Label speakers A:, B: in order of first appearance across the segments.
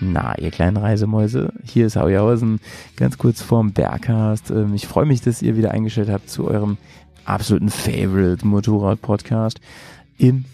A: Na, ihr kleinen Reisemäuse, hier ist Hauihausen, ganz kurz vorm Berghast. Ähm, ich freue mich, dass ihr wieder eingestellt habt zu eurem absoluten Favorite Motorrad-Podcast im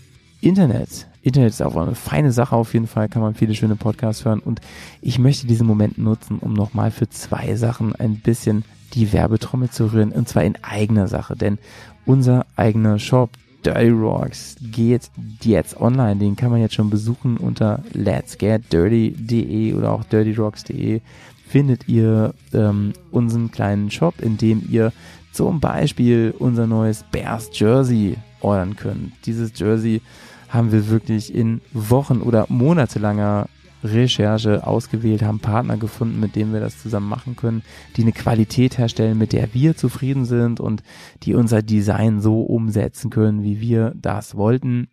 A: Internet. Internet ist auch eine feine Sache auf jeden Fall, kann man viele schöne Podcasts hören und ich möchte diesen Moment nutzen, um nochmal für zwei Sachen ein bisschen die Werbetrommel zu rühren und zwar in eigener Sache, denn unser eigener Shop Dirty Rocks geht jetzt online. Den kann man jetzt schon besuchen unter letsgetdirty.de oder auch dirtyrocks.de findet ihr ähm, unseren kleinen Shop, in dem ihr zum Beispiel unser neues Bears Jersey ordern könnt. Dieses Jersey haben wir wirklich in Wochen oder monatelanger Recherche ausgewählt, haben Partner gefunden, mit denen wir das zusammen machen können, die eine Qualität herstellen, mit der wir zufrieden sind und die unser Design so umsetzen können, wie wir das wollten.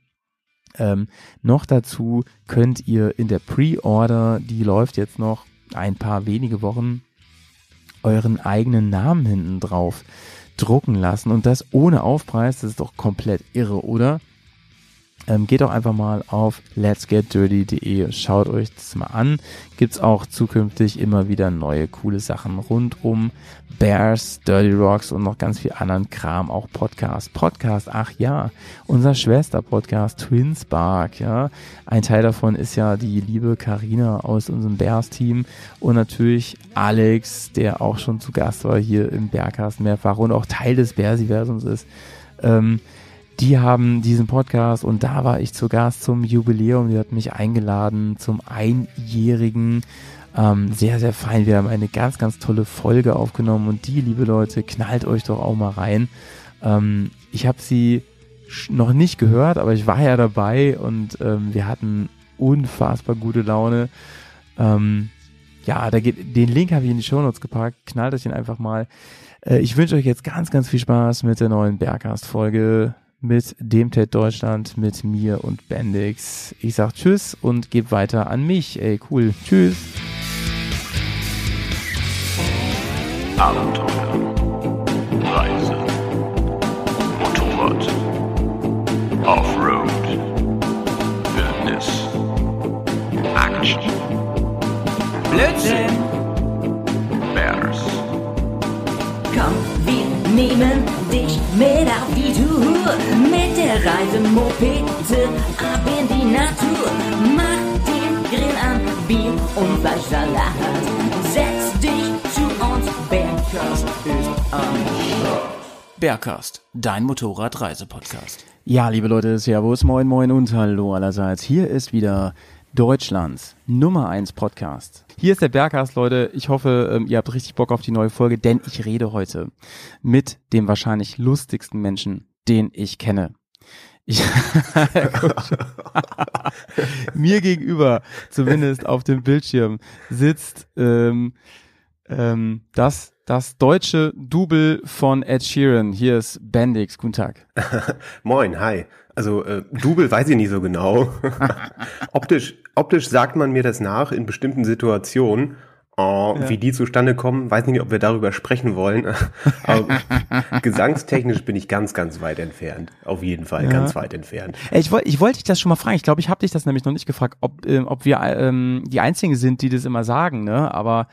A: Ähm, noch dazu könnt ihr in der Pre-Order, die läuft jetzt noch ein paar wenige Wochen, euren eigenen Namen hinten drauf drucken lassen und das ohne Aufpreis, das ist doch komplett irre, oder? Ähm, geht auch einfach mal auf letsgetdirty.de, schaut euch das mal an. Gibt's auch zukünftig immer wieder neue coole Sachen rund um Bears, Dirty Rocks und noch ganz viel anderen Kram, auch Podcast. Podcast, ach ja, unser Schwester-Podcast Twin Spark, ja. Ein Teil davon ist ja die liebe Karina aus unserem Bears-Team und natürlich Alex, der auch schon zu Gast war hier im Bergcast mehrfach und auch Teil des Bearsiversums ist. Ähm, die haben diesen Podcast und da war ich zu Gast zum Jubiläum. Die hat mich eingeladen zum einjährigen. Ähm, sehr, sehr fein. Wir haben eine ganz, ganz tolle Folge aufgenommen und die, liebe Leute, knallt euch doch auch mal rein. Ähm, ich habe sie noch nicht gehört, aber ich war ja dabei und ähm, wir hatten unfassbar gute Laune. Ähm, ja, da geht, den Link habe ich in die Show Notes gepackt. Knallt euch den einfach mal. Äh, ich wünsche euch jetzt ganz, ganz viel Spaß mit der neuen Bergcast-Folge mit dem TED Deutschland, mit mir und Bendix. Ich sag Tschüss und gebe weiter an mich. Ey, cool. Tschüss.
B: Abenteuer, Reise, Motorrad, Offroad, Wildnis, Action,
C: Blödsinn!
B: Bears,
C: Komm, wir nehmen dich mit auf die Tour. Mit der Reisemopete ab in die Natur. Mach den Grill an, Bier und Fleischsalat. Setz dich zu uns, Bergkast ist am
D: Bergcast, dein Motorradreisepodcast.
A: Ja, liebe Leute, Servus, moin, moin und hallo allerseits. Hier ist wieder Deutschlands Nummer 1 Podcast. Hier ist der Bergcast, Leute. Ich hoffe, ähm, ihr habt richtig Bock auf die neue Folge, denn ich rede heute mit dem wahrscheinlich lustigsten Menschen, den ich kenne. Ich, mir gegenüber, zumindest auf dem Bildschirm, sitzt ähm, ähm, das, das deutsche Double von Ed Sheeran. Hier ist Bendix. Guten Tag.
E: Moin, hi. Also äh, Double weiß ich nicht so genau. optisch, optisch sagt man mir das nach in bestimmten Situationen. Oh, Wie die zustande kommen, weiß nicht, ob wir darüber sprechen wollen. Aber gesangstechnisch bin ich ganz, ganz weit entfernt. Auf jeden Fall
A: Ja.
E: ganz weit entfernt.
A: Ich wollte ich wollte dich das schon mal fragen. Ich glaube, ich habe dich das nämlich noch nicht gefragt, ob, ähm, ob wir ähm, die Einzigen sind, die das immer sagen, ne? Aber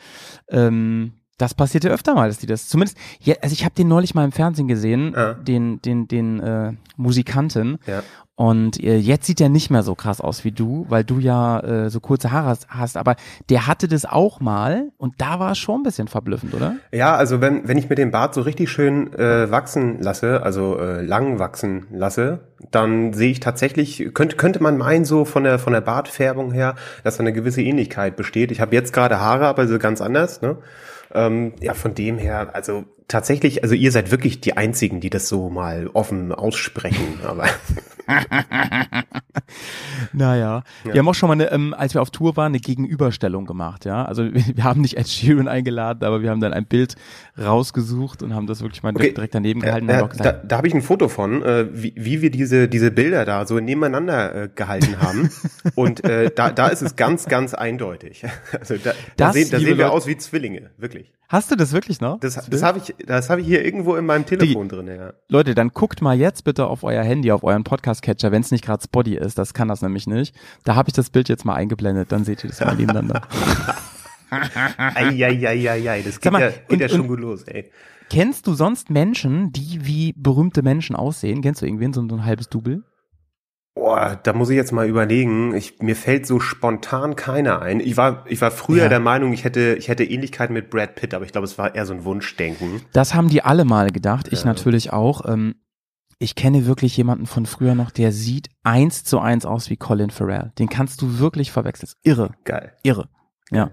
A: ähm, das passiert ja öfter mal, dass die das. Zumindest, ja, also ich habe den neulich mal im Fernsehen gesehen,
E: Ja.
A: den, den, den äh, Musikanten.
E: Ja.
A: Und äh, jetzt sieht er nicht mehr so krass aus wie du, weil du ja äh, so kurze Haare hast, hast. Aber der hatte das auch mal und da war es schon ein bisschen verblüffend, oder?
E: Ja, also wenn, wenn ich mir den Bart so richtig schön äh, wachsen lasse, also äh, lang wachsen lasse, dann sehe ich tatsächlich, könnte, könnte man meinen, so von der, von der Bartfärbung her, dass da eine gewisse Ähnlichkeit besteht. Ich habe jetzt gerade Haare, aber so ganz anders, ne? Ähm, ja, von dem her, also tatsächlich, also ihr seid wirklich die Einzigen, die das so mal offen aussprechen, aber
A: Naja, wir haben auch schon mal, eine, ähm, als wir auf Tour waren, eine Gegenüberstellung gemacht, ja. Also wir, haben nicht Ed Sheeran eingeladen, aber wir haben dann ein Bild rausgesucht und haben das wirklich mal
E: Okay.
A: direkt daneben gehalten
E: Äh,
A: und
E: äh,
A: auch
E: da,
A: gesagt,
E: da habe ich ein Foto von, äh, wie, wie wir diese, diese Bilder da so nebeneinander äh, gehalten haben. Und äh, da, da ist es ganz, ganz eindeutig. Also da, da
A: Das,
E: sehen, da sehen wir
A: Leute-
E: aus wie Zwillinge, wirklich.
A: Hast du das wirklich noch?
E: Das, das habe ich, das habe ich hier irgendwo in meinem Telefon drin, ja.
A: Leute, dann guckt mal jetzt bitte auf euer Handy, auf euren Podcast-Catcher, wenn es nicht gerade Spotty ist, das kann das nämlich nicht. Da habe ich das Bild jetzt mal eingeblendet, dann seht ihr das mal nebeneinander.
E: Eieieiei, das geht
A: mal,
E: ja, geht
A: und-
E: ja schon
A: und-
E: gut los, ey.
A: Kennst du sonst Menschen, die wie berühmte Menschen aussehen? Kennst du irgendwen, so, so ein halbes Double?
E: Boah, da muss ich jetzt mal überlegen. Ich, mir fällt so spontan keiner ein. Ich war, ich war früher
A: Ja.
E: der Meinung, ich hätte, ich hätte Ähnlichkeit mit Brad Pitt, aber ich glaube, es war eher so ein Wunschdenken.
A: Das haben die alle mal gedacht, ich
E: Ja.
A: natürlich auch. Ähm, ich kenne wirklich jemanden von früher noch, der sieht eins zu eins aus wie Colin Farrell. Den kannst du wirklich verwechseln. Irre,
E: Geil.
A: irre. Ja.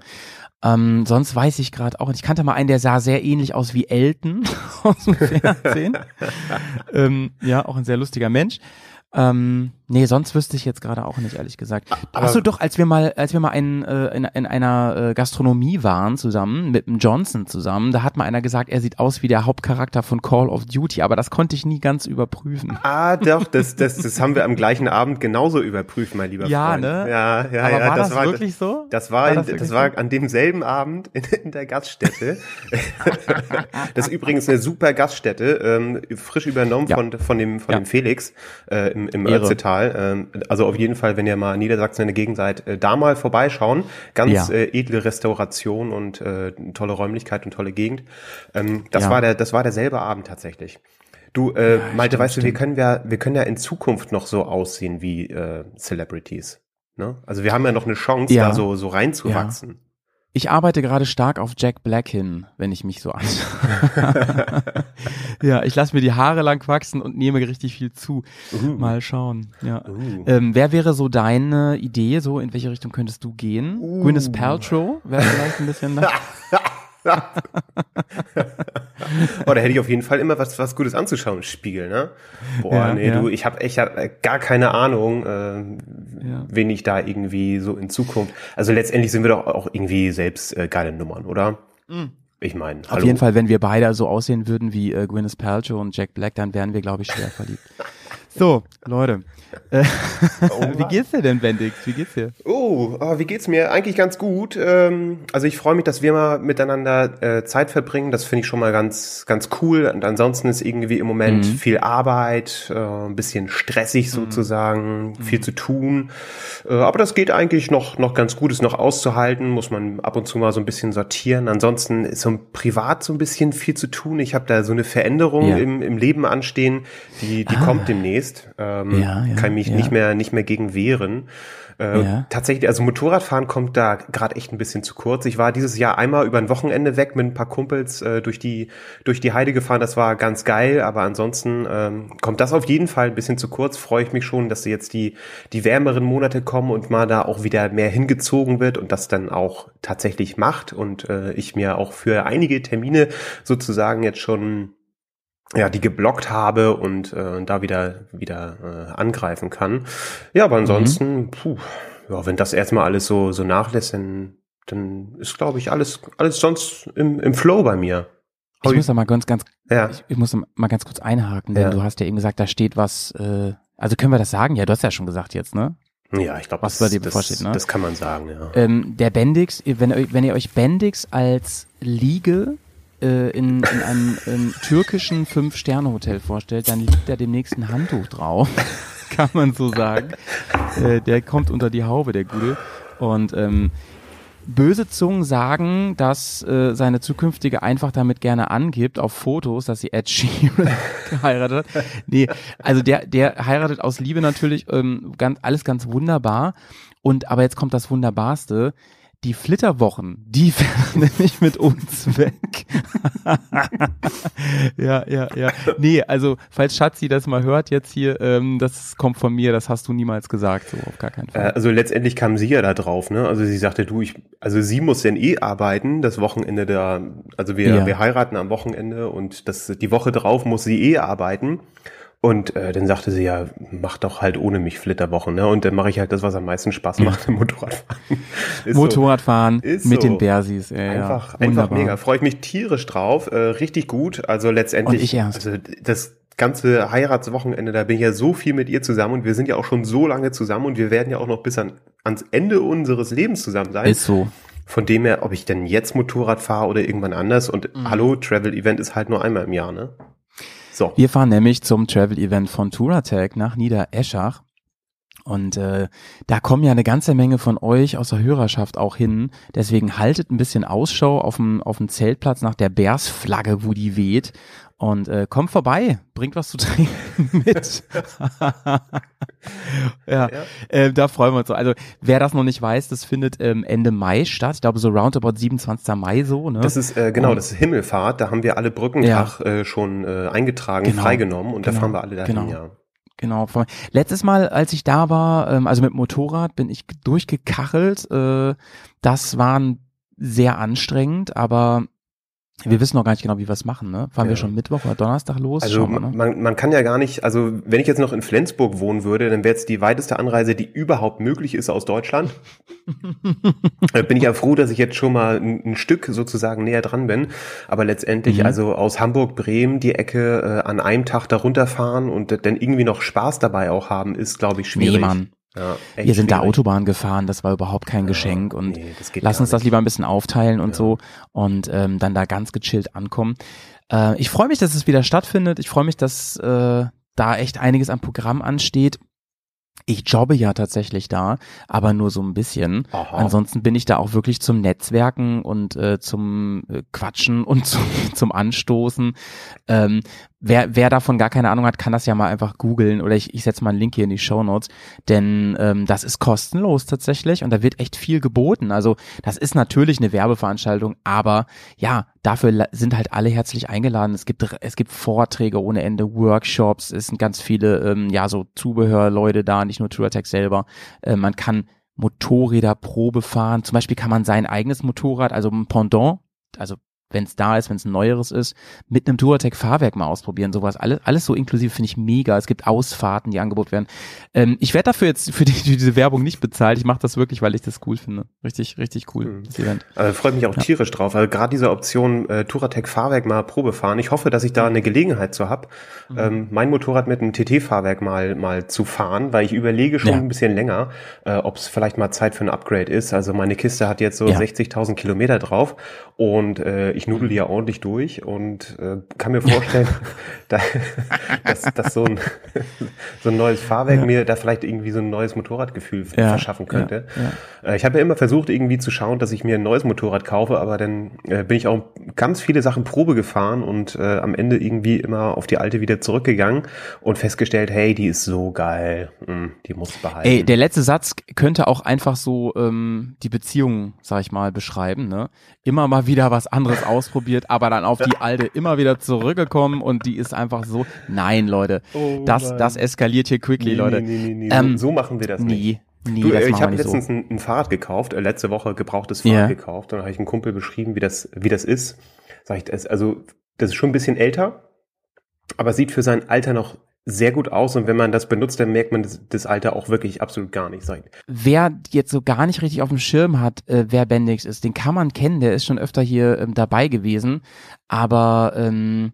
A: Ähm, sonst weiß ich gerade auch, ich kannte mal einen, der sah sehr ähnlich aus wie Elton aus dem Fernsehen. ähm, ja, auch ein sehr lustiger Mensch. Ähm, nee, sonst wüsste ich jetzt gerade auch nicht, ehrlich gesagt.
E: aber-
A: Achso, doch, als wir mal, als wir mal in, äh, in, in einer äh, Gastronomie waren zusammen, mit dem Johnson zusammen, da hat mal einer gesagt, er sieht aus wie der Hauptcharakter von Call of Duty, aber das konnte ich nie ganz überprüfen.
E: Ah, doch, das, das, das haben wir am gleichen Abend genauso überprüft, mein lieber
A: Ja,
E: Freund.
A: ne?
E: Ja, ja,
A: aber
E: ja.
A: war das,
E: war,
A: wirklich so?
E: Das war,
A: War
E: in,
A: das
E: das, war
A: so?
E: an demselben Abend in, in der Gaststätte. das ist übrigens eine super Gaststätte, ähm, frisch übernommen
A: Ja.
E: von, von dem, von
A: Ja.
E: dem Felix äh, im, im
A: Ehre.
E: Ötzetal. Ähm, also auf jeden Fall, wenn ihr mal in Niedersachsen in der Gegend seid, äh, da mal vorbeischauen. Ganz
A: Ja.
E: äh, edle Restauration und äh, tolle Räumlichkeit und tolle Gegend. Ähm, das
A: Ja.
E: war der, das war derselbe Abend tatsächlich. Du, äh, Malte,
A: stimmt,
E: weißt du, wir
A: stimmt.
E: können ja, wir können ja in Zukunft noch so aussehen wie äh, Celebrities. Ne? Also wir haben ja noch eine Chance,
A: Ja.
E: da so, so reinzuwachsen.
A: Ich arbeite gerade stark auf Jack Black hin, wenn ich mich so an. ja, ich lasse mir die Haare lang wachsen und nehme richtig viel zu. Mal schauen. Ja.
E: Uh.
A: Ähm, wer wäre so deine Idee? So in welche Richtung könntest du gehen?
E: Uh.
A: Gwyneth Paltrow wäre vielleicht ein bisschen.
E: Oh, da hätte ich auf jeden Fall immer was, was Gutes anzuschauen im Spiegel, ne? Boah,
A: Ja,
E: nee,
A: ja.
E: du, ich habe echt äh, gar keine Ahnung, äh,
A: Ja.
E: wen ich da irgendwie so in Zukunft. Also letztendlich sind wir doch auch irgendwie selbst äh, geile Nummern, oder? Ich meine.
A: Auf jeden Fall, wenn wir beide so aussehen würden wie äh, Gwyneth Paltrow und Jack Black, dann wären wir, glaube ich, schwer verliebt. So, Leute. Äh, wie geht's dir denn, Bendix? Wie geht's dir?
E: Oh, oh, wie geht's mir? Eigentlich ganz gut. Ähm, also ich freue mich, dass wir mal miteinander äh, Zeit verbringen. Das finde ich schon mal ganz, ganz cool. Und ansonsten ist irgendwie im Moment
A: Mhm.
E: viel Arbeit, äh, ein bisschen stressig sozusagen, viel zu tun. Äh, aber das geht eigentlich noch, noch ganz gut, ist noch auszuhalten. Muss man ab und zu mal so ein bisschen sortieren. Ansonsten ist so privat so ein bisschen viel zu tun. Ich habe da so eine Veränderung
A: Ja.
E: im, im Leben anstehen, die, die kommt demnächst. Ähm,
A: Ja, ja,
E: kann mich
A: ja.
E: nicht mehr, nicht mehr gegen wehren. Äh,
A: Ja.
E: Tatsächlich, also Motorradfahren kommt da gerade echt ein bisschen zu kurz. Ich war dieses Jahr einmal über ein Wochenende weg mit ein paar Kumpels äh, durch die durch die Heide gefahren. Das war ganz geil, aber ansonsten ähm, kommt das auf jeden Fall ein bisschen zu kurz. Freue ich mich schon, dass jetzt die die wärmeren Monate kommen und mal da auch wieder mehr hingezogen wird und das dann auch tatsächlich macht und äh, ich mir auch für einige Termine sozusagen jetzt schon ja, die geblockt habe und äh, da wieder wieder äh, angreifen kann. Ja, aber ansonsten, puh, ja, wenn das erstmal alles so so nachlässt, dann dann ist glaube ich alles alles sonst im, im Flow bei mir.
A: Ich muss da mal ganz, ganz,
E: Ja.
A: ich, ich muss da mal ganz kurz einhaken, denn
E: Ja.
A: du hast ja eben gesagt, da steht was, äh, also können wir das sagen? Ja, du hast ja schon gesagt jetzt, ne?
E: Ja, ich glaube,
A: Was
E: das,
A: dir
E: das,
A: ne?
E: das kann man sagen, ja.
A: Ähm, der Bendix, wenn, ihr- wenn ihr euch Bendix als Liege äh, in, in einem ähm, türkischen Fünf-Sterne-Hotel vorstellt, dann liegt da demnächst ein Handtuch drauf, kann man so sagen. Äh, der kommt unter die Haube, der Gute. Und ähm, böse Zungen sagen, dass äh, seine zukünftige einfach damit gerne angibt auf Fotos, dass sie Ed Sheeran geheiratet hat. Nee, also der, der heiratet aus Liebe natürlich ähm, ganz, alles ganz wunderbar. Und aber jetzt kommt das Wunderbarste. Die Flitterwochen, die werden nämlich mit uns weg. ja, ja, ja. Nee, also falls Schatzi das mal hört jetzt hier, ähm, das kommt von mir, das hast du niemals gesagt, so auf gar keinen
E: Äh,
A: Fall.
E: Also letztendlich kam sie ja da drauf, ne? Also sie sagte, du, ich, also sie muss denn eh arbeiten, das Wochenende da, also wir,
A: Ja.
E: wir heiraten am Wochenende und das, die Woche drauf muss sie eh arbeiten. Und äh, dann sagte sie ja, mach doch halt ohne mich Flitterwochen, ne? Und dann mache ich halt das, was am meisten Spaß macht, im Motorradfahren. Ist so.
A: Motorradfahren
E: Ist
A: mit
E: so.
A: den Bersis. Ja, ja.
E: Einfach, einfach
A: Wunderbar.
E: mega. Freue ich mich tierisch drauf. Äh, richtig gut. Also letztendlich,
A: ich erst.
E: also das ganze Heiratswochenende, da bin ich ja so viel mit ihr zusammen und wir sind ja auch schon so lange zusammen und wir werden ja auch noch bis an, ans Ende unseres Lebens zusammen sein.
A: Ist so.
E: Von dem her, ob ich denn jetzt Motorrad fahre oder irgendwann anders. Und
A: Mhm.
E: hallo, Travel Event ist halt nur einmal im Jahr, ne? So.
A: Wir fahren nämlich zum Travel-Event von Touratech nach Niedereschach. Und äh, da kommen ja eine ganze Menge von euch aus der Hörerschaft auch hin. Deswegen haltet ein bisschen Ausschau auf dem, auf dem Zeltplatz nach der Bärsflagge, wo die weht. Und äh, kommt vorbei, bringt was zu trinken mit. ja, Äh, da freuen wir uns so. Also wer das noch nicht weiß, das findet ähm, Ende Mai statt. Ich glaube so roundabout 27. Mai so. Ne?
E: Das ist, äh, genau,
A: Und-
E: das ist Himmelfahrt. Da haben wir alle Brückentag äh, schon äh, eingetragen,
A: Genau.
E: freigenommen und da
A: Genau.
E: fahren wir alle dahin,
A: Genau.
E: ja.
A: Genau. Letztes Mal, als ich da war, ähm, also mit Motorrad, bin ich durchgekachelt. Äh, das war sehr anstrengend, aber wir wissen noch gar nicht genau, wie wir es machen. Ne? Fahren wir
E: Ja.
A: schon Mittwoch oder Donnerstag los?
E: Also
A: wir, ne?
E: man, man kann ja gar nicht, also wenn ich jetzt noch in Flensburg wohnen würde, dann wäre es die weiteste Anreise, die überhaupt möglich ist aus Deutschland. Äh, bin ich ja froh, dass ich jetzt schon mal ein, ein Stück sozusagen näher dran bin. Aber letztendlich,
A: Mhm.
E: also aus Hamburg, Bremen, die Ecke äh, an einem Tag da runterfahren und dann irgendwie noch Spaß dabei auch haben, ist, glaube ich, schwierig.
A: Nee, Mann.
E: Ja,
A: Wir sind da
E: schwierig.
A: Autobahn gefahren, das war überhaupt kein
E: Ja,
A: Geschenk und
E: nee,
A: lass uns das lieber ein bisschen aufteilen und
E: Ja.
A: so und ähm, dann da ganz gechillt ankommen. Äh, ich freue mich, dass es wieder stattfindet. Ich freue mich, dass äh, da echt einiges am Programm ansteht. Ich jobbe ja tatsächlich da, aber nur so ein bisschen.
E: Aha.
A: Ansonsten bin ich da auch wirklich zum Netzwerken und äh, zum äh, Quatschen und zum, zum Anstoßen. Ähm, wer, wer davon gar keine Ahnung hat, kann das ja mal einfach googeln oder ich, ich setze mal einen Link hier in die Show Notes, denn ähm, das ist kostenlos tatsächlich und da wird echt viel geboten. Also das ist natürlich eine Werbeveranstaltung, aber ja, dafür sind halt alle herzlich eingeladen. Es gibt es gibt Vorträge ohne Ende, Workshops, es sind ganz viele ähm, ja so Zubehörleute da, nicht nur Touratech selber. Äh, man kann Motorräder Probe fahren. Zum Beispiel kann man sein eigenes Motorrad, also ein Pendant, also wenn es da ist, wenn es ein neueres ist, mit einem Touratech Fahrwerk mal ausprobieren. Sowas, alles, alles so inklusive finde ich mega. Es gibt Ausfahrten, die angeboten werden. Ähm, ich werde dafür jetzt für, die, für diese Werbung nicht bezahlt. Ich mache das wirklich, weil ich das cool finde. Richtig, richtig cool,
E: Mhm.
A: das Event.
E: Also freut mich auch
A: Ja.
E: tierisch drauf. Also gerade diese Option äh, Touratec Fahrwerk mal Probe fahren. Ich hoffe, dass ich da eine Gelegenheit zu hab,
A: Mhm.
E: ähm, mein Motorrad mit einem TT-Fahrwerk mal mal zu fahren, weil ich überlege schon
A: Ja.
E: ein bisschen länger, äh, ob es vielleicht mal Zeit für ein Upgrade ist. Also meine Kiste hat jetzt so
A: Ja.
E: 60.000 Kilometer drauf und äh, ich nudel die ja ordentlich durch und äh, kann mir vorstellen, da, dass, dass so ein so ein neues Fahrwerk mir da vielleicht irgendwie so ein neues Motorradgefühl
A: Ja,
E: verschaffen könnte.
A: ja,
E: Äh, Ich habe ja immer versucht, irgendwie zu schauen, dass ich mir ein neues Motorrad kaufe, aber dann äh, bin ich auch ganz viele Sachen Probe gefahren und äh, am Ende irgendwie immer auf die alte wieder zurückgegangen und festgestellt, hey, die ist so geil, Hm, die muss behalten.
A: Ey, der letzte Satz könnte auch einfach so ähm, die Beziehung, sag ich mal, beschreiben. Ne? Immer mal wieder was anderes ausprobiert, aber dann auf die alte immer wieder zurückgekommen und die ist einfach so. Nein, Leute,
E: Oh
A: das, das eskaliert hier quickly,
E: nee,
A: Leute.
E: nee, nee, nee,
A: Ähm,
E: so, machen wir das nicht.
A: Nie, nie,
E: Du,
A: das
E: äh, ich habe
A: nicht
E: letztens
A: so.
E: ein, ein Fahrrad gekauft, äh, letzte Woche gebrauchtes Fahrrad
A: Ja.
E: gekauft. Und dann habe ich einen Kumpel beschrieben, wie das, wie das ist. Sag ich, das, also das ist schon ein bisschen älter, aber sieht für sein Alter noch sehr gut aus. Und wenn man das benutzt, dann merkt man das, das Alter auch wirklich absolut gar nicht. Ich.
A: Wer jetzt so gar nicht richtig auf dem Schirm hat, äh, wer Bendix ist, den kann man kennen, der ist schon öfter hier ähm, dabei gewesen, aber ähm,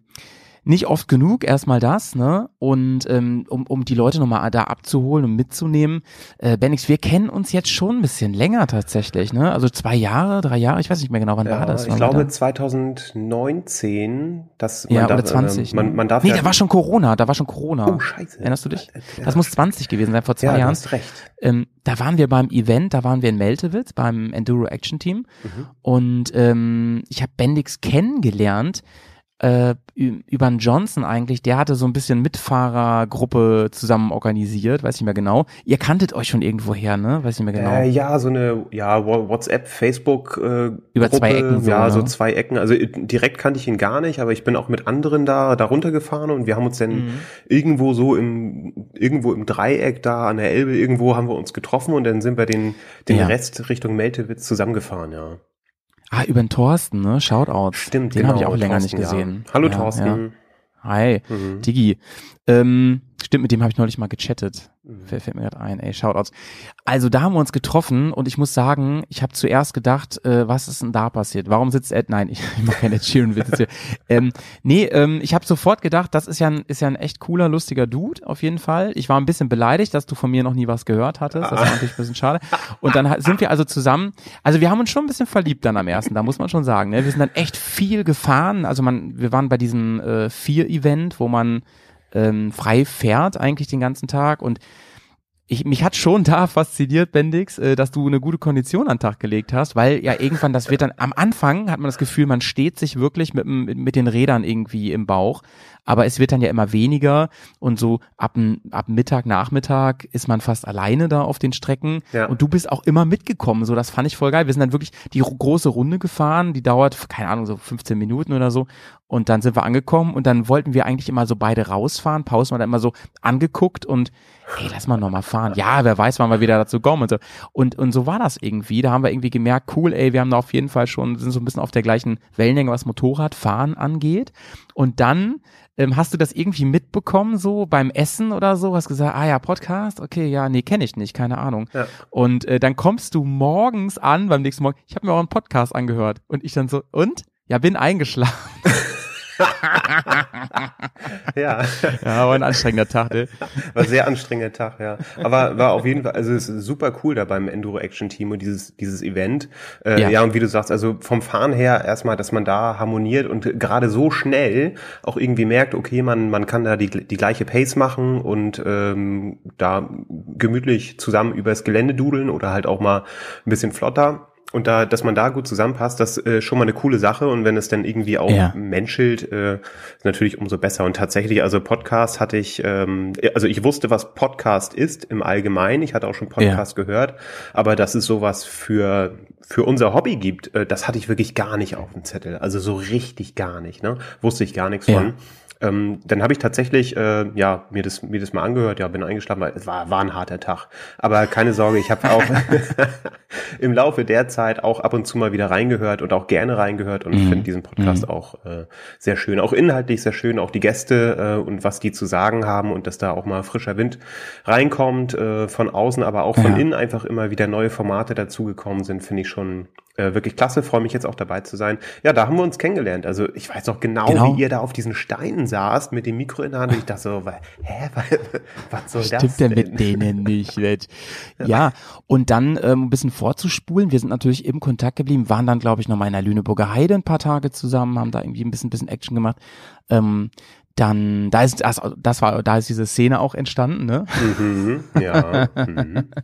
A: nicht oft genug, erstmal das, ne? Und ähm, um, um die Leute nochmal da abzuholen und mitzunehmen, äh, Bendix, wir kennen uns jetzt schon ein bisschen länger tatsächlich, ne? Also zwei Jahre, drei Jahre, ich weiß nicht mehr genau, wann war das?
E: ich
A: Wann wir
E: glaube
A: da?
E: 2019, dass
A: ja,
E: man
A: oder
E: darf,
A: 20.
E: ähm, man,
A: ne?
E: man darf
A: nee,
E: ja,
A: da war schon Corona, da war schon Corona.
E: Oh, scheiße.
A: Erinnerst du dich?
E: Ja, ja.
A: Das muss 20 gewesen sein, vor zwei
E: ja, du
A: Jahren.
E: hast recht.
A: Ähm, da waren wir beim Event, da waren wir in Meltewitz beim Enduro Action Team
E: Mhm.
A: und ähm, ich habe Bendix kennengelernt äh, über einen Johnson eigentlich, der hatte so ein bisschen Mitfahrergruppe zusammen organisiert, weiß nicht mehr genau. Ihr kanntet euch schon irgendwo her, ne? Weiß nicht mehr genau.
E: Äh, ja, so eine ja, WhatsApp, Facebook äh,
A: Über zwei Ecken so,
E: ja, so
A: ne?
E: zwei Ecken. Also äh, direkt kannte ich ihn gar nicht, aber ich bin auch mit anderen da da runtergefahren und wir haben uns dann
A: Mhm.
E: irgendwo so im irgendwo im Dreieck da an der Elbe irgendwo haben wir uns getroffen und dann sind wir den den
A: Ja.
E: Rest Richtung Meltewitz zusammengefahren, ja.
A: Ah, über den Thorsten, ne? Shoutouts.
E: Stimmt,
A: Den
E: genau,
A: habe ich auch länger
E: Thorsten,
A: nicht
E: ja.
A: gesehen.
E: Hallo
A: ja,
E: Thorsten.
A: Ja. Hi,
E: Mhm.
A: Digi. Ähm, stimmt, mit dem habe ich neulich mal gechattet. wer fällt mir gerade ein, ey, Shoutouts. Also da haben wir uns getroffen und ich muss sagen, ich habe zuerst gedacht, äh, was ist denn da passiert? Warum sitzt Ed? Nein, ich, ich mache keine Ed Sheeran Witze hier. Ähm, nee, ähm, ich habe sofort gedacht, das ist ja ein, ist ja ein echt cooler, lustiger Dude auf jeden Fall. Ich war ein bisschen beleidigt, dass du von mir noch nie was gehört hattest. Das war natürlich ein bisschen schade. Und dann sind wir also zusammen. Also wir haben uns schon ein bisschen verliebt dann am ersten. Da muss man schon sagen. Ne? Wir sind dann echt viel gefahren. Also man, wir waren bei diesem äh, Vier-Event, wo man ähm, frei fährt eigentlich den ganzen Tag. Und ich, mich hat schon da fasziniert, Bendix, äh, dass du eine gute Kondition an den Tag gelegt hast, weil ja irgendwann, das wird dann, am Anfang hat man das Gefühl, man steht sich wirklich mit, dem- mit den Rädern irgendwie im Bauch, aber es wird dann ja immer weniger. Und so ab, ab Mittag, Nachmittag ist man fast alleine da auf den Strecken.
E: Ja.
A: und du bist auch immer mitgekommen, so das fand ich voll geil. Wir sind dann wirklich die ro- große Runde gefahren, die dauert, keine Ahnung, so 15 Minuten oder so und dann sind wir angekommen und dann wollten wir eigentlich immer so beide rausfahren, Pausen wir dann immer so angeguckt und hey, lass mal nochmal fahren. Ja, wer weiß, wann wir wieder dazu kommen und so. Und, und so war das irgendwie. Da haben wir irgendwie gemerkt, cool, ey, wir haben da auf jeden Fall schon, sind so ein bisschen auf der gleichen Wellenlänge, was Motorradfahren angeht. Und dann ähm, hast du das irgendwie mitbekommen, so beim Essen oder so? Hast gesagt, ah ja, Podcast, okay, ja, nee, kenne ich nicht, keine Ahnung.
E: Ja.
A: Und äh, dann kommst du morgens an, beim nächsten Morgen, ich habe mir euren Podcast angehört. Und ich dann so, und? Ja, bin eingeschlafen.
E: Ja,
A: Ja, war ein anstrengender Tag, ne?
E: war ein sehr anstrengender Tag, ja. Aber war auf jeden Fall, also es ist super cool da beim Enduro Action Team und dieses, dieses Event. Äh,
A: Ja.
E: ja. und wie du sagst, also vom Fahren her erstmal, dass man da harmoniert und gerade so schnell auch irgendwie merkt, okay, man, man kann da die, die gleiche Pace machen und ähm, da gemütlich zusammen übers Gelände dudeln oder halt auch mal ein bisschen flotter. Und da, dass man da gut zusammenpasst, das äh, schon mal eine coole Sache. Und wenn es dann irgendwie auch
A: Ja.
E: menschelt, äh, ist natürlich umso besser. Und tatsächlich, also Podcast hatte ich, ähm, also ich wusste, was Podcast ist im Allgemeinen. Ich hatte auch schon Podcast gehört, aber dass es sowas für für unser Hobby gibt, äh, das hatte ich wirklich gar nicht auf dem Zettel. Also so richtig gar nicht. Ne, wusste ich gar nichts
A: Ja.
E: von. Ähm, dann habe ich tatsächlich äh, ja mir das mir das mal angehört, ja bin eingeschlafen, weil es war war ein harter Tag. Aber keine Sorge, ich habe auch im Laufe der Zeit auch ab und zu mal wieder reingehört und auch gerne reingehört und
A: Mhm.
E: finde diesen Podcast auch äh, sehr schön, auch inhaltlich sehr schön, auch die Gäste äh, und was die zu sagen haben und dass da auch mal frischer Wind reinkommt äh, von außen, aber auch von
A: Ja.
E: innen einfach immer wieder neue Formate dazugekommen sind, finde ich schon äh, wirklich klasse. Freue mich jetzt auch dabei zu sein. Ja, da haben wir uns kennengelernt. Also ich weiß noch genau,
A: Genau.
E: wie ihr da auf diesen Steinen saßt mit dem Mikro in der Hand. Und ich dachte so, hä, wa- was soll das
A: Stimmt denn mit denen nicht. Ja, und dann ähm, ein bisschen vorzuspulen. Wir sind natürlich im Kontakt geblieben, waren dann, glaube ich, noch mal in der Lüneburger Heide ein paar Tage zusammen, haben da irgendwie ein bisschen, bisschen Action gemacht. Ähm, dann, da ist, das, das war, da ist diese Szene auch entstanden, ne?
E: Mhm, ja. Mhm.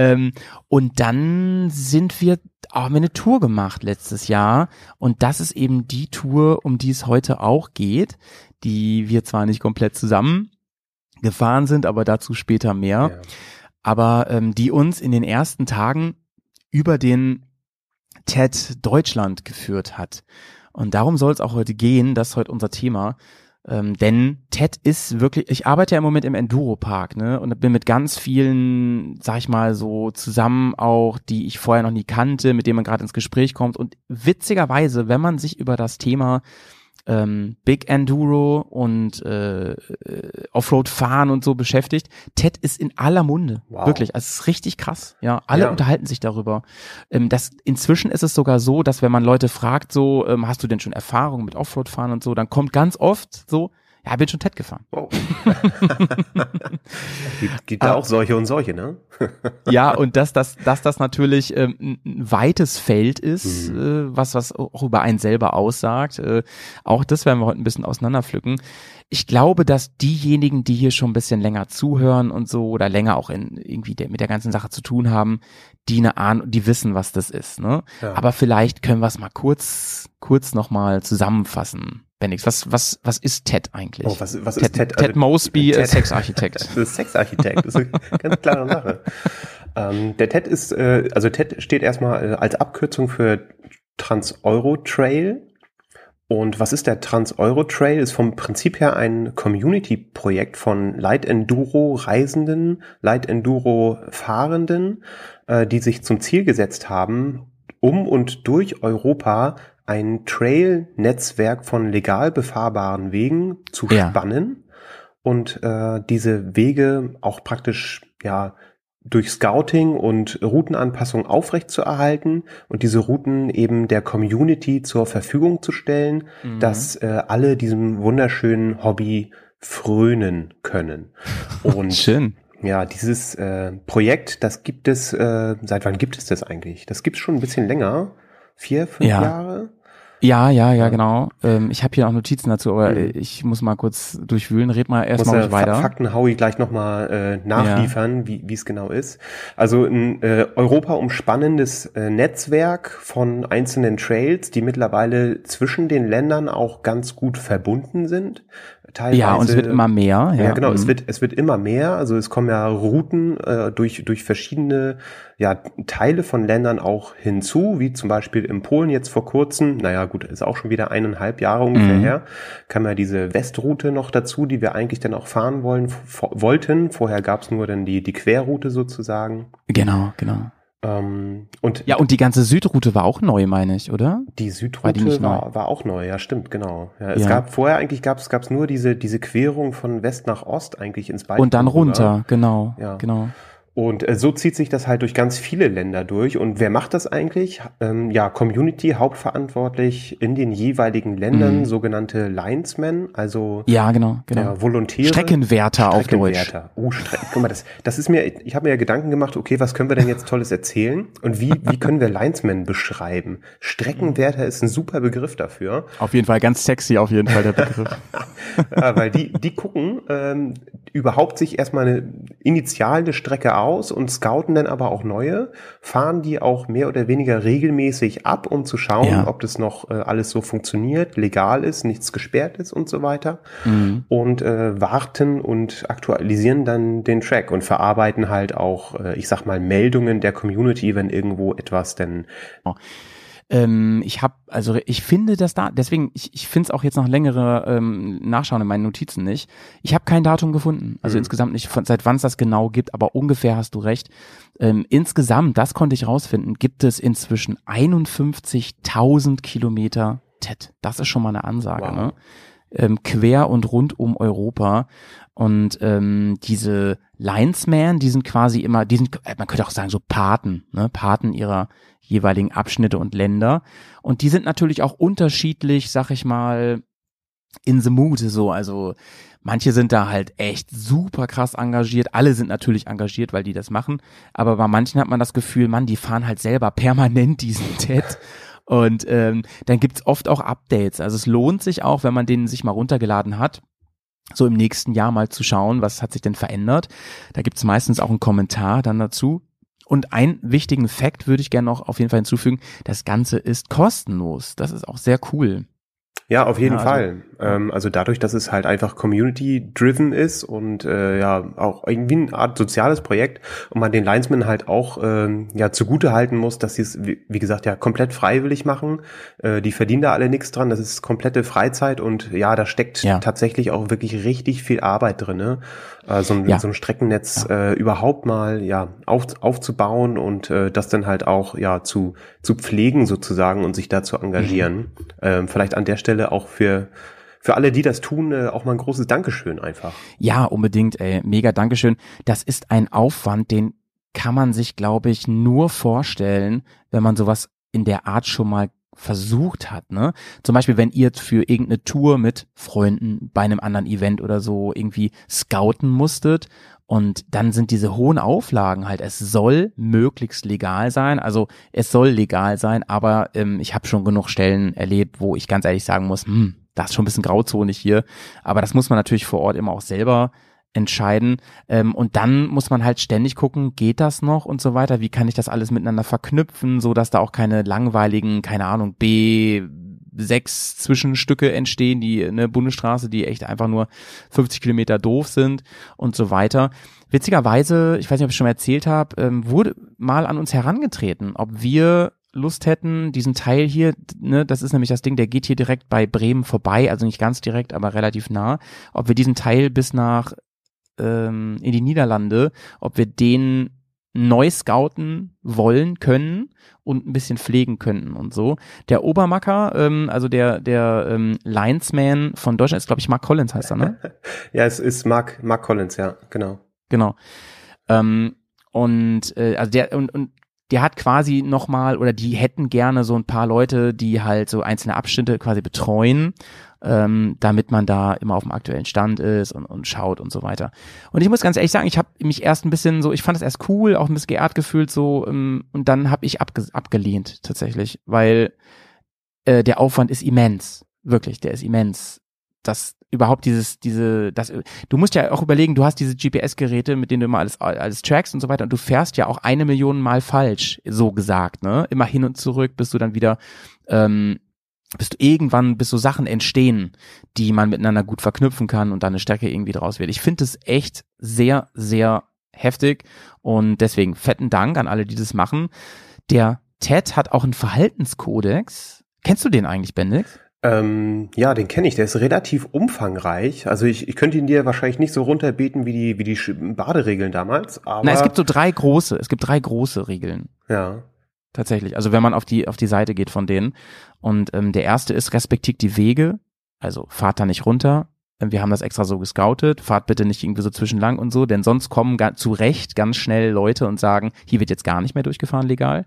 A: Ähm, und dann sind wir, haben wir eine Tour gemacht letztes Jahr. Und das ist eben die Tour, um die es heute auch geht, die wir zwar nicht komplett zusammen gefahren sind, aber dazu später mehr.
E: Ja.
A: Aber ähm, die uns in den ersten Tagen über den TED Deutschland geführt hat. Und darum soll es auch heute gehen, das ist heute unser Thema. Ähm, denn TED ist wirklich, ich arbeite ja im Moment im Enduro-Park, ne? Und bin mit ganz vielen, sag ich mal, so zusammen auch, die ich vorher noch nie kannte, mit denen man gerade ins Gespräch kommt. Und witzigerweise, wenn man sich über das Thema ähm, Big Enduro und äh, äh, Offroad fahren und so beschäftigt. TED ist in aller Munde.
E: Wow.
A: Wirklich. Also es ist richtig krass. Ja, alle
E: Ja.
A: unterhalten sich darüber. Ähm, das, inzwischen ist es sogar so, dass wenn man Leute fragt, so, ähm, hast du denn schon Erfahrung mit Offroad fahren und so, dann kommt ganz oft so, ja, bin schon TED gefahren.
E: Oh. gibt gibt da auch solche und solche, ne?
A: Ja, und dass das, dass das natürlich ähm, ein weites Feld ist, äh, was, was auch über einen selber aussagt. Äh, auch das werden wir heute ein bisschen auseinanderpflücken. Ich glaube, dass diejenigen, die hier schon ein bisschen länger zuhören und so oder länger auch in irgendwie der, mit der ganzen Sache zu tun haben, die eine Ahnung, die wissen, was das ist. Ne?
E: Ja.
A: Aber vielleicht können wir es mal kurz, kurz nochmal zusammenfassen. Bendix, was, was, was ist TED eigentlich?
E: Oh, was, was
A: Ted,
E: ist Ted?
A: Ted Mosby, äh,
E: Ted-
A: Sexarchitekt.
E: Das ist Sexarchitekt, das ist eine ganz klare Sache. Ähm, der TED ist, äh, also TED steht erstmal äh, als Abkürzung für Trans-Euro-Trail. Und was ist der Trans-Euro-Trail? Ist vom Prinzip her ein Community-Projekt von Light Enduro-Reisenden, Light Enduro-Fahrenden, äh, die sich zum Ziel gesetzt haben, um und durch Europa ein Trail-Netzwerk von legal befahrbaren Wegen zu
A: Ja.
E: spannen und äh, diese Wege auch praktisch ja durch Scouting und Routenanpassung aufrechtzuerhalten und diese Routen eben der Community zur Verfügung zu stellen,
A: Mhm.
E: dass äh, alle diesem wunderschönen Hobby frönen können. Und
A: Schön.
E: ja, dieses äh, Projekt, das gibt es, äh, seit wann gibt es das eigentlich? Das gibt es schon ein bisschen länger. Vier, fünf
A: Ja.
E: Jahre?
A: Ja, ja, ja, genau. Ähm, ich habe hier auch Notizen dazu, aber
E: Mhm.
A: ich muss mal kurz durchwühlen. Red mal erstmal ruhig weiter.
E: Fa- Fakten Howie gleich nochmal äh, nachliefern, wie wie es genau ist. Also ein äh, Europa umspannendes äh, Netzwerk von einzelnen Trails, die mittlerweile zwischen den Ländern auch ganz gut verbunden sind. Teilweise,
A: Ja, und es wird immer mehr. Ja,
E: Ja, genau, es
A: mhm.
E: wird, es wird immer mehr. Also es kommen ja Routen äh, durch, durch verschiedene ja, Teile von Ländern auch hinzu, wie zum Beispiel in Polen jetzt vor kurzem, naja gut, ist auch schon wieder eineinhalb Jahre ungefähr
A: Mhm.
E: her, kam ja diese Westroute noch dazu, die wir eigentlich dann auch fahren wollen, wollten. Vorher gab's nur dann die, die Querroute sozusagen.
A: Genau, genau.
E: Ähm, und
A: Ja, und die ganze Südroute war auch neu, meine ich, oder?
E: die
A: War
E: Südroute
A: nicht
E: war, war, auch neu, ja stimmt, genau. Ja, es
A: Ja.
E: gab vorher eigentlich gab's gab's nur diese diese Querung von West nach Ost eigentlich ins Baltikum
A: Und dann runter, genau,
E: Ja.
A: genau.
E: Und äh, so zieht sich das halt durch ganz viele Länder durch. Und wer macht das eigentlich? Ähm, ja, Community hauptverantwortlich in den jeweiligen Ländern,
A: Mhm.
E: sogenannte Linesmen, also
A: Ja, genau, genau.
E: ja, Volontäre.
A: Streckenwärter auf Deutsch.
E: Streckenwärter. Oh, Strecken. Guck mal, das, das ist mir, ich habe mir ja Gedanken gemacht, okay, was können wir denn jetzt Tolles erzählen? Und wie, wie können wir Linesmen beschreiben? Streckenwärter ist ein super Begriff dafür.
A: Auf jeden Fall ganz sexy, auf jeden Fall der Begriff.
E: Ja, weil die, die gucken ähm, überhaupt sich erstmal eine initial eine Strecke aus und scouten dann aber auch neue, fahren die auch mehr oder weniger regelmäßig ab, um zu schauen,
A: Ja.
E: ob das noch äh, alles so funktioniert, legal ist, nichts gesperrt ist und so weiter.
A: Mhm.
E: Und äh, warten und aktualisieren dann den Track und verarbeiten halt auch, äh, ich sag mal, Meldungen der Community, wenn irgendwo etwas denn
A: Ähm, ich habe, also ich finde das da, deswegen, ich, ich finde es auch jetzt noch längere ähm, Nachschauen in meinen Notizen nicht. Ich habe kein Datum gefunden, also
E: Mhm.
A: insgesamt nicht, von, seit wann es das genau gibt, aber ungefähr hast du recht. Ähm, insgesamt, das konnte ich rausfinden, gibt es inzwischen 51.000 Kilometer TED. Das ist schon mal eine Ansage,
E: Wow.
A: ne? Ähm, quer und rund um Europa. Und ähm, diese Linesmen, die sind quasi immer, die sind, äh, man könnte auch sagen, so Paten, ne? Paten ihrer jeweiligen Abschnitte und Länder. Und die sind natürlich auch unterschiedlich, sag ich mal, in the mood so. Also manche sind da halt echt super krass engagiert. Alle sind natürlich engagiert, weil die das machen. Aber bei manchen hat man das Gefühl, man, die fahren halt selber permanent diesen TED. Und ähm, dann gibt's oft auch Updates. Also es lohnt sich auch, wenn man den sich mal runtergeladen hat, so im nächsten Jahr mal zu schauen, was hat sich denn verändert. Da gibt's meistens auch einen Kommentar dann dazu. Und einen wichtigen Fakt würde ich gerne noch auf jeden Fall hinzufügen. Das Ganze ist kostenlos. Das ist auch sehr cool.
E: Ja, auf jeden
A: Ja, also-
E: Fall. Ähm, also dadurch, dass es halt einfach community-driven ist und äh, ja auch irgendwie eine Art soziales Projekt und man den Linesmen halt auch ähm, ja zugute halten muss, dass sie es, wie, wie gesagt, ja komplett freiwillig machen. Äh, die verdienen da alle nichts dran. Das ist komplette Freizeit und ja, da steckt
A: Ja.
E: tatsächlich auch wirklich richtig viel Arbeit drin. Ne? Äh, so, ein,
A: Ja.
E: so ein Streckennetz äh, überhaupt mal ja auf, aufzubauen und äh, das dann halt auch ja zu zu pflegen sozusagen und sich da zu engagieren. Ähm, vielleicht an der Stelle auch für für alle, die das tun, äh, auch mal ein großes Dankeschön einfach.
A: Ja, unbedingt, ey. Mega Dankeschön. Das ist ein Aufwand, den kann man sich, glaube ich, nur vorstellen, wenn man sowas in der Art schon mal versucht hat, ne? Zum Beispiel, wenn ihr für irgendeine Tour mit Freunden bei einem anderen Event oder so irgendwie scouten musstet und dann sind diese hohen Auflagen halt, es soll möglichst legal sein, also es soll legal sein, aber ähm, ich habe schon genug Stellen erlebt, wo ich ganz ehrlich sagen muss, hm, das ist schon ein bisschen grauzonig hier, aber das muss man natürlich vor Ort immer auch selber entscheiden. Ähm, und dann muss man halt ständig gucken, geht das noch und so weiter? Wie kann ich das alles miteinander verknüpfen, so dass da auch keine langweiligen, keine Ahnung, B sechs Zwischenstücke entstehen, die eine Bundesstraße, die echt einfach nur 50 Kilometer doof sind und so weiter. Witzigerweise, ich weiß nicht, ob ich schon mal erzählt habe, ähm, wurde mal an uns herangetreten, ob wir Lust hätten, diesen Teil hier, ne, das ist nämlich das Ding, der geht hier direkt bei Bremen vorbei, also nicht ganz direkt, aber relativ nah, ob wir diesen Teil bis nach ähm, in die Niederlande, ob wir den neu scouten wollen können und ein bisschen pflegen könnten und so. Der Obermacker, ähm, also der der ähm, Linesman von Deutschland ist, glaube ich, Mark Collins heißt er, ne?
E: Ja, es ist Mark, Mark Collins, ja, genau.
A: Genau. Ähm, und äh, also der und, und der hat quasi nochmal oder die hätten gerne so ein paar Leute, die halt so einzelne Abschnitte quasi betreuen, ähm, damit man da immer auf dem aktuellen Stand ist und, und schaut und so weiter. Und ich muss ganz ehrlich sagen, ich habe mich erst ein bisschen so, ich fand es erst cool, auch ein bisschen geehrt gefühlt so ähm, und dann habe ich abge abgelehnt tatsächlich, weil äh, der Aufwand ist immens, wirklich, der ist immens. Das überhaupt dieses, diese, das, du musst ja auch überlegen, du hast diese GPS-Geräte, mit denen du immer alles, alles trackst und so weiter und du fährst ja auch eine Million Mal falsch, so gesagt, ne? Immer hin und zurück, bis du dann wieder, ähm, bis du irgendwann, bis so Sachen entstehen, die man miteinander gut verknüpfen kann und dann eine Stärke irgendwie draus wird. Ich finde es echt sehr, sehr heftig und deswegen fetten Dank an alle, die das machen. Der Ted hat auch einen Verhaltenskodex. Kennst du den eigentlich, Bendix?
E: Ähm, ja, den kenne ich. Der ist relativ umfangreich. Also ich, ich könnte ihn dir wahrscheinlich nicht so runterbeten wie die, wie die Baderegeln damals. Aber
A: Na, es gibt so drei große, es gibt drei große Regeln.
E: ja,
A: Tatsächlich. Also wenn man auf die, auf die Seite geht von denen. Und ähm, der erste ist, respektiert die Wege. Also fahrt da nicht runter. Ähm, Wir haben das extra so gescoutet. Fahrt bitte nicht irgendwie so zwischenlang und so, denn sonst kommen zu Recht ganz schnell Leute und sagen, hier wird jetzt gar nicht mehr durchgefahren legal.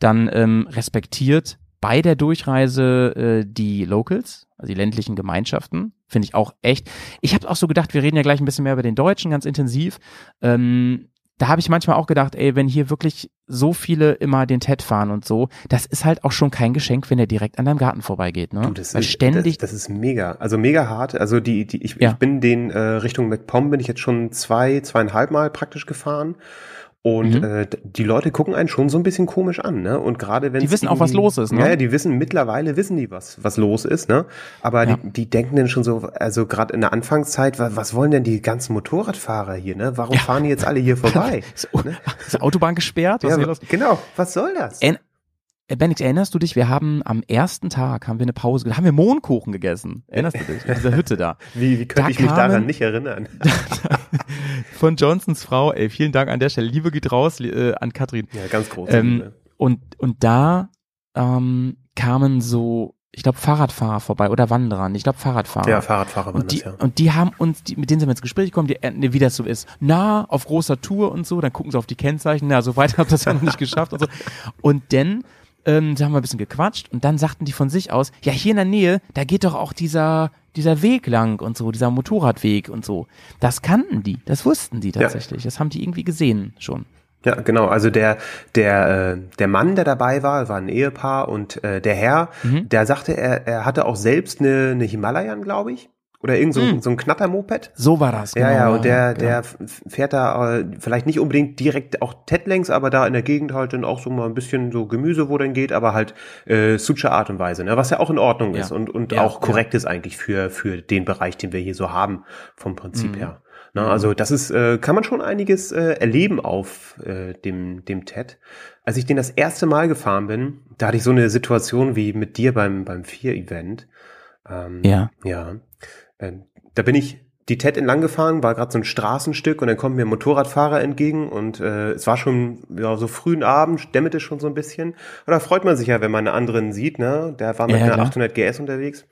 A: Dann ähm, respektiert bei der Durchreise äh, die Locals, also die ländlichen Gemeinschaften. Finde ich auch echt. Ich habe auch so gedacht, wir reden ja gleich ein bisschen mehr über den Deutschen, ganz intensiv. Ähm, da habe ich manchmal auch gedacht, ey, wenn hier wirklich so viele immer den TED fahren und so, das ist halt auch schon kein Geschenk, wenn der direkt an deinem Garten vorbeigeht, ne?
E: Du, das
A: Weil
E: ist,
A: ständig,
E: Das, das ist mega. Also mega hart. Also die, die ich,
A: Ja.
E: ich bin den äh, Richtung MacPom bin ich jetzt schon zwei, zweieinhalb Mal praktisch gefahren. Und
A: Mhm.
E: äh, die Leute gucken einen schon so ein bisschen komisch an, ne? Und gerade wenn
A: Die wissen auch, was los ist, ne?
E: Ja, ja, die wissen mittlerweile wissen die was, was los ist, ne? Aber
A: Ja.
E: die, die denken dann schon so, also gerade in der Anfangszeit, wa- was wollen denn die ganzen Motorradfahrer hier, ne? Warum fahren die jetzt alle hier vorbei?
A: ist, ist die Autobahn gesperrt? Was ist
E: ja,
A: hier los?
E: genau. Was soll das?
A: Äh, Benix, erinnerst du dich, wir haben am ersten Tag, haben wir eine Pause, haben wir Mohnkuchen gegessen. Erinnerst du dich? In dieser Hütte da.
E: Wie, wie könnte
A: Da
E: ich mich
A: kamen-
E: daran nicht erinnern?
A: Von Johnsons Frau, ey, vielen Dank an der Stelle. Liebe geht raus äh, an Katrin.
E: Ja, ganz groß.
A: Ähm, und, und da ähm, kamen so, ich glaube, Fahrradfahrer vorbei oder Wanderer. Ich glaube, Fahrradfahrer.
E: ja, Fahrradfahrer waren
A: Und die,
E: das, ja.
A: und die haben uns, die, mit denen sind wir ins Gespräch gekommen, die, äh, wie das so ist. Na, auf großer Tour und so, dann gucken sie auf die Kennzeichen, na, so weit habt ihr das ja noch nicht geschafft und so. Und dann ähm, da haben wir ein bisschen gequatscht und dann sagten die von sich aus, ja, hier in der Nähe, da geht doch auch dieser, dieser Weg lang und so, dieser Motorradweg und so. Das kannten die, das wussten die tatsächlich. Das haben die irgendwie gesehen schon.
E: Ja, genau. Also der der äh, der Mann, der dabei war, war ein Ehepaar und äh, der Herr,
A: Mhm.
E: der sagte, er er hatte auch selbst eine, eine Himalayan, glaube ich, oder irgend so, ein so ein Knattermoped.
A: So war das.
E: Ja,
A: genau,
E: ja, und der,
A: genau.
E: der fährt da äh, vielleicht nicht unbedingt direkt auch Ted-Längs, aber da in der Gegend halt dann auch so mal ein bisschen so Gemüse, wo dann geht, aber halt äh, Sucha Art und Weise, ne? was ja auch in Ordnung
A: Ja.
E: ist und, und
A: Ja,
E: auch korrekt ist eigentlich für, für den Bereich, den wir hier so haben, vom Prinzip
A: Mhm.
E: her. Ne? Also das ist, äh, kann man schon einiges äh, erleben auf äh, dem, dem TED. Als ich den das erste Mal gefahren bin, da hatte ich so eine Situation wie mit dir beim, beim Vier-Event. Ähm,
A: Ja.
E: ja. Ähm, da bin ich die TED entlang gefahren, war gerade so ein Straßenstück und dann kommt mir ein Motorradfahrer entgegen und äh, es war schon ja, so frühen Abend, dämmerte schon so ein bisschen. Und da freut man sich ja, wenn man einen anderen sieht, ne? Der war mit
A: Ja,
E: einer
A: klar.
E: 800 GS unterwegs.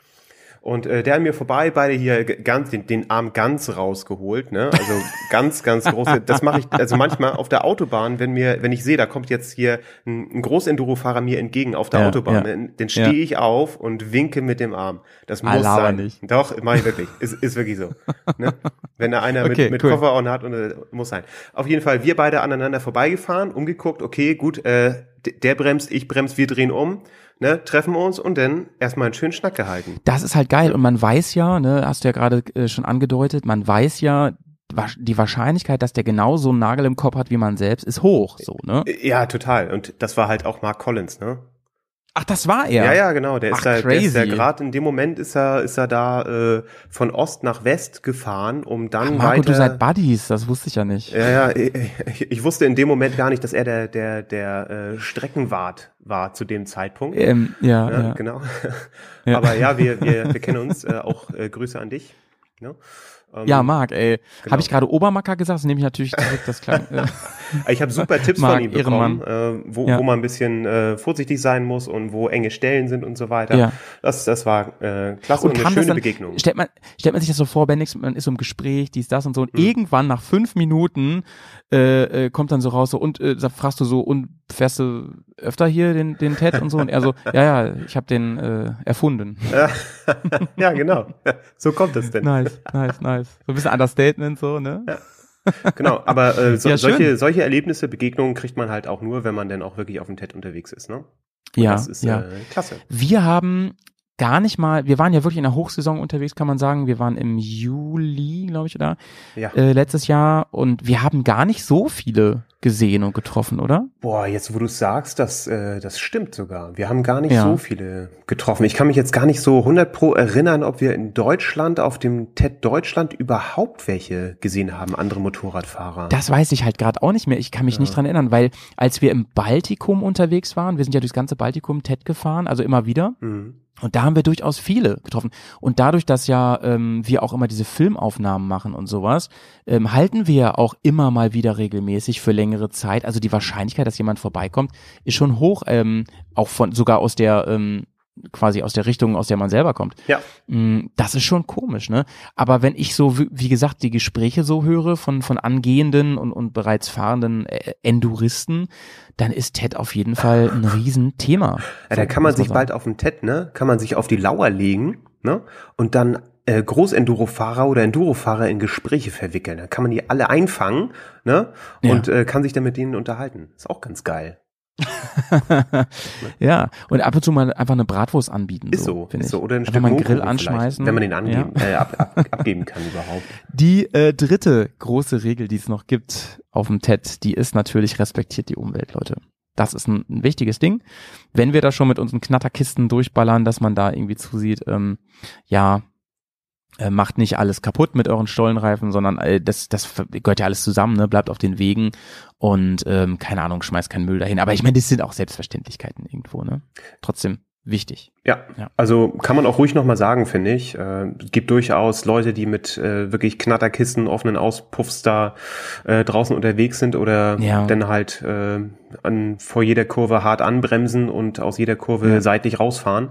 E: Und äh, der an mir vorbei, beide hier ganz den, den Arm ganz rausgeholt, ne? Also ganz, ganz große. Das mache ich also manchmal auf der Autobahn, wenn mir, wenn ich sehe, da kommt jetzt hier ein, ein Großenduro-Fahrer mir entgegen auf der
A: Ja,
E: Autobahn,
A: ja.
E: ne? dann stehe
A: Ja.
E: ich auf und winke mit dem Arm. Das muss
A: laber
E: sein.
A: nicht.
E: Doch, mache ich wirklich. Ist, ist wirklich so. Ne? Wenn da einer
A: Okay,
E: mit, mit
A: cool.
E: Koffer on hat und äh, muss sein. Auf jeden Fall, wir beide aneinander vorbeigefahren, umgeguckt, okay, gut, äh, der bremst, ich bremst, wir drehen um, ne, treffen uns und dann erstmal einen schönen Schnack gehalten.
A: Das ist halt geil und man weiß ja, ne, hast du ja gerade äh, schon angedeutet, man weiß ja, die Wahrscheinlichkeit, dass der genau so einen Nagel im Kopf hat wie man selbst, ist hoch, so, ne?
E: Ja, total. Und das war halt auch Mark Collins, ne?
A: Ach, das war er.
E: Ja, ja, genau. Der
A: Ach,
E: ist da, der ist ja
A: crazy.
E: gerade in dem Moment ist er, ist er da äh, von Ost nach West gefahren, um dann
A: Ach, Marco,
E: weiter.
A: du seid Buddies, das wusste ich ja nicht.
E: ja, ja, ich, ich wusste in dem Moment gar nicht, dass er der, der, der äh, Streckenwart war zu dem Zeitpunkt.
A: Ähm, ja,
E: Ja,
A: ja.
E: genau.
A: Ja.
E: Aber ja, wir, wir, wir kennen uns. Äh, auch äh, Grüße an dich. Ne? Ähm,
A: Ja, Marc, ey.
E: Genau.
A: Habe ich gerade Obermacker gesagt? Das nehme ich natürlich zurück, das klang. Äh,
E: Ich habe super Tipps
A: Marc
E: von ihm bekommen, äh, wo,
A: Ja.
E: wo man ein bisschen äh, vorsichtig sein muss und wo enge Stellen sind und so weiter.
A: Ja.
E: Das, das war äh, klasse und, eine
A: kam das
E: schöne
A: dann,
E: Begegnung.
A: Stellt man, stellt man sich das so vor, Bendix, man ist so im Gespräch, dies, das und so, und
E: Mhm.
A: irgendwann nach fünf Minuten äh, äh, kommt dann so raus, so, und äh, fragst du so, und fährst du öfter hier den, den TED und so? Und er so, ja, ja, ich habe den äh, erfunden.
E: ja, genau. So kommt es denn.
A: Nice, nice, nice. So ein bisschen Understatement so, ne?
E: Genau, aber äh, so,
A: Ja,
E: solche, solche Erlebnisse, Begegnungen kriegt man halt auch nur, wenn man dann auch wirklich auf dem TED unterwegs ist. Ne? Und
A: Ja,
E: das ist
A: ja.
E: äh, klasse.
A: Wir haben gar nicht mal, wir waren ja wirklich in der Hochsaison unterwegs, kann man sagen. Wir waren im Juli, glaube ich, oder?
E: Ja.
A: Äh, letztes Jahr und wir haben gar nicht so viele gesehen und getroffen, oder?
E: Boah, jetzt wo du sagst, das, äh, das stimmt sogar. Wir haben gar nicht
A: Ja.
E: so viele getroffen. Ich kann mich jetzt gar nicht so 100 pro erinnern, ob wir in Deutschland, auf dem TED Deutschland überhaupt welche gesehen haben, andere Motorradfahrer.
A: Das weiß ich halt gerade auch nicht mehr. Ich kann mich nicht dran erinnern, weil als wir im Baltikum unterwegs waren, wir sind ja durchs ganze Baltikum TED gefahren, also immer wieder.
E: Mhm.
A: Und da haben wir durchaus viele getroffen. Und dadurch, dass ja ähm, wir auch immer diese Filmaufnahmen machen und sowas, ähm, halten wir auch immer mal wieder regelmäßig für längere Zeit. Also die Wahrscheinlichkeit, dass jemand vorbeikommt, ist schon hoch, ähm, auch von sogar aus der ähm, quasi aus der Richtung, aus der man selber kommt.
E: Ja.
A: Mm, Das ist schon komisch, ne? Aber wenn ich so, wie gesagt, die Gespräche so höre von, von angehenden und, und bereits fahrenden äh, Enduristen, dann ist TED auf jeden Fall ein Riesenthema.
E: Ja, da kann man sich bald auf dem TED, ne, kann man sich auf die Lauer legen, ne, und dann äh, Großenduro-Fahrer oder Enduro-Fahrer in Gespräche verwickeln. Da kann man die alle einfangen, ne,
A: Ja.
E: und äh, kann sich dann mit denen unterhalten. Ist auch ganz geil.
A: ja, und ab und zu mal einfach eine Bratwurst anbieten.
E: Ist so,
A: finde
E: ist
A: ich.
E: so. Oder ein Stück
A: mal einen Grill anschmeißen.
E: wenn man den angeben,
A: Ja.
E: äh, ab, ab, abgeben kann überhaupt.
A: Die äh, dritte große Regel, die es noch gibt auf dem TED, die ist natürlich respektiert die Umwelt, Leute. Das ist ein, ein wichtiges Ding. Wenn wir da schon mit unseren Knatterkisten durchballern, dass man da irgendwie zusieht, ähm, ja, äh, macht nicht alles kaputt mit euren Stollenreifen, sondern äh, das, das gehört ja alles zusammen, ne? bleibt auf den Wegen und ähm, keine Ahnung, schmeißt keinen Müll dahin. Aber ich meine, das sind auch Selbstverständlichkeiten irgendwo, ne? Trotzdem wichtig.
E: Ja,
A: Ja.
E: also kann man auch ruhig nochmal sagen, finde ich. Äh, es gibt durchaus Leute, die mit äh, wirklich Knatterkisten, offenen Auspuffs da äh, draußen unterwegs sind oder
A: Ja.
E: dann halt äh, an, vor jeder Kurve hart anbremsen und aus jeder Kurve
A: Ja.
E: seitlich rausfahren.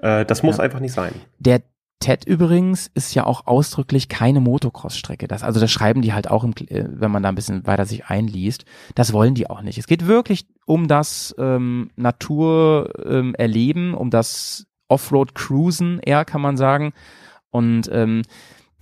E: Äh, das muss einfach nicht sein.
A: Der TED übrigens ist ja auch ausdrücklich keine Motocross-Strecke. Das, also das schreiben die halt auch, im, äh, wenn man da ein bisschen weiter sich einliest. Das wollen die auch nicht. Es geht wirklich um das ähm, Naturerleben, ähm, um das Offroad-Cruisen eher, kann man sagen. Und ähm,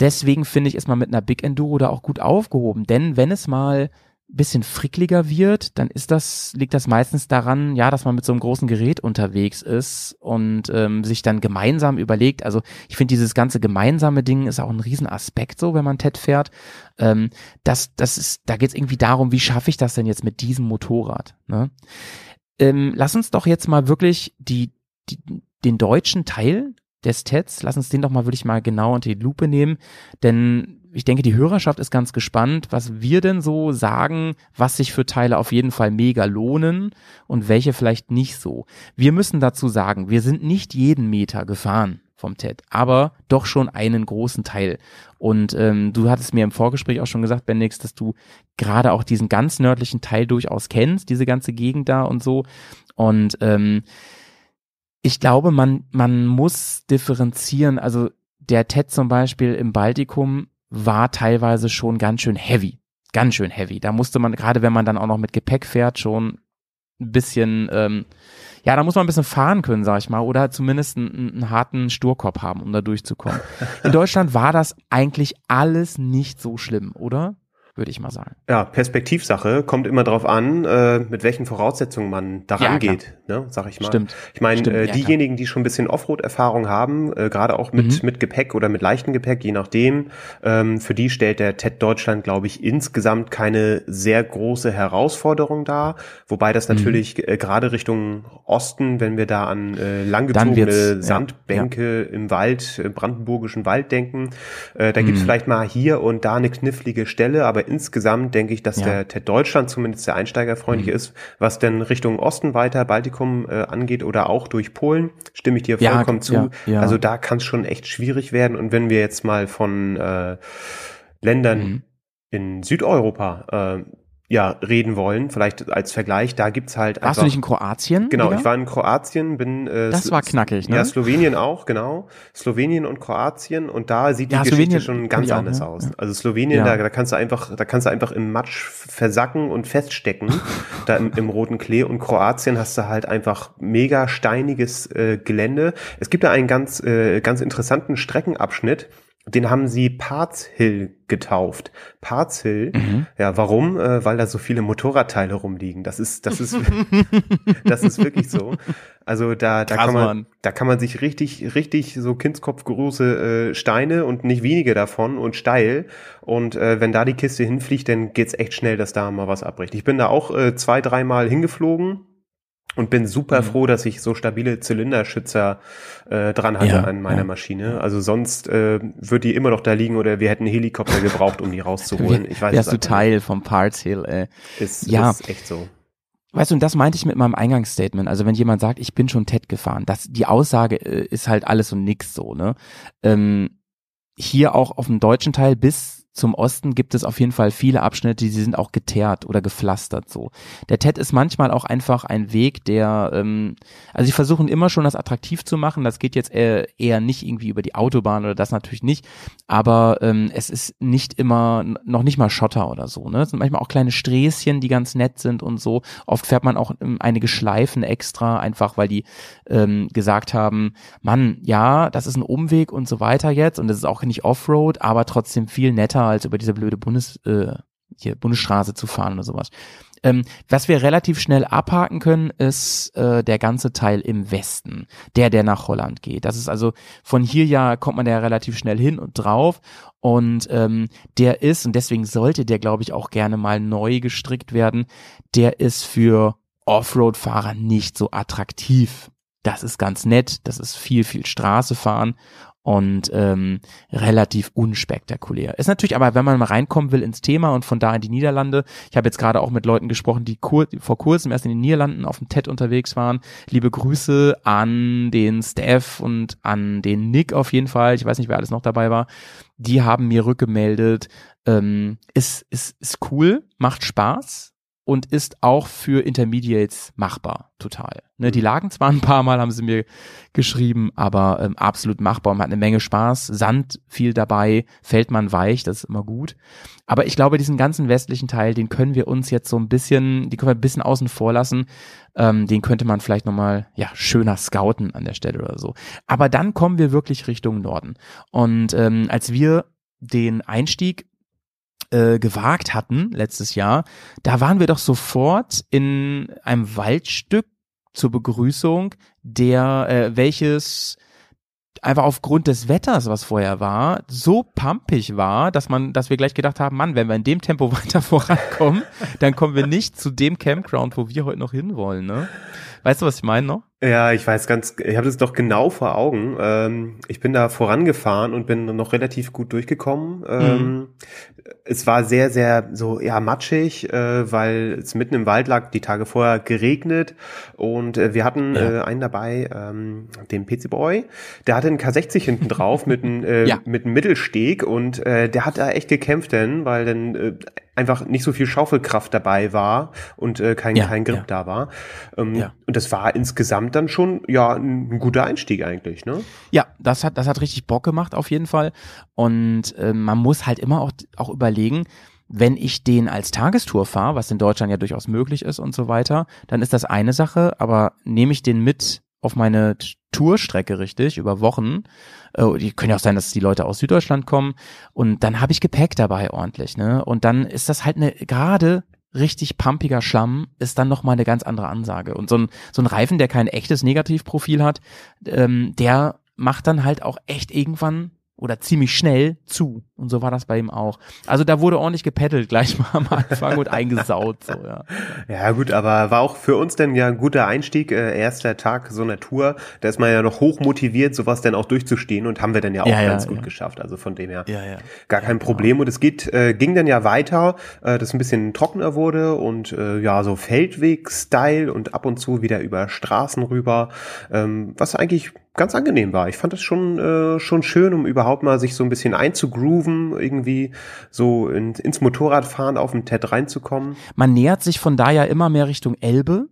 A: deswegen finde ich, ist man mit einer Big Enduro da auch gut aufgehoben. Denn wenn es mal bisschen frickliger wird, dann ist das, liegt das meistens daran, ja, dass man mit so einem großen Gerät unterwegs ist und ähm, sich dann gemeinsam überlegt, also ich finde dieses ganze gemeinsame Ding ist auch ein Riesenaspekt so, wenn man TED fährt. Ähm, das, das ist, da geht es irgendwie darum, wie schaffe ich das denn jetzt mit diesem Motorrad? Ne? Ähm, lass uns doch jetzt mal wirklich die, die, den deutschen Teil des TEDs, lass uns den doch mal wirklich mal genau unter die Lupe nehmen, denn ich denke, die Hörerschaft ist ganz gespannt, was wir denn so sagen, was sich für Teile auf jeden Fall mega lohnen und welche vielleicht nicht so. Wir müssen dazu sagen, wir sind nicht jeden Meter gefahren vom TED, aber doch schon einen großen Teil. Und ähm, du hattest mir im Vorgespräch auch schon gesagt, Bendix, dass du gerade auch diesen ganz nördlichen Teil durchaus kennst, diese ganze Gegend da und so. Und ähm, ich glaube, man, man muss differenzieren. Also der TED zum Beispiel im Baltikum war teilweise schon ganz schön heavy. Ganz schön heavy. Da musste man, gerade wenn man dann auch noch mit Gepäck fährt, schon ein bisschen, ähm, ja, da muss man ein bisschen fahren können, sag ich mal, oder zumindest einen, einen harten Sturkopf haben, um da durchzukommen. In Deutschland war das eigentlich alles nicht so schlimm, oder? Würde ich mal sagen.
E: Ja, Perspektivsache kommt immer drauf an, äh, mit welchen Voraussetzungen man daran
A: Ja,
E: geht, ne, sag ich mal.
A: Stimmt.
E: Ich meine, äh,
A: ja,
E: diejenigen, die schon ein bisschen Offroad-Erfahrung haben, äh, gerade auch mit,
A: Mhm.
E: mit Gepäck oder mit leichtem Gepäck, je nachdem, ähm, für die stellt der TED Deutschland, glaube ich, insgesamt keine sehr große Herausforderung dar. Wobei
A: Mhm.
E: das natürlich äh, gerade Richtung Osten, wenn wir da an äh, langgezogene
A: wird's, ja,
E: Sandbänke im Wald, im brandenburgischen Wald denken, äh, da gibt's
A: Mhm.
E: vielleicht mal hier und da eine knifflige Stelle, aber insgesamt denke ich, dass
A: Ja.
E: der TED Deutschland zumindest der einsteigerfreundliche
A: Mhm.
E: ist. Was denn Richtung Osten weiter, Baltikum äh, angeht oder auch durch Polen, stimme ich dir
A: Ja,
E: vollkommen zu.
A: ja, ja.
E: Also da kann es schon echt schwierig werden. Und wenn wir jetzt mal von äh, Ländern
A: Mhm.
E: in Südeuropa äh, ja, reden wollen, vielleicht als Vergleich, da gibt's halt
A: Warst du
E: einfach-
A: nicht in Kroatien?
E: Genau,
A: Digga?
E: ich war in Kroatien, bin äh,
A: Das war knackig, ne?
E: Ja, Slowenien auch, genau. Slowenien und Kroatien und da sieht die
A: Ja,
E: Geschichte
A: Slowenien
E: schon ganz
A: ich auch,
E: anders
A: ja.
E: aus.
A: Ja.
E: Also Slowenien,
A: Ja.
E: da, da kannst du einfach, da kannst du einfach im Matsch versacken und feststecken, da im, im roten Klee. Und Kroatien hast du halt einfach mega steiniges äh, Gelände. Es gibt da einen ganz, äh, ganz interessanten Streckenabschnitt. Den haben sie Parts Hill getauft. Parts Hill,
A: Mhm.
E: ja, warum? Äh, weil da so viele Motorradteile rumliegen. Das ist, das ist, das ist wirklich so. Also da, da
A: Krass,
E: kann man,
A: Mann.
E: da kann man sich richtig, richtig so Kindskopfgroße äh, Steine und nicht wenige davon und steil. Und äh, wenn da die Kiste hinfliegt, dann geht's echt schnell, dass da mal was abbricht. Ich bin da auch äh, zwei, dreimal hingeflogen und bin super
A: Mhm.
E: froh, dass ich so stabile Zylinderschützer äh, dran hatte
A: Ja,
E: an meiner
A: ja.
E: Maschine. Also sonst äh, wird die immer noch da liegen oder wir hätten einen Helikopter gebraucht, um die rauszuholen. Ich weiß
A: Wärst du Teil vom Parts Hill,
E: nicht. Ist,
A: Ja.
E: ist echt so.
A: Weißt du, und das meinte ich mit meinem Eingangsstatement. Also wenn jemand sagt, ich bin schon TED gefahren, das, die Aussage äh, ist halt alles und nix so, ne? Ähm, hier auch auf dem deutschen Teil bis zum Osten gibt es auf jeden Fall viele Abschnitte, die sind auch geteert oder gepflastert so. Der TED ist manchmal auch einfach ein Weg, der, ähm, also sie versuchen immer schon das attraktiv zu machen. Das geht jetzt eher, eher nicht irgendwie über die Autobahn oder das natürlich nicht, aber ähm, es ist nicht immer, noch nicht mal Schotter oder so. Ne? Es sind manchmal auch kleine Sträßchen, die ganz nett sind und so. Oft fährt man auch ähm, einige Schleifen extra, einfach weil die ähm, gesagt haben, Mann, ja, das ist ein Umweg und so weiter jetzt und das ist auch nicht Offroad, aber trotzdem viel netter als über diese blöde Bundes, äh, hier, Bundesstraße zu fahren oder sowas. Ähm, was wir relativ schnell abhaken können, ist äh, der ganze Teil im Westen, der, der nach Holland geht. Das ist also von hier ja kommt man ja relativ schnell hin und drauf und ähm, der ist und deswegen sollte der, glaube ich, auch gerne mal neu gestrickt werden. Der ist für Offroad-Fahrer nicht so attraktiv. Das ist ganz nett, das ist viel, viel Straße fahren und ähm, relativ unspektakulär. Ist natürlich aber, wenn man mal reinkommen will ins Thema und von da in die Niederlande, ich habe jetzt gerade auch mit Leuten gesprochen, die kur vor kurzem erst in den Niederlanden auf dem TED unterwegs waren. Liebe Grüße an den Steph und an den Nick auf jeden Fall. Ich weiß nicht, wer alles noch dabei war. Die haben mir rückgemeldet, ähm, ist, ist, ist cool, macht Spaß und ist auch für Intermediates machbar, total. Ne, die lagen zwar ein paar Mal, haben sie mir geschrieben, aber ähm, absolut machbar. Man hat eine Menge Spaß, Sand viel dabei, fällt man weich, das ist immer gut. Aber ich glaube, diesen ganzen westlichen Teil, den können wir uns jetzt so ein bisschen, die können wir ein bisschen außen vor lassen. Ähm, den könnte man vielleicht nochmal, ja, schöner scouten an der Stelle oder so. Aber dann kommen wir wirklich Richtung Norden. Und ähm, als wir den Einstieg äh, gewagt hatten letztes Jahr, da waren wir doch sofort in einem Waldstück zur Begrüßung, der äh, welches einfach aufgrund des Wetters, was vorher war, so pumpig war, dass man, dass wir gleich gedacht haben, Mann, wenn wir in dem Tempo weiter vorankommen, dann kommen wir nicht zu dem Campground, wo wir heute noch hinwollen, ne? Weißt du, was ich meine noch?
E: Ja, ich weiß ganz, ich habe das doch genau vor Augen. Ähm, ich bin da vorangefahren und bin noch relativ gut durchgekommen. Ähm, Es war sehr, sehr so ja matschig, äh, weil es mitten im Wald lag, die Tage vorher geregnet und äh, wir hatten
A: Ja.
E: äh, einen dabei, ähm, den PC Boy, der hatte einen K60 hinten drauf mit einem äh,
A: Ja.
E: mit einem Mittelsteg und äh, der hat da echt gekämpft, denn weil dann äh, einfach nicht so viel Schaufelkraft dabei war und äh, kein
A: Ja,
E: kein Grip da war. Ähm,
A: Ja.
E: Und das war insgesamt dann schon ja ein, ein guter Einstieg eigentlich, ne?
A: Ja, das hat, das hat richtig Bock gemacht auf jeden Fall. Und äh, man muss halt immer auch, auch überlegen, wenn ich den als Tagestour fahre, was in Deutschland ja durchaus möglich ist und so weiter, dann ist das eine Sache, aber nehme ich den mit auf meine Tourstrecke richtig, über Wochen, äh, die können ja auch sein, dass die Leute aus Süddeutschland kommen und dann habe ich Gepäck dabei ordentlich, ne? Und dann ist das halt eine gerade richtig pumpiger Schlamm ist dann nochmal eine ganz andere Ansage. Und so ein, so ein Reifen, der kein echtes Negativprofil hat, ähm, der macht dann halt auch echt irgendwann oder ziemlich schnell zu. Und so war das bei ihm auch. Also da wurde ordentlich gepeddelt gleich mal am Anfang und eingesaut. So, ja.
E: Ja gut, aber war auch für uns dann ja ein guter Einstieg, äh, erster Tag so einer Tour. Da ist man ja noch hoch motiviert, sowas dann auch durchzustehen und haben wir dann ja auch
A: Ja, ja,
E: ganz gut
A: ja.
E: geschafft. Also von dem her
A: Ja, ja.
E: gar kein Problem. Und es geht, äh, ging dann ja weiter, äh, dass ein bisschen trockener wurde und äh, ja so Feldweg-Style und ab und zu wieder über Straßen rüber, ähm, was eigentlich ganz angenehm war. Ich fand das schon, äh, schon schön, um überhaupt mal sich so ein bisschen einzugrooven, irgendwie so in, ins Motorradfahren auf dem TED reinzukommen.
A: Man nähert sich von da ja immer mehr Richtung Elbe,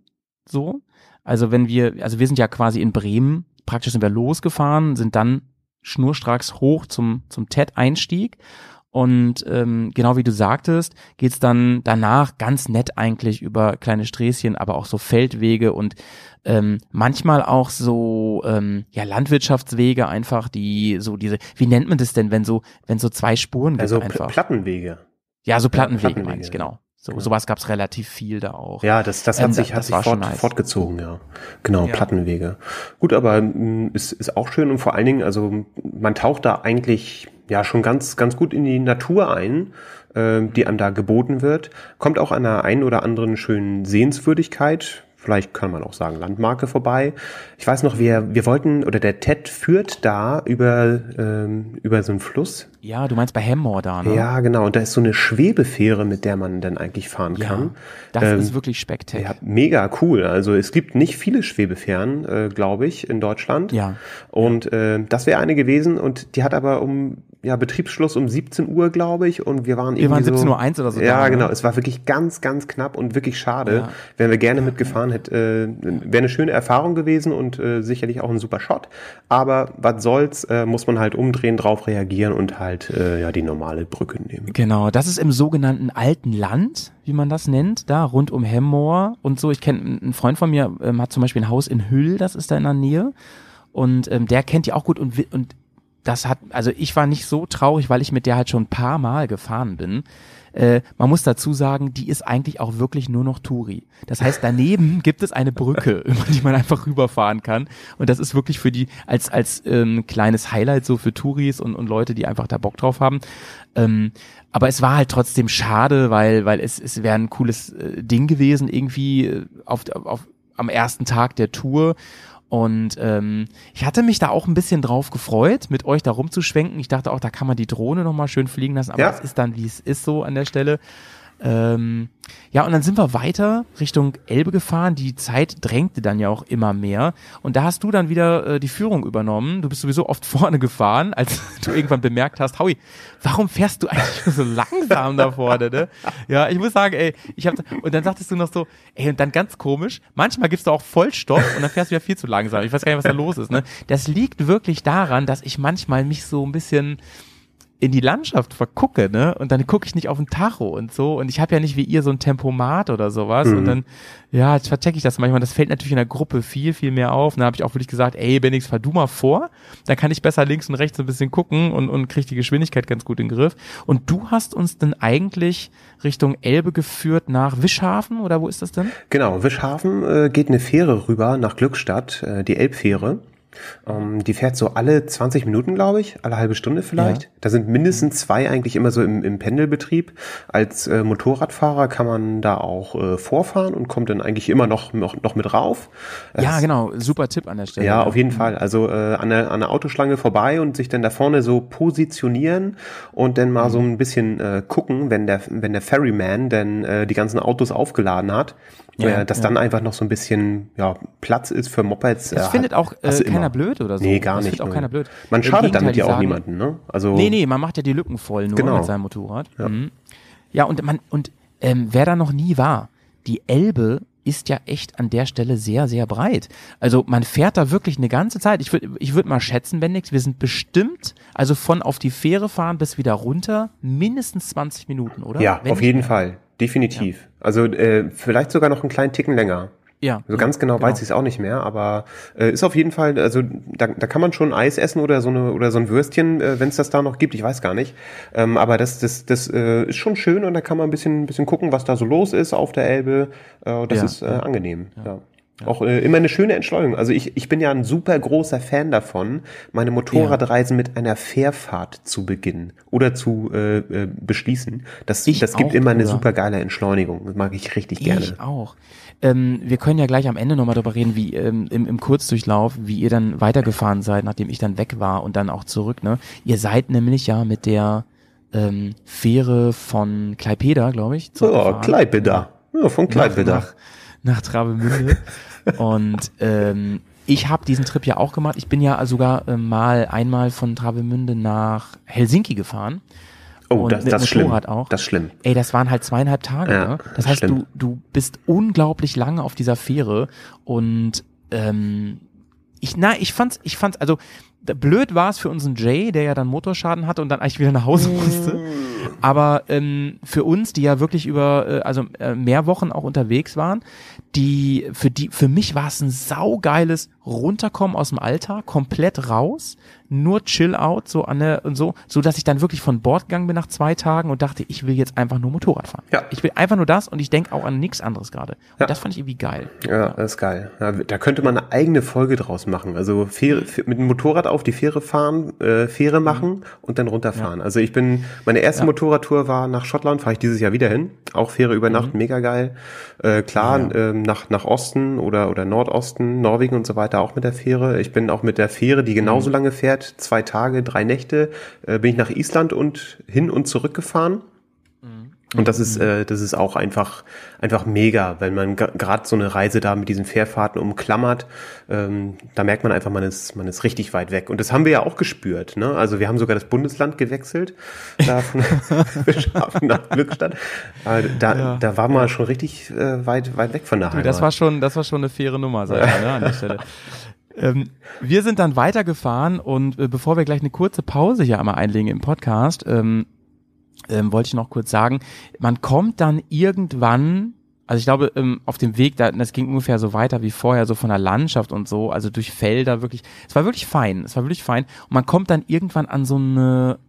A: so. Also wenn wir, also wir sind ja quasi in Bremen, praktisch sind wir losgefahren, sind dann schnurstracks hoch zum, zum TED-Einstieg. Und ähm, genau wie du sagtest, geht's dann danach ganz nett eigentlich über kleine Sträßchen, aber auch so Feldwege und ähm, manchmal auch so ähm, ja Landwirtschaftswege einfach, die so diese, wie nennt man das denn, wenn so wenn so zwei Spuren gibt
E: Also
A: einfach?
E: Plattenwege.
A: ja, so Plattenwege,
E: Plattenwege,
A: meine ich, genau. So
E: Genau.
A: sowas gab's relativ viel da auch.
E: Ja, das, das hat
A: Ähm,
E: sich, hat sich fort,
A: nice.
E: fortgezogen, ja. Genau,
A: Ja.
E: Plattenwege. Gut, aber mh, ist, ist auch schön und vor allen Dingen, also man taucht da eigentlich ja schon ganz, ganz gut in die Natur ein, äh, die einem da geboten wird. Kommt auch an einer einen oder anderen schönen Sehenswürdigkeit. Vielleicht kann man auch sagen Landmarke vorbei. Ich weiß noch, wir, wir wollten, oder der TED führt da über, ähm, über so einen Fluss.
A: Ja, du meinst bei Hemmoor da, ne?
E: Ja, genau. Und da ist so eine Schwebefähre, mit der man dann eigentlich fahren
A: Ja,
E: kann.
A: das
E: Ähm,
A: ist wirklich spektakulär.
E: ja, mega cool. Also es gibt nicht viele Schwebefähren, äh, glaube ich, in Deutschland.
A: Ja.
E: Und äh, das wäre eine gewesen und die hat aber um ja Betriebsschluss um 17 Uhr, glaube ich, und wir waren
A: Wir waren
E: irgendwie so,
A: 17.01 Uhr oder so
E: Ja,
A: da, ne?
E: genau. Es war wirklich ganz, ganz knapp und wirklich schade.
A: Ja.
E: Wären wir gerne mitgefahren, hätte äh, wäre eine schöne Erfahrung gewesen und äh, sicherlich auch ein super Shot. Aber was soll's, äh, muss man halt umdrehen, drauf reagieren und halt äh, ja die normale Brücke nehmen.
A: Genau, das ist im sogenannten alten Land, wie man das nennt, da rund um Hemmoor und so. Ich kenne, ein Freund von mir ähm, hat zum Beispiel ein Haus in Hüll, das ist da in der Nähe. Und ähm, der kennt die auch gut und, und das hat, also ich war nicht so traurig, weil ich mit der halt schon ein paar Mal gefahren bin. Äh, man muss dazu sagen, die ist eigentlich auch wirklich nur noch Touri. Das heißt, daneben gibt es eine Brücke, über die man einfach rüberfahren kann. Und das ist wirklich für die, als, als ähm, kleines Highlight so für Touris und, und Leute, die einfach da Bock drauf haben. Ähm, aber es war halt trotzdem schade, weil, weil es, es wäre ein cooles äh, Ding gewesen, irgendwie äh, auf, auf, am ersten Tag der Tour. Und ähm, ich hatte mich da auch ein bisschen drauf gefreut, mit euch da rumzuschwenken. Ich dachte auch, da kann man die Drohne nochmal schön fliegen lassen, aber
E: Ja.
A: es ist dann, wie es ist, so an der Stelle. Ähm, ja, und dann sind wir weiter Richtung Elbe gefahren. Die Zeit drängte dann ja auch immer mehr. Und da hast du dann wieder äh, die Führung übernommen. Du bist sowieso oft vorne gefahren, als du irgendwann bemerkt hast, Howie, warum fährst du eigentlich so langsam da vorne, ne? Ja, ich muss sagen, ey, ich hab, und dann sagtest du noch so, ey, und dann ganz komisch, manchmal gibst du auch Vollstopp und dann fährst du wieder viel zu langsam. Ich weiß gar nicht, was da los ist, ne? Das liegt wirklich daran, dass ich manchmal mich so ein bisschen in die Landschaft vergucke, ne? Und dann gucke ich nicht auf den Tacho und so. Und ich habe ja nicht wie ihr so ein Tempomat oder sowas. Und dann, ja, jetzt verchecke ich das manchmal. Das fällt natürlich in der Gruppe viel, viel mehr auf. Und dann habe ich auch wirklich gesagt, ey, Benix, fahr du mal vor. Dann kann ich besser links und rechts ein bisschen gucken und, und kriege die Geschwindigkeit ganz gut in den Griff. Und du hast uns dann eigentlich Richtung Elbe geführt nach Wischhafen oder wo ist das denn?
E: Genau, Wischhafen äh, geht eine Fähre rüber nach Glückstadt, äh, die Elbfähre. Ähm, die fährt so alle 20 Minuten, glaube ich, alle halbe Stunde vielleicht.
A: Ja.
E: Da sind mindestens zwei eigentlich immer so im, im Pendelbetrieb. Als äh, Motorradfahrer kann man da auch äh, vorfahren und kommt dann eigentlich immer noch, noch, noch mit rauf. Das
A: ja, genau. Super Tipp an der Stelle.
E: ja, auf jeden Fall. Also äh, an, der, an der Autoschlange vorbei und sich dann da vorne so positionieren und dann mal so ein bisschen äh, gucken, wenn der, wenn der Ferryman dann äh, die ganzen Autos aufgeladen hat,
A: Ja,
E: dass
A: ja.
E: dann einfach noch so ein bisschen ja, Platz ist für Mopeds.
A: Das
E: äh,
A: findet auch äh, keiner
E: immer.
A: blöd oder so.
E: Nee, gar
A: das
E: nicht.
A: findet auch
E: ne.
A: keiner blöd.
E: Man
A: Im
E: schadet damit ja auch niemanden, ne? Also
A: Nee, nee, man macht ja die Lücken voll nur
E: Genau.
A: mit seinem Motorrad. Ja, mhm. ja und man und ähm, wer da noch nie war, die Elbe ist ja echt an der Stelle sehr, sehr breit. Also man fährt da wirklich eine ganze Zeit. Ich würde ich würd mal schätzen, Bendix, wir sind bestimmt, also von auf die Fähre fahren bis wieder runter, mindestens 20 Minuten, oder?
E: ja,
A: Wenn
E: auf jeden
A: mehr.
E: Fall. Definitiv. Also äh, vielleicht sogar noch einen kleinen Ticken länger.
A: Ja.
E: Also ganz genau, weiß ich es auch nicht mehr, aber äh, ist auf jeden Fall, also da, da kann man schon Eis essen oder so eine oder so ein Würstchen, äh, wenn es das da noch gibt, ich weiß gar nicht. Ähm, aber das, das, das äh, ist schon schön und da kann man ein bisschen, ein bisschen gucken, was da so los ist auf der Elbe. Äh, das
A: Ja,
E: ist äh, angenehm. Ja. Auch äh, immer eine schöne Entschleunigung. Also ich, ich bin ja ein super großer Fan davon, meine Motorradreisen mit einer Fährfahrt zu beginnen oder zu äh, äh, beschließen. Das,
A: Ich
E: das gibt
A: auch,
E: immer eine super geile Entschleunigung. Das mag ich richtig gerne.
A: Ich auch. Ähm, wir können ja gleich am Ende nochmal darüber reden, wie ähm, im, im Kurzdurchlauf, wie ihr dann weitergefahren seid, nachdem ich dann weg war und dann auch zurück. Ne? Ihr seid nämlich ja mit der ähm, Fähre von Klaipeda, glaube ich,
E: Oh. Kleipeda. Ja, von Kleipeda.
A: nach, nach Travemünde. und ähm, Ich habe diesen Trip ja auch gemacht. Ich bin ja sogar äh, mal einmal von Travemünde nach Helsinki gefahren.
E: Oh, das,
A: mit
E: das ist schlimm.
A: Auch.
E: Das ist schlimm.
A: Ey, das waren halt zweieinhalb Tage.
E: Ja,
A: ne?
E: das
A: heißt, du, du bist unglaublich lange auf dieser Fähre und ähm, ich, na, ich fand's, ich fand's, also blöd war es für unseren Jay, der ja dann Motorschaden hatte und dann eigentlich wieder nach Hause musste. Aber ähm, für uns, die ja wirklich über, äh, also äh, mehr Wochen auch unterwegs waren, die, für die, für mich war es ein saugeiles Runterkommen aus dem Alltag, komplett raus, nur Chill out, so an der, und so, so dass ich dann wirklich von Bord gegangen bin nach zwei Tagen und dachte, ich will jetzt einfach nur Motorrad fahren.
E: Ja.
A: Ich will einfach nur das und ich denke auch an nichts anderes gerade. Und
E: Ja.
A: das fand ich irgendwie geil.
E: Ja, das ist geil. Ja, da könnte man eine eigene Folge draus machen. Also Fähre, mit dem Motorrad auf die Fähre fahren, äh, Fähre machen und dann runterfahren. Also ich bin, meine erste
A: Ja.
E: Motorradtour war nach Schottland, fahre ich dieses Jahr wieder hin. Auch Fähre über Nacht, mega geil. Äh, klar, ähm, nach, nach Osten oder, oder Nordosten, Norwegen und so weiter auch mit der Fähre. Ich bin auch mit der Fähre, die genauso lange fährt, zwei Tage, drei Nächte, äh, bin ich nach Island und hin und zurück gefahren. Und das ist, äh, das ist auch einfach, einfach mega, wenn man gerade so eine Reise da mit diesen Fährfahrten umklammert, ähm, da merkt man einfach, man ist, man ist richtig weit weg. Und das haben wir ja auch gespürt, ne? Also wir haben sogar das Bundesland gewechselt, da von nach Glückstadt. Da,
A: Ja.
E: da war man schon richtig äh, weit, weit weg von der Heimat.
A: das war schon, das war schon eine faire Nummer, sag ich mal, ne, an der Stelle. Ähm, wir sind dann weitergefahren und äh, bevor wir gleich eine kurze Pause hier einmal einlegen im Podcast, ähm, ähm, wollte ich noch kurz sagen, man kommt dann irgendwann, also ich glaube, ähm, auf dem Weg, da, das ging ungefähr so weiter wie vorher, so von der Landschaft und so, also durch Felder wirklich, es war wirklich fein, es war wirklich fein und man kommt dann irgendwann an so eine,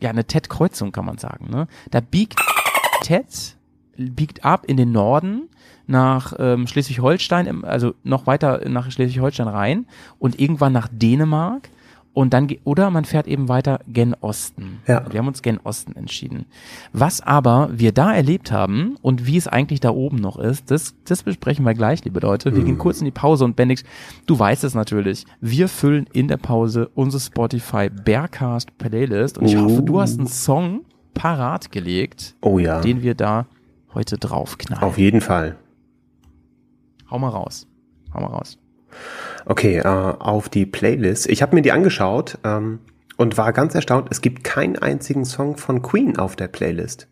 A: ja, eine TED-Kreuzung, kann man sagen, ne? Da biegt TED, biegt ab in den Norden nach ähm, Schleswig-Holstein, also noch weiter nach Schleswig-Holstein rein und irgendwann nach Dänemark und dann oder man fährt eben weiter gen Osten.
E: Ja.
A: Wir haben uns gen Osten entschieden. Was aber wir da erlebt haben und wie es eigentlich da oben noch ist, das, das besprechen wir gleich, liebe Leute. Wir gehen kurz in die Pause und Bendix, du weißt es natürlich. Wir füllen in der Pause unsere Spotify Bearcast Playlist und ich hoffe, du hast einen Song parat gelegt,
E: oh ja,
A: den wir da heute draufknallen.
E: auf jeden Fall.
A: Hau mal raus. Hau mal raus.
E: Okay, äh, auf die Playlist. Ich habe mir die angeschaut ähm, und war ganz erstaunt, es gibt keinen einzigen Song von Queen auf der Playlist.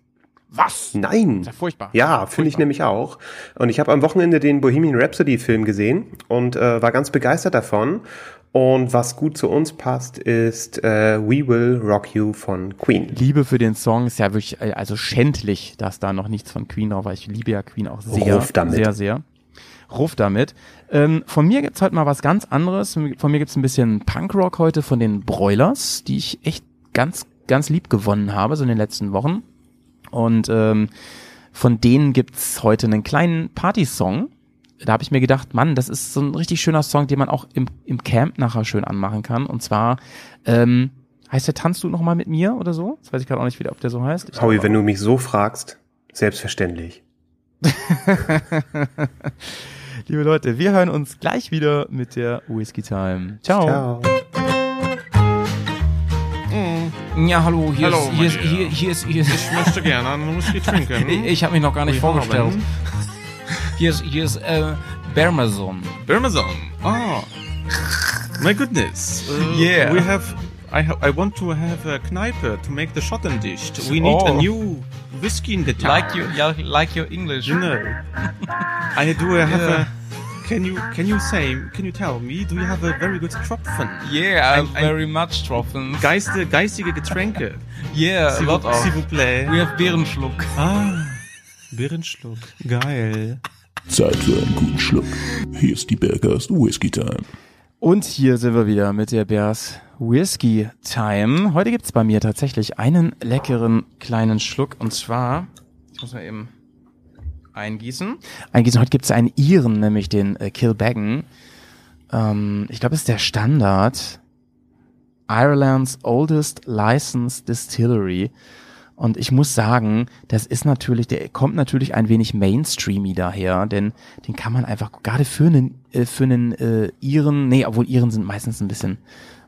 A: Was?
E: Nein.
A: Ist ja furchtbar.
E: Ja, finde ich nämlich auch. Und ich habe am Wochenende den Bohemian Rhapsody Film gesehen und äh, war ganz begeistert davon. Und was gut zu uns passt, ist äh, We Will Rock You von Queen.
A: Liebe für den Song ist ja wirklich, äh, also schändlich, dass da noch nichts von Queen drauf war. Ich liebe ja Queen auch sehr,
E: damit.
A: sehr, sehr. Ruf damit. Ähm, von mir gibt's heute mal was ganz anderes. Von mir gibt's ein bisschen Punkrock heute von den Broilers, die ich echt ganz, ganz lieb gewonnen habe, so in den letzten Wochen. Und ähm, von denen gibt's heute einen kleinen Partysong. Da habe ich mir gedacht, Mann, das ist so ein richtig schöner Song, den man auch im, im Camp nachher schön anmachen kann. Und zwar ähm, heißt der Tanzt du noch mal mit mir oder so? Das weiß ich gerade auch nicht wieder, ob der so heißt. Ich
E: Howie, wenn du mich so fragst, selbstverständlich.
A: Liebe Leute, wir hören uns gleich wieder mit der Whisky Time. Ciao.
E: Ciao.
F: Ja, hallo, hier
G: Hallo,
F: ist, hier ist,
G: mein
F: hier, hier ist, hier ist,
G: Ich möchte gerne einen Whisky trinken.
F: ich, ich habe mich noch gar nicht
G: We
F: vorgestellt.
G: haben
F: Hier ist, hier ist, äh, Bermazon.
G: Parmesan. Ah, my goodness. Uh,
F: Yeah.
G: We have. I ha I want to have a Kneipe to make the Schotten dicht. We need a
F: Oh.
G: new whiskey in the town.
F: Like you, yeah, like your English.
G: You know. I do. I have
F: Yeah.
G: a. Can you can you say? Can you tell me? Do you have a very good Tropfen?
F: Yeah, I'm
G: Ein- ein-
F: very much Tropfen.
G: Geiste, geistige Getränke.
F: Yeah, a lot
G: vous,
F: of.
G: s'il vous plaît.
F: We have Bärenschluck.
G: Ah, Birrenschluck. Geil.
H: Zeit für einen guten Schluck. Hier ist die Bergast Whisky Time.
A: Und hier sind wir wieder mit der Bears Whisky Time. Heute gibt's bei mir tatsächlich einen leckeren kleinen Schluck und zwar, ich muss mal eben eingießen. Eingießen, heute gibt's einen Iren, nämlich den äh, Kilbeggan. Ähm, ich glaube, es ist der Standard. Ireland's oldest licensed distillery. Und ich muss sagen, das ist natürlich, der kommt natürlich ein wenig mainstreamy daher, denn den kann man einfach gerade für einen, äh, für einen äh, Iren, nee, obwohl Iren sind meistens ein bisschen,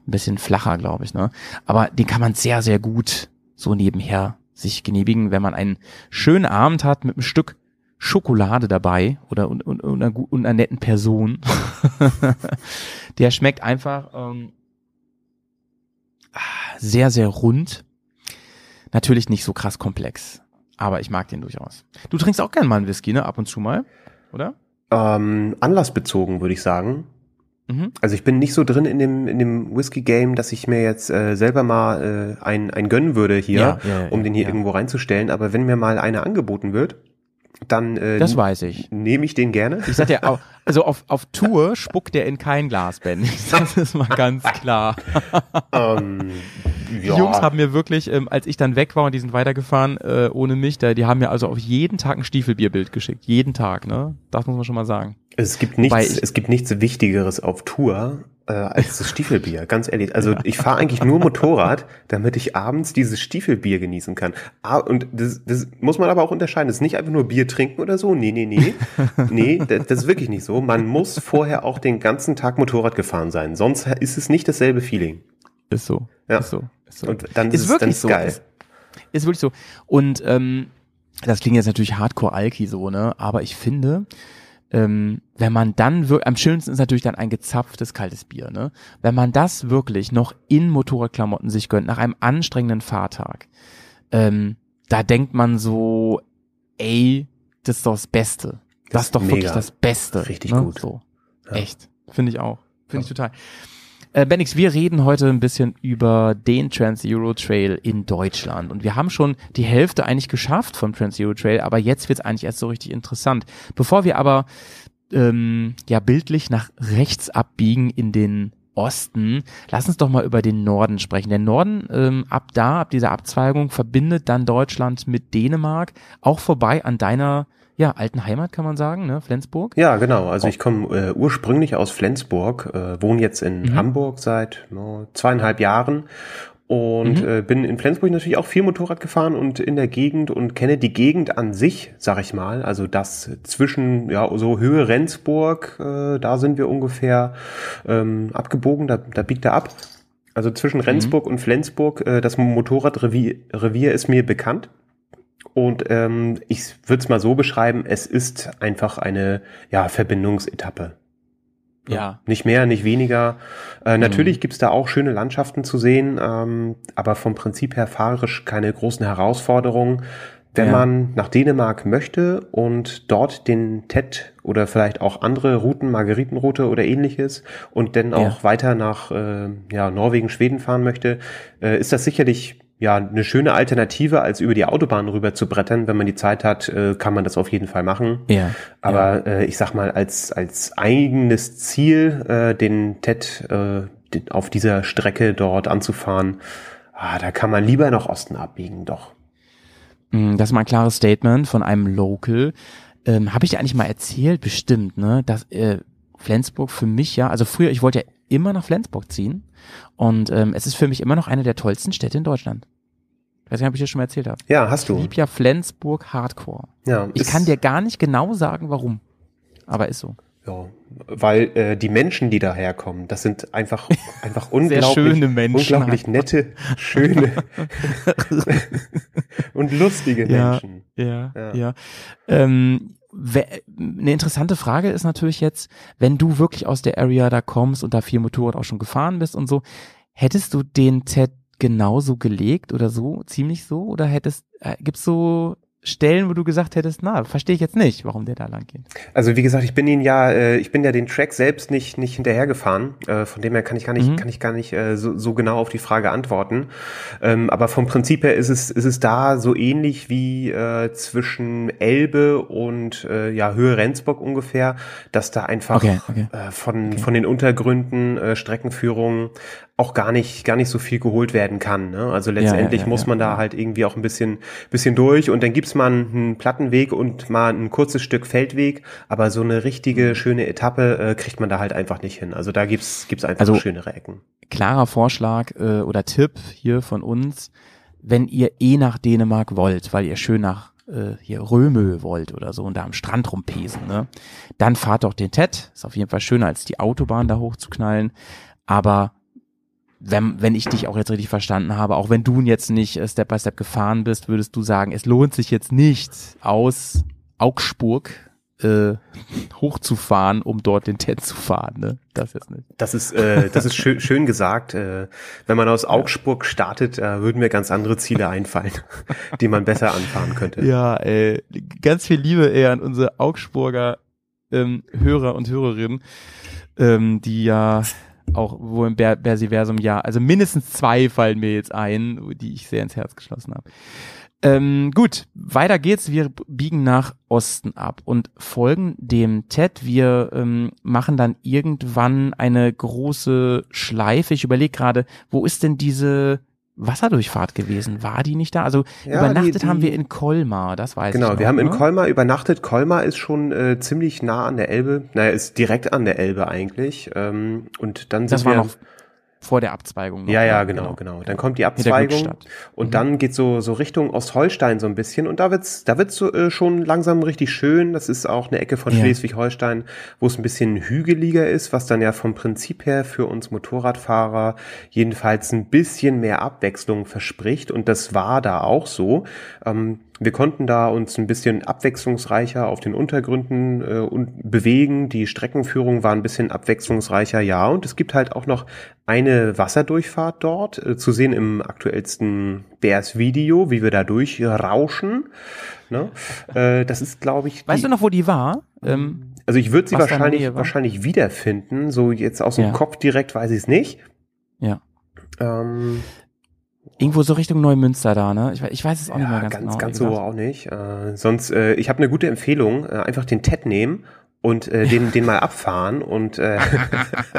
A: ein bisschen flacher, glaube ich, ne? Aber den kann man sehr, sehr gut so nebenher sich genehmigen, wenn man einen schönen Abend hat mit einem Stück Schokolade dabei oder und, und, und, einer, und einer netten Person. der schmeckt einfach ähm, ah, sehr, sehr rund. Natürlich nicht so krass komplex, aber ich mag den durchaus. Du trinkst auch gern mal einen Whisky, ne? Ab und zu mal, oder?
E: Ähm, anlassbezogen, würde ich sagen.
A: Mhm.
E: Also ich bin nicht so drin in dem, in dem Whisky-Game, dass ich mir jetzt äh, selber mal äh, ein, ein gönnen würde hier,
A: Ja, ja, ja,
E: um den hier irgendwo reinzustellen. Aber wenn mir mal einer angeboten wird, dann äh,
A: Das weiß ich.
E: nehme ich den gerne.
A: Ich sag dir, also auf, auf Tour spuckt der in kein Glas, Ben. Das ist mal ganz klar.
E: ähm,
A: Die
E: ja.
A: Jungs haben mir wirklich, ähm, als ich dann weg war und die sind weitergefahren äh, ohne mich, da, die haben mir also auf jeden Tag ein Stiefelbierbild geschickt. Jeden Tag, ne? Das muss man schon mal sagen.
E: Es gibt nichts,
A: ich-
E: es gibt nichts Wichtigeres auf Tour äh, als das Stiefelbier, ganz ehrlich. Also ich fahre eigentlich nur Motorrad, damit ich abends dieses Stiefelbier genießen kann. Ah, und das, das muss man aber auch unterscheiden. Das ist nicht einfach nur Bier trinken oder so. Nee, nee, nee. Nee, das, das ist wirklich nicht so. Man muss vorher auch den ganzen Tag Motorrad gefahren sein. Sonst ist es nicht dasselbe Feeling.
A: Ist so.
E: Ja.
A: Ist so. Ist so.
E: Und dann ist,
A: ist
E: es,
A: wirklich
E: dann ist
A: so.
E: geil.
A: Ist, ist wirklich so. Und ähm, das klingt jetzt natürlich Hardcore-Alki so, ne? Aber ich finde, ähm, wenn man dann wirklich, am schönsten ist natürlich dann ein gezapftes kaltes Bier, ne? Wenn man das wirklich noch in Motorradklamotten sich gönnt, nach einem anstrengenden Fahrtag, ähm, da denkt man so, ey, das ist doch das Beste. Das,
E: Das
A: ist doch
E: ist
A: wirklich
E: mega.
A: das Beste.
E: Richtig
A: ne?
E: gut.
A: So.
E: Ja.
A: Echt. Finde ich auch. Finde ich total. Äh, Benix, wir reden heute ein bisschen über den Trans-Euro Trail in Deutschland. Und wir haben schon die Hälfte eigentlich geschafft vom Trans-Euro Trail, aber jetzt wird es eigentlich erst so richtig interessant. Bevor wir aber ähm, ja bildlich nach rechts abbiegen in den Osten, lass uns doch mal über den Norden sprechen. Der Norden, ähm, ab da, ab dieser Abzweigung, verbindet dann Deutschland mit Dänemark, auch vorbei an deiner ja, alten Heimat, kann man sagen, ne? Flensburg.
E: Ja, genau. Also ich komme äh, ursprünglich aus Flensburg, äh, wohne jetzt in
A: Mhm.
E: Hamburg seit no, zweieinhalb Jahren und
A: Mhm.
E: äh, bin in Flensburg natürlich auch viel Motorrad gefahren und in der Gegend und kenne die Gegend an sich, sag ich mal. Also das zwischen ja so Höhe Rendsburg, äh, da sind wir ungefähr ähm, abgebogen, da, da biegt er ab. Also zwischen Rendsburg und Flensburg, äh, das Motorradrevier Revier ist mir bekannt. Und ähm, ich würde es mal so beschreiben, es ist einfach eine ja, Verbindungsetappe.
A: Ja.
E: Nicht mehr, nicht weniger. Äh, Natürlich gibt's da auch schöne Landschaften zu sehen, ähm, aber vom Prinzip her fahrerisch keine großen Herausforderungen. Wenn
A: Ja.
E: man nach Dänemark möchte und dort den TED oder vielleicht auch andere Routen, Margeritenroute oder ähnliches und dann auch weiter nach äh, ja, Norwegen, Schweden fahren möchte, äh, ist das sicherlich ja eine schöne Alternative, als über die Autobahn rüber zu brettern. Wenn man die Zeit hat, äh, kann man das auf jeden Fall machen.
A: Ja.
E: Aber äh, ich sag mal, als, als eigenes Ziel, äh, den TED äh, den, auf dieser Strecke dort anzufahren, ah, da kann man lieber nach Osten abbiegen, doch.
A: Mm, Das ist mal ein klares Statement von einem Local. Ähm, Habe ich dir eigentlich mal erzählt, bestimmt, ne, dass äh, Flensburg für mich ja, also früher, ich wollte ja immer nach Flensburg ziehen und ähm, es ist für mich immer noch eine der tollsten Städte in Deutschland. Ich weiß nicht, ob ich dir schon mal erzählt habe.
E: Ja, hast
A: Ich
E: du.
A: lieb ja Flensburg Hardcore.
E: Ja,
A: Ich kann dir gar nicht genau sagen, warum. Aber ist so.
E: Ja, weil äh, die Menschen, die daherkommen, das sind einfach einfach unglaublich unglaublich nette, schöne und lustige Menschen.
A: Ja,
E: Ja.
A: ja. Ähm, eine interessante Frage ist natürlich jetzt, wenn du wirklich aus der Area da kommst und da viel Motorrad auch schon gefahren bist und so, hättest du den TED genauso gelegt oder so, ziemlich so? Oder hättest, äh, gibt's so Stellen, wo du gesagt hättest, na, verstehe ich jetzt nicht, warum der da lang geht?
E: Also wie gesagt, ich bin ihn ja, äh, ich bin ja den Track selbst nicht nicht hinterhergefahren. Äh, von dem her kann ich gar nicht,
A: Mhm.
E: kann ich gar nicht äh, so, so genau auf die Frage antworten. Ähm, aber vom Prinzip her ist es ist es da so ähnlich wie äh, zwischen Elbe und äh, ja Höhe Rendsburg ungefähr, dass da einfach
A: Okay, okay.
E: Äh, von von den Untergründen äh, Streckenführungen auch gar nicht gar nicht so viel geholt werden kann. Ne? Also
A: ja,
E: letztendlich
A: ja,
E: muss
A: ja,
E: man da
A: ja.
E: halt irgendwie auch ein bisschen bisschen durch und dann gibt's mal einen, Plattenweg und mal ein kurzes Stück Feldweg, aber so eine
A: Mhm.
E: richtige schöne Etappe äh, kriegt man da halt einfach nicht hin. Also da gibt's gibt's einfach
A: Also-
E: schönere Ecken.
A: klarer Vorschlag äh, oder Tipp hier von uns, wenn ihr eh nach Dänemark wollt, weil ihr schön nach äh, hier Römö wollt oder so und da am Strand rumpesen, ne, dann fahrt doch den TED. Ist auf jeden Fall schöner als die Autobahn da hochzuknallen. Aber wenn, wenn ich dich auch jetzt richtig verstanden habe, auch wenn du jetzt nicht äh, Step by Step gefahren bist, würdest du sagen, es lohnt sich jetzt nicht aus Augsburg äh, hochzufahren, um dort den TED zu fahren. Ne? Das jetzt nicht.
E: Das ist, äh, das ist schön, schön gesagt. Äh, wenn man aus Augsburg startet, äh, würden mir ganz andere Ziele einfallen, die man besser anfahren könnte.
A: Ja, ey, ganz viel Liebe eher an unsere Augsburger ähm, Hörer und Hörerinnen, ähm, die ja auch wo im Ber Bersiversum ja, also mindestens zwei fallen mir jetzt ein, die ich sehr ins Herz geschlossen habe. Ähm, gut, weiter geht's. Wir biegen nach Osten ab und folgen dem TED. Wir ähm, machen dann irgendwann eine große Schleife. Ich überlege gerade, wo ist denn diese Wasserdurchfahrt gewesen? War die nicht da? Also
E: Ja,
A: übernachtet
E: die- die-
A: haben wir in Colmar, das weiß ich
E: Genau, wir haben in
A: ne?
E: Colmar übernachtet. Colmar ist schon äh, ziemlich nah an der Elbe. Naja, ist direkt an der Elbe eigentlich. Ähm, und dann
A: Das
E: sind
A: war
E: wir
A: noch vor der Abzweigung. Noch,
E: Ja, ja,
A: ne?
E: genau, genau. Dann kommt die Abzweigung und dann geht so so Richtung Ostholstein so ein bisschen und da wird's da wird's so, äh, schon langsam richtig schön. Das ist auch eine Ecke von
A: Ja.
E: Schleswig-Holstein, wo es ein bisschen hügeliger ist, was dann ja vom Prinzip her für uns Motorradfahrer jedenfalls ein bisschen mehr Abwechslung verspricht und das war da auch so. Ähm, wir konnten da uns ein bisschen abwechslungsreicher auf den Untergründen äh, und bewegen. Die Streckenführung war ein bisschen abwechslungsreicher, ja. Und es gibt halt auch noch eine Wasserdurchfahrt dort, äh, zu sehen im aktuellsten BS-Video, wie wir da durchrauschen. Ne? Äh, das ist, glaube ich,
A: Weißt du noch, wo die war? Ähm,
E: also ich würde sie wahrscheinlich, wahrscheinlich wiederfinden. So jetzt aus dem
A: Ja.
E: Kopf direkt weiß ich es nicht.
A: ja.
E: Ähm,
A: Irgendwo so Richtung Neumünster da, ne? Ich, ich weiß es auch nicht mehr
E: Ja,
A: ganz,
E: ganz,
A: genau.
E: ganz so auch nicht. Äh, sonst, äh, ich habe eine gute Empfehlung. Äh, einfach den TED nehmen und äh, den, den mal abfahren und äh,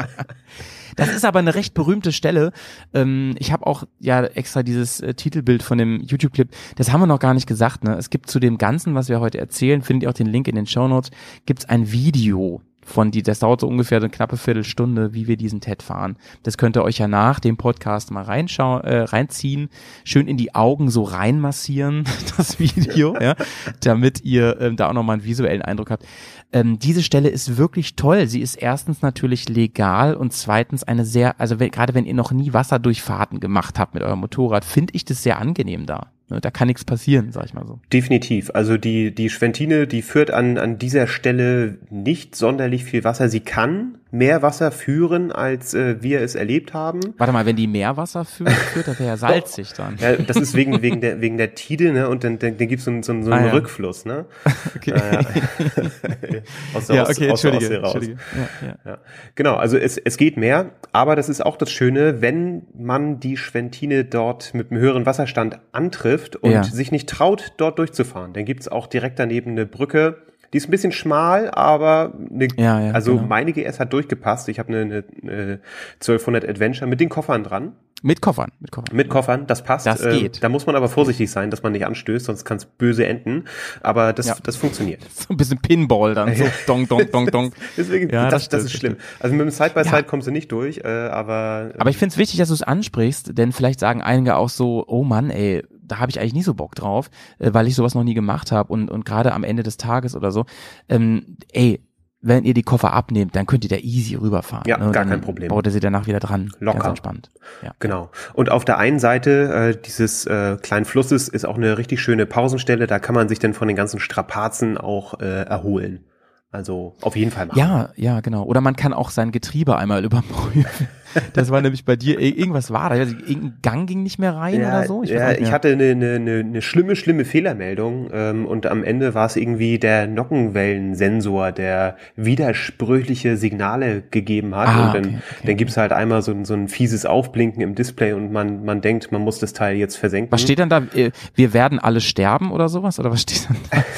A: Das ist aber eine recht berühmte Stelle. Ähm, ich habe auch ja extra dieses äh, Titelbild von dem YouTube-Clip, das haben wir noch gar nicht gesagt. Ne? Es gibt zu dem Ganzen, was wir heute erzählen, findet ihr auch den Link in den Show Notes, gibt's ein Video von die, das dauert so ungefähr eine knappe Viertelstunde, wie wir diesen TED fahren. Das könnt ihr euch ja nach dem Podcast mal reinschauen, äh, reinziehen, schön in die Augen so reinmassieren, das Video, ja, damit ihr ähm, da auch nochmal einen visuellen Eindruck habt. Ähm, diese Stelle ist wirklich toll. Sie ist erstens natürlich legal und zweitens eine sehr, also wenn, gerade wenn ihr noch nie Wasserdurchfahrten gemacht habt mit eurem Motorrad, finde ich das sehr angenehm da. Ne, Da kann nichts passieren, sag ich mal so.
E: definitiv. Also die, die Schwentine, die führt an, an dieser Stelle nicht sonderlich viel Wasser. Sie kann mehr Wasser führen, als äh, wir es erlebt haben.
A: Warte mal, wenn die Meerwasser führt, führt das wäre ja salzig dann.
E: Ja, das ist wegen, wegen, der, wegen der Tide, ne? Und dann, dann, dann so, einen- so, einen- so einen
A: Ah, ja.
E: Rückfluss, ne?
A: Okay.
E: Aus der
A: ja, okay,
E: aus der raus.
A: entschuldige. Ja, ja.
E: Ja, genau, also es, es geht mehr, aber das ist auch das Schöne, wenn man die Schwentine dort mit einem höheren Wasserstand antrifft und
A: Ja.
E: sich nicht traut, dort durchzufahren. Dann gibt's auch direkt daneben eine Brücke, die ist ein bisschen schmal, aber eine,
A: Ja, ja,
E: also
A: genau.
E: meine GS hat durchgepasst. Ich habe eine, eine, eine 1200 Adventure mit den Koffern dran.
A: Mit Koffern, mit Koffern.
E: Mit Koffern, das passt.
A: Das
E: Äh,
A: geht.
E: Da muss man aber vorsichtig sein, dass man nicht anstößt, sonst kann es böse enden. Aber das,
A: Ja.
E: das funktioniert.
A: So ein bisschen Pinball dann, so dong, dong, dong, dong.
E: Deswegen,
A: Ja,
E: das,
A: das
E: das, ist schlimm. Also mit dem Side-by-Side
A: Ja.
E: kommst du nicht durch, äh, aber,
A: Aber ich finde es wichtig, dass du es ansprichst, denn vielleicht sagen einige auch so, oh Mann, ey, da habe ich eigentlich nie so Bock drauf, äh, weil ich sowas noch nie gemacht habe und, und gerade am Ende des Tages oder so, ähm, ey, wenn ihr die Koffer abnehmt, dann könnt ihr da easy rüberfahren.
E: Ja,
A: ne?
E: gar kein Problem.
A: Baut ihr sie danach wieder dran.
E: Locker.
A: Ganz entspannt. Ja.
E: Genau. Und auf der einen Seite äh, dieses äh, kleinen Flusses ist auch eine richtig schöne Pausenstelle. Da kann man sich dann von den ganzen Strapazen auch äh, erholen. Also auf jeden Fall machen.
A: Ja, ja, genau. Oder man kann auch sein Getriebe einmal überprüfen. Das war nämlich bei dir, ir- irgendwas war da. Ich Irgendein Gang ging nicht mehr rein
E: Ja,
A: oder so. weiß
E: ja, ich hatte eine, eine, eine, schlimme, schlimme Fehlermeldung ähm, und am Ende war es irgendwie der Nockenwellensensor, der widersprüchliche Signale gegeben hat.
A: Ah,
E: und dann,
A: okay, okay,
E: dann gibt's halt einmal so, ein- so ein fieses Aufblinken im Display und man, man denkt, man muss das Teil jetzt versenken.
A: Was steht dann da? Äh, Wir werden alle sterben oder sowas? Oder was steht dann da?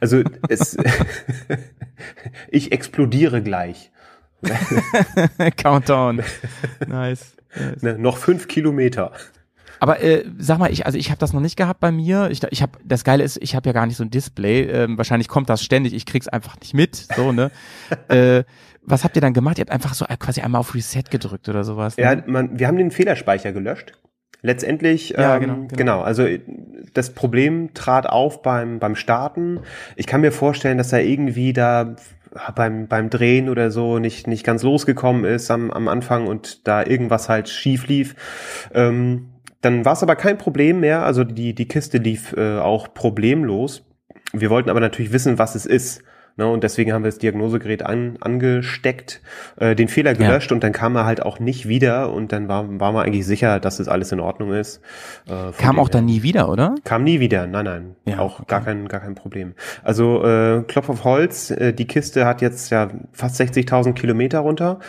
E: Also es, ich explodiere gleich.
A: Countdown. Nice. nice.
E: Ne, noch fünf Kilometer.
A: Aber äh, sag mal, ich also ich habe das noch nicht gehabt bei mir. Ich, ich habe das Geile ist, ich habe ja gar nicht so ein Display. Ähm, wahrscheinlich kommt das ständig. Ich krieg's einfach nicht mit. So ne. äh, was habt ihr dann gemacht? Ihr habt einfach so quasi einmal auf Reset gedrückt oder sowas. Ne?
E: Ja, man, wir haben den Fehlerspeicher gelöscht. Letztendlich,
A: Ja,
E: ähm,
A: genau,
E: genau,
A: genau.
E: Also das Problem trat auf beim beim Starten. Ich kann mir vorstellen, dass er irgendwie da beim beim Drehen oder so nicht nicht ganz losgekommen ist am am Anfang und da irgendwas halt schief lief. Ähm, dann war es aber kein Problem mehr. Also die die Kiste lief äh, auch problemlos. wir wollten aber natürlich wissen, was es ist. Ne, und deswegen haben wir das Diagnosegerät an, angesteckt, äh, den Fehler gelöscht und dann kam er halt auch nicht wieder und dann war, waren wir eigentlich sicher, dass das alles in Ordnung ist. Äh,
A: Kam auch dann
E: her.
A: nie wieder, oder?
E: Kam nie wieder, nein, nein,
A: Ja,
E: auch
A: okay.
E: gar kein gar kein Problem. Also äh, Klopf auf Holz, äh, die Kiste hat jetzt ja fast 60.000 Kilometer runter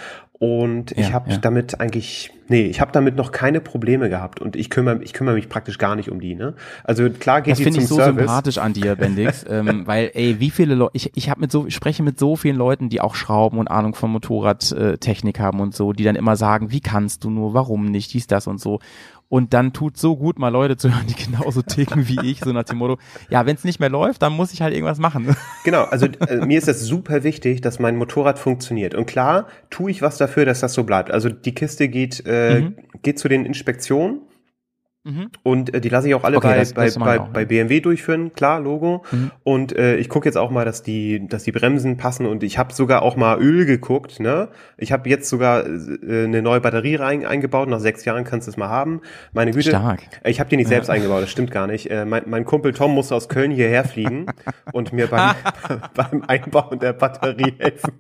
E: und ich
A: Ja,
E: habe
A: ja.
E: damit eigentlich, nee, ich habe damit noch keine Probleme gehabt und ich kümmere ich kümmere mich praktisch gar nicht um die. Ne? Also klar geht
A: Das finde ich so
E: Service.
A: sympathisch an dir, Bendix, ähm, weil ey, wie viele Leute, ich, ich habe mit so, ich spreche mit so vielen Leuten, die auch Schrauben und Ahnung von Motorradtechnik haben und so, die dann immer sagen, wie kannst du nur, warum nicht, dies, das und so. Und dann tut so gut, mal Leute zu hören, die genauso ticken wie ich, so nach dem Motto, ja, wenn es nicht mehr läuft, dann muss ich halt irgendwas machen.
E: Genau, also äh, mir ist das super wichtig, dass mein Motorrad funktioniert. Und klar, tue ich was dafür, dass das so bleibt. Also die Kiste geht, äh,
A: Mhm.
E: geht zu den Inspektionen
A: Mhm.
E: und äh, die lasse ich auch alle
A: Okay,
E: bei,
A: das-
E: bei,
A: das
E: bei,
A: auch,
E: bei
A: ja.
E: BMW durchführen, klar, Logo.
A: Mhm.
E: Und äh, ich gucke jetzt auch mal, dass die, dass die Bremsen passen und ich habe sogar auch mal Öl geguckt. Ne? Ich habe jetzt sogar äh, eine neue Batterie rein, eingebaut. Nach sechs Jahren kannst du es mal haben. Meine Güte.
A: Stark.
E: Ich habe die nicht selbst eingebaut, das stimmt gar nicht. Äh, mein, mein Kumpel Tom musste aus Köln hierher fliegen und mir beim, beim Einbauen der Batterie helfen.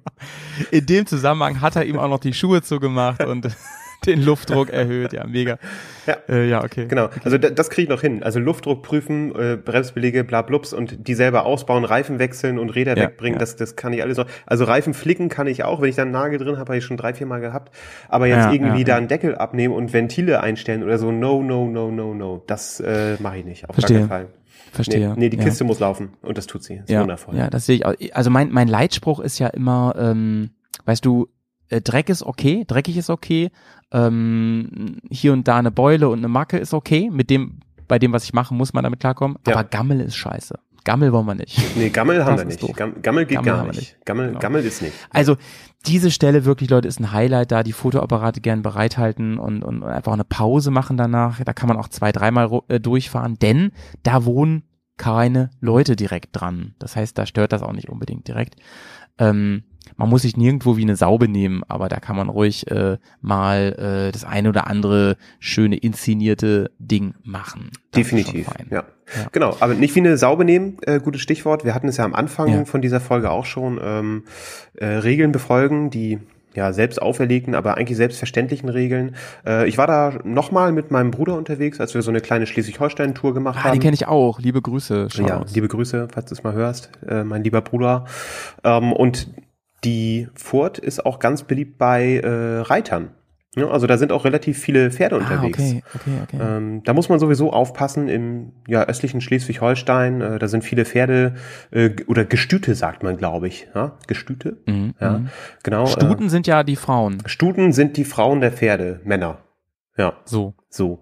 A: In dem Zusammenhang hat er ihm auch noch die Schuhe zugemacht und den Luftdruck erhöht. Ja, mega.
E: Ja.
A: äh, ja okay.
E: Genau, also da, das kriege ich noch hin. Also Luftdruck prüfen, äh, Bremsbeläge, bla blups und die selber ausbauen, Reifen wechseln und Räder
A: Ja,
E: wegbringen,
A: ja.
E: das, das kann ich alles noch. Also Reifen flicken kann ich auch, wenn ich da einen Nagel drin habe, habe ich schon drei, vier Mal gehabt. Aber jetzt irgendwie da einen Deckel abnehmen und Ventile einstellen oder so, no, no, no, no, no. Das äh, mache ich nicht, auf
A: Verstehe.
E: gar keinen Fall.
A: Verstehe.
E: Nee, nee die. Kiste muss laufen und das tut sie. Ist
A: ja,
E: wundervoll.
A: Ja, das sehe ich auch. Also mein, mein Leitspruch ist ja immer, ähm, weißt du, äh, Dreck ist okay, dreckig ist okay, ähm, hier und da eine Beule und eine Macke ist okay. Mit dem, bei dem, was ich mache, muss man damit klarkommen.
E: Ja.
A: Aber Gammel ist scheiße. Gammel wollen wir nicht.
E: Nee, Gammel haben
A: Das
E: wir nicht.
A: doof.
E: Gam- Gammel geht
A: Gammel
E: gar nicht.
A: nicht.
E: Gammel,
A: Genau.
E: Gammel ist nicht.
A: Also diese Stelle wirklich, Leute, ist ein Highlight da. Die Fotoapparate gern bereithalten und, und einfach eine Pause machen danach. Da kann man auch zwei, dreimal äh, durchfahren, denn da wohnen keine Leute direkt dran. Das heißt, da stört das auch nicht unbedingt direkt. Ähm, man muss sich nirgendwo wie eine Sau benehmen, aber da kann man ruhig äh, mal äh, das eine oder andere schöne inszenierte Ding machen. Das
E: Definitiv, ja.
A: Ja.
E: Genau, aber nicht wie eine Sau benehmen, äh, gutes Stichwort. Wir hatten es ja am Anfang
A: Ja.
E: von dieser Folge auch schon, ähm, äh, Regeln befolgen, die ja selbst auferlegten, aber eigentlich selbstverständlichen Regeln. Äh, ich war da nochmal mit meinem Bruder unterwegs, als wir so eine kleine Schleswig-Holstein-Tour gemacht
A: Ah,
E: haben.
A: den kenne ich auch. Liebe Grüße.
E: Ja,
A: Shoutouts.
E: liebe Grüße, falls du es mal hörst, äh, mein lieber Bruder. Ähm, und die Furt ist auch ganz beliebt bei äh, Reitern. Ja, also da sind auch relativ viele Pferde
A: ah,
E: unterwegs.
A: okay, okay, okay.
E: Ähm, da muss man sowieso aufpassen im ja, östlichen Schleswig-Holstein. Äh, da sind viele Pferde äh, oder Gestüte, sagt man, glaube ich. Ja? Gestüte?
A: Mhm,
E: Ja,
A: mhm.
E: genau.
A: Stuten sind ja die Frauen.
E: Äh, Stuten sind die Frauen der Pferde, Männer. Ja,
A: So.
E: so.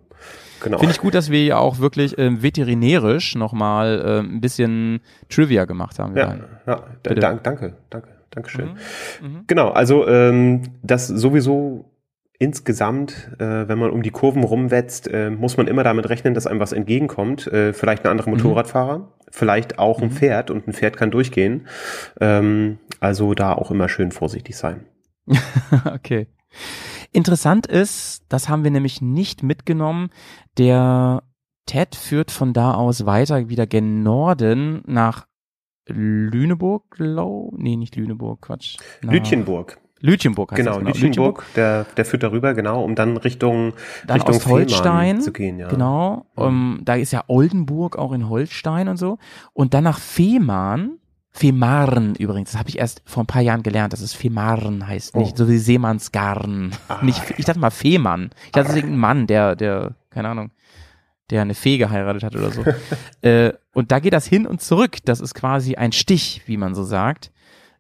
E: Genau.
A: Finde ich gut, dass wir ja auch wirklich ähm, veterinärisch nochmal ähm, ein bisschen Trivia gemacht haben.
E: Ja, ja dank, danke, danke, Dankeschön.
A: Mhm.
E: Genau, also ähm, das sowieso insgesamt, äh, wenn man um die Kurven rumwetzt, äh, muss man immer damit rechnen, dass einem was entgegenkommt. Äh, vielleicht ein anderer
A: Mhm.
E: Motorradfahrer, vielleicht auch ein Pferd und ein Pferd kann durchgehen. Ähm, also da auch immer schön vorsichtig sein.
A: okay. Interessant ist, das haben wir nämlich nicht mitgenommen, der Ted führt von da aus weiter wieder gen Norden nach Lüneburg, glaub? Nee, nicht Lüneburg, Quatsch. Nach
E: Lütchenburg,
A: Lütchenburg heißt
E: genau,
A: das,
E: Lütchenburg, der, der führt darüber, genau, um dann Richtung,
A: Dann
E: Richtung Fehmarn zu gehen. Ja.
A: Genau. Um, da ist ja Oldenburg auch in Holstein und so. Und dann nach Fehmarn, Fehmarn übrigens, das habe ich erst vor ein paar Jahren gelernt, dass es Fehmarn heißt, nicht
E: Oh.
A: so wie Seemannsgarn.
E: Ah.
A: Nicht, ich dachte mal Fehmarn. Ich dachte, es ist irgendein Mann, der, der, keine Ahnung, der eine Fee geheiratet hat oder so. äh, und da geht das hin und zurück. Das ist quasi ein Stich, wie man so sagt.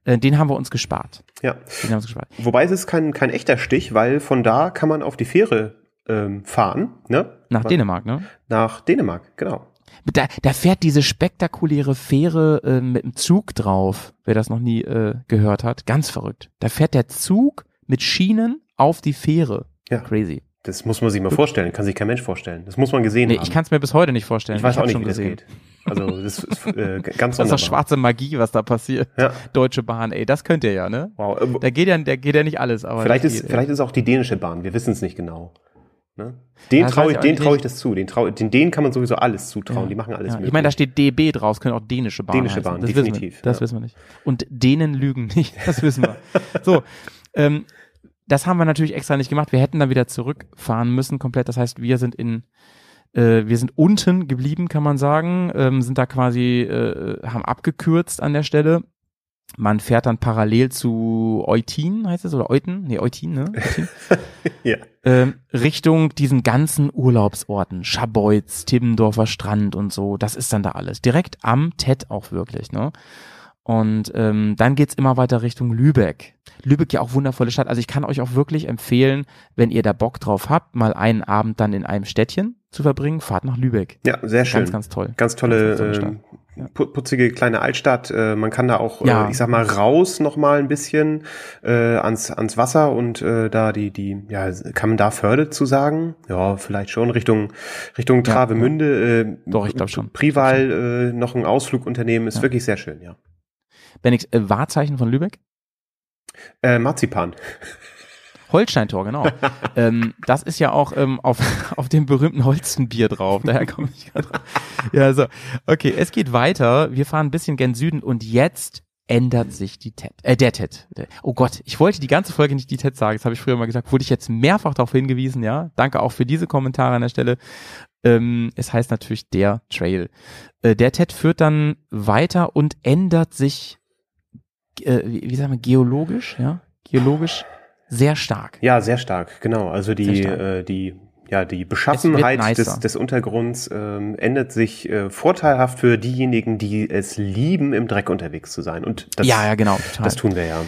A: Äh, den haben wir uns gespart.
E: Ja.
A: Den haben wir uns gespart.
E: Wobei es ist kein, kein echter Stich, weil von da kann man auf die Fähre ähm, fahren, ne?
A: Nach Dänemark, ne?
E: Nach Dänemark, genau.
A: Da, da fährt diese spektakuläre Fähre äh, mit dem Zug drauf, wer das noch nie äh, gehört hat. Ganz verrückt. Da fährt der Zug mit Schienen auf die Fähre.
E: Ja.
A: Crazy.
E: Das muss man sich mal vorstellen, kann sich kein Mensch vorstellen. Das muss man gesehen
A: Nee,
E: haben.
A: ich kann es mir bis heute nicht vorstellen.
E: ich weiß auch
A: hab's
E: nicht,
A: schon
E: wie das
A: gesehen.
E: geht. Also das ist äh, ganz
A: Das ist doch schwarze Magie, was da passiert.
E: Ja.
A: Deutsche Bahn, ey, das könnt ihr ja, ne?
E: Wow. äh,
A: Da geht ja, da geht ja nicht alles, aber
E: vielleicht
A: das
E: ist
A: geht,
E: vielleicht ist auch die dänische Bahn. Wir wissen es nicht genau. Ne? Den
A: Ja, das
E: traue ich,
A: ich auch
E: den traue ich das zu. Den, trau, den, denen kann man sowieso alles zutrauen.
A: Ja.
E: Die machen alles
A: Ja,
E: möglich.
A: ich meine, da steht DB draus, können auch dänische Bahn
E: Dänische. Bahn,
A: das
E: definitiv,
A: Wissen wir, das
E: ja.
A: wissen wir nicht. Und Dänen lügen nicht, das wissen wir. so, ähm, das haben wir natürlich extra nicht gemacht. Wir hätten dann wieder zurückfahren müssen komplett. Das heißt, wir sind in äh, wir sind unten geblieben, kann man sagen, ähm, sind da quasi, äh, haben abgekürzt an der Stelle. Man fährt dann parallel zu Eutin, heißt es, oder Euten? Nee, Eutin, ne? Eutin
E: ja.
A: ähm, Richtung diesen ganzen Urlaubsorten, Schabeutz, Timmendorfer Strand und so, das ist dann da alles. Direkt am TED auch wirklich, ne? Und ähm, dann geht's immer weiter Richtung Lübeck. Lübeck ja auch wundervolle Stadt. Also ich kann euch auch wirklich empfehlen, wenn ihr da Bock drauf habt, mal einen Abend dann in einem Städtchen zu verbringen, fahrt nach Lübeck.
E: ja, sehr schön.
A: Ganz, ganz toll.
E: Ganz tolle,
A: Ganz, ganz tolle
E: pu- putzige kleine Altstadt. Äh, man kann da auch,
A: Ja.
E: äh, ich sag mal, raus noch mal ein bisschen äh, ans, ans Wasser und äh, da die, die, ja, kann man da Förde zu sagen? Ja, vielleicht schon Richtung, Richtung
A: Ja,
E: Travemünde. Äh,
A: Doch, ich glaub schon.
E: Prival äh, noch ein Ausflug unternehmen, ist
A: Ja.
E: wirklich sehr schön, ja.
A: Benix, äh, Wahrzeichen von Lübeck?
E: Äh, Marzipan.
A: Holsteintor, genau. ähm, das ist ja auch ähm, auf, auf dem berühmten Holstenbier drauf. Daher komme ich gerade drauf. Ja, so. Okay, es geht weiter. Wir fahren ein bisschen gen Süden und jetzt ändert sich die TED. Äh, der TED. Oh Gott, ich wollte die ganze Folge nicht die TED sagen. Das habe ich früher mal gesagt. Wurde ich jetzt mehrfach darauf hingewiesen, ja. Danke auch für diese Kommentare an der Stelle. Ähm, es heißt natürlich der Trail. Äh, der TED führt dann weiter und ändert sich, äh, wie, sagen wir, geologisch, ja? Geologisch sehr stark.
E: Ja, sehr stark, genau. Also die, äh, die, ja, die Beschaffenheit des, des Untergrunds ähm, ändert sich äh, vorteilhaft für diejenigen, die es lieben, im Dreck unterwegs zu sein. Und das,
A: ja, ja, genau. Total.
E: das tun wir ja.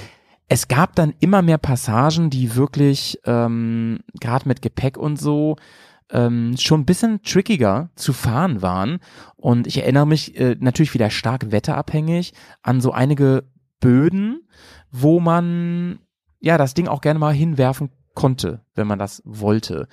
A: es gab dann immer mehr Passagen, die wirklich, ähm, gerade mit Gepäck und so, ähm, schon ein bisschen trickiger zu fahren waren. Und ich erinnere mich äh, natürlich wieder stark wetterabhängig an so einige Böden, wo man ja das Ding auch gerne mal hinwerfen konnte, wenn man das wollte.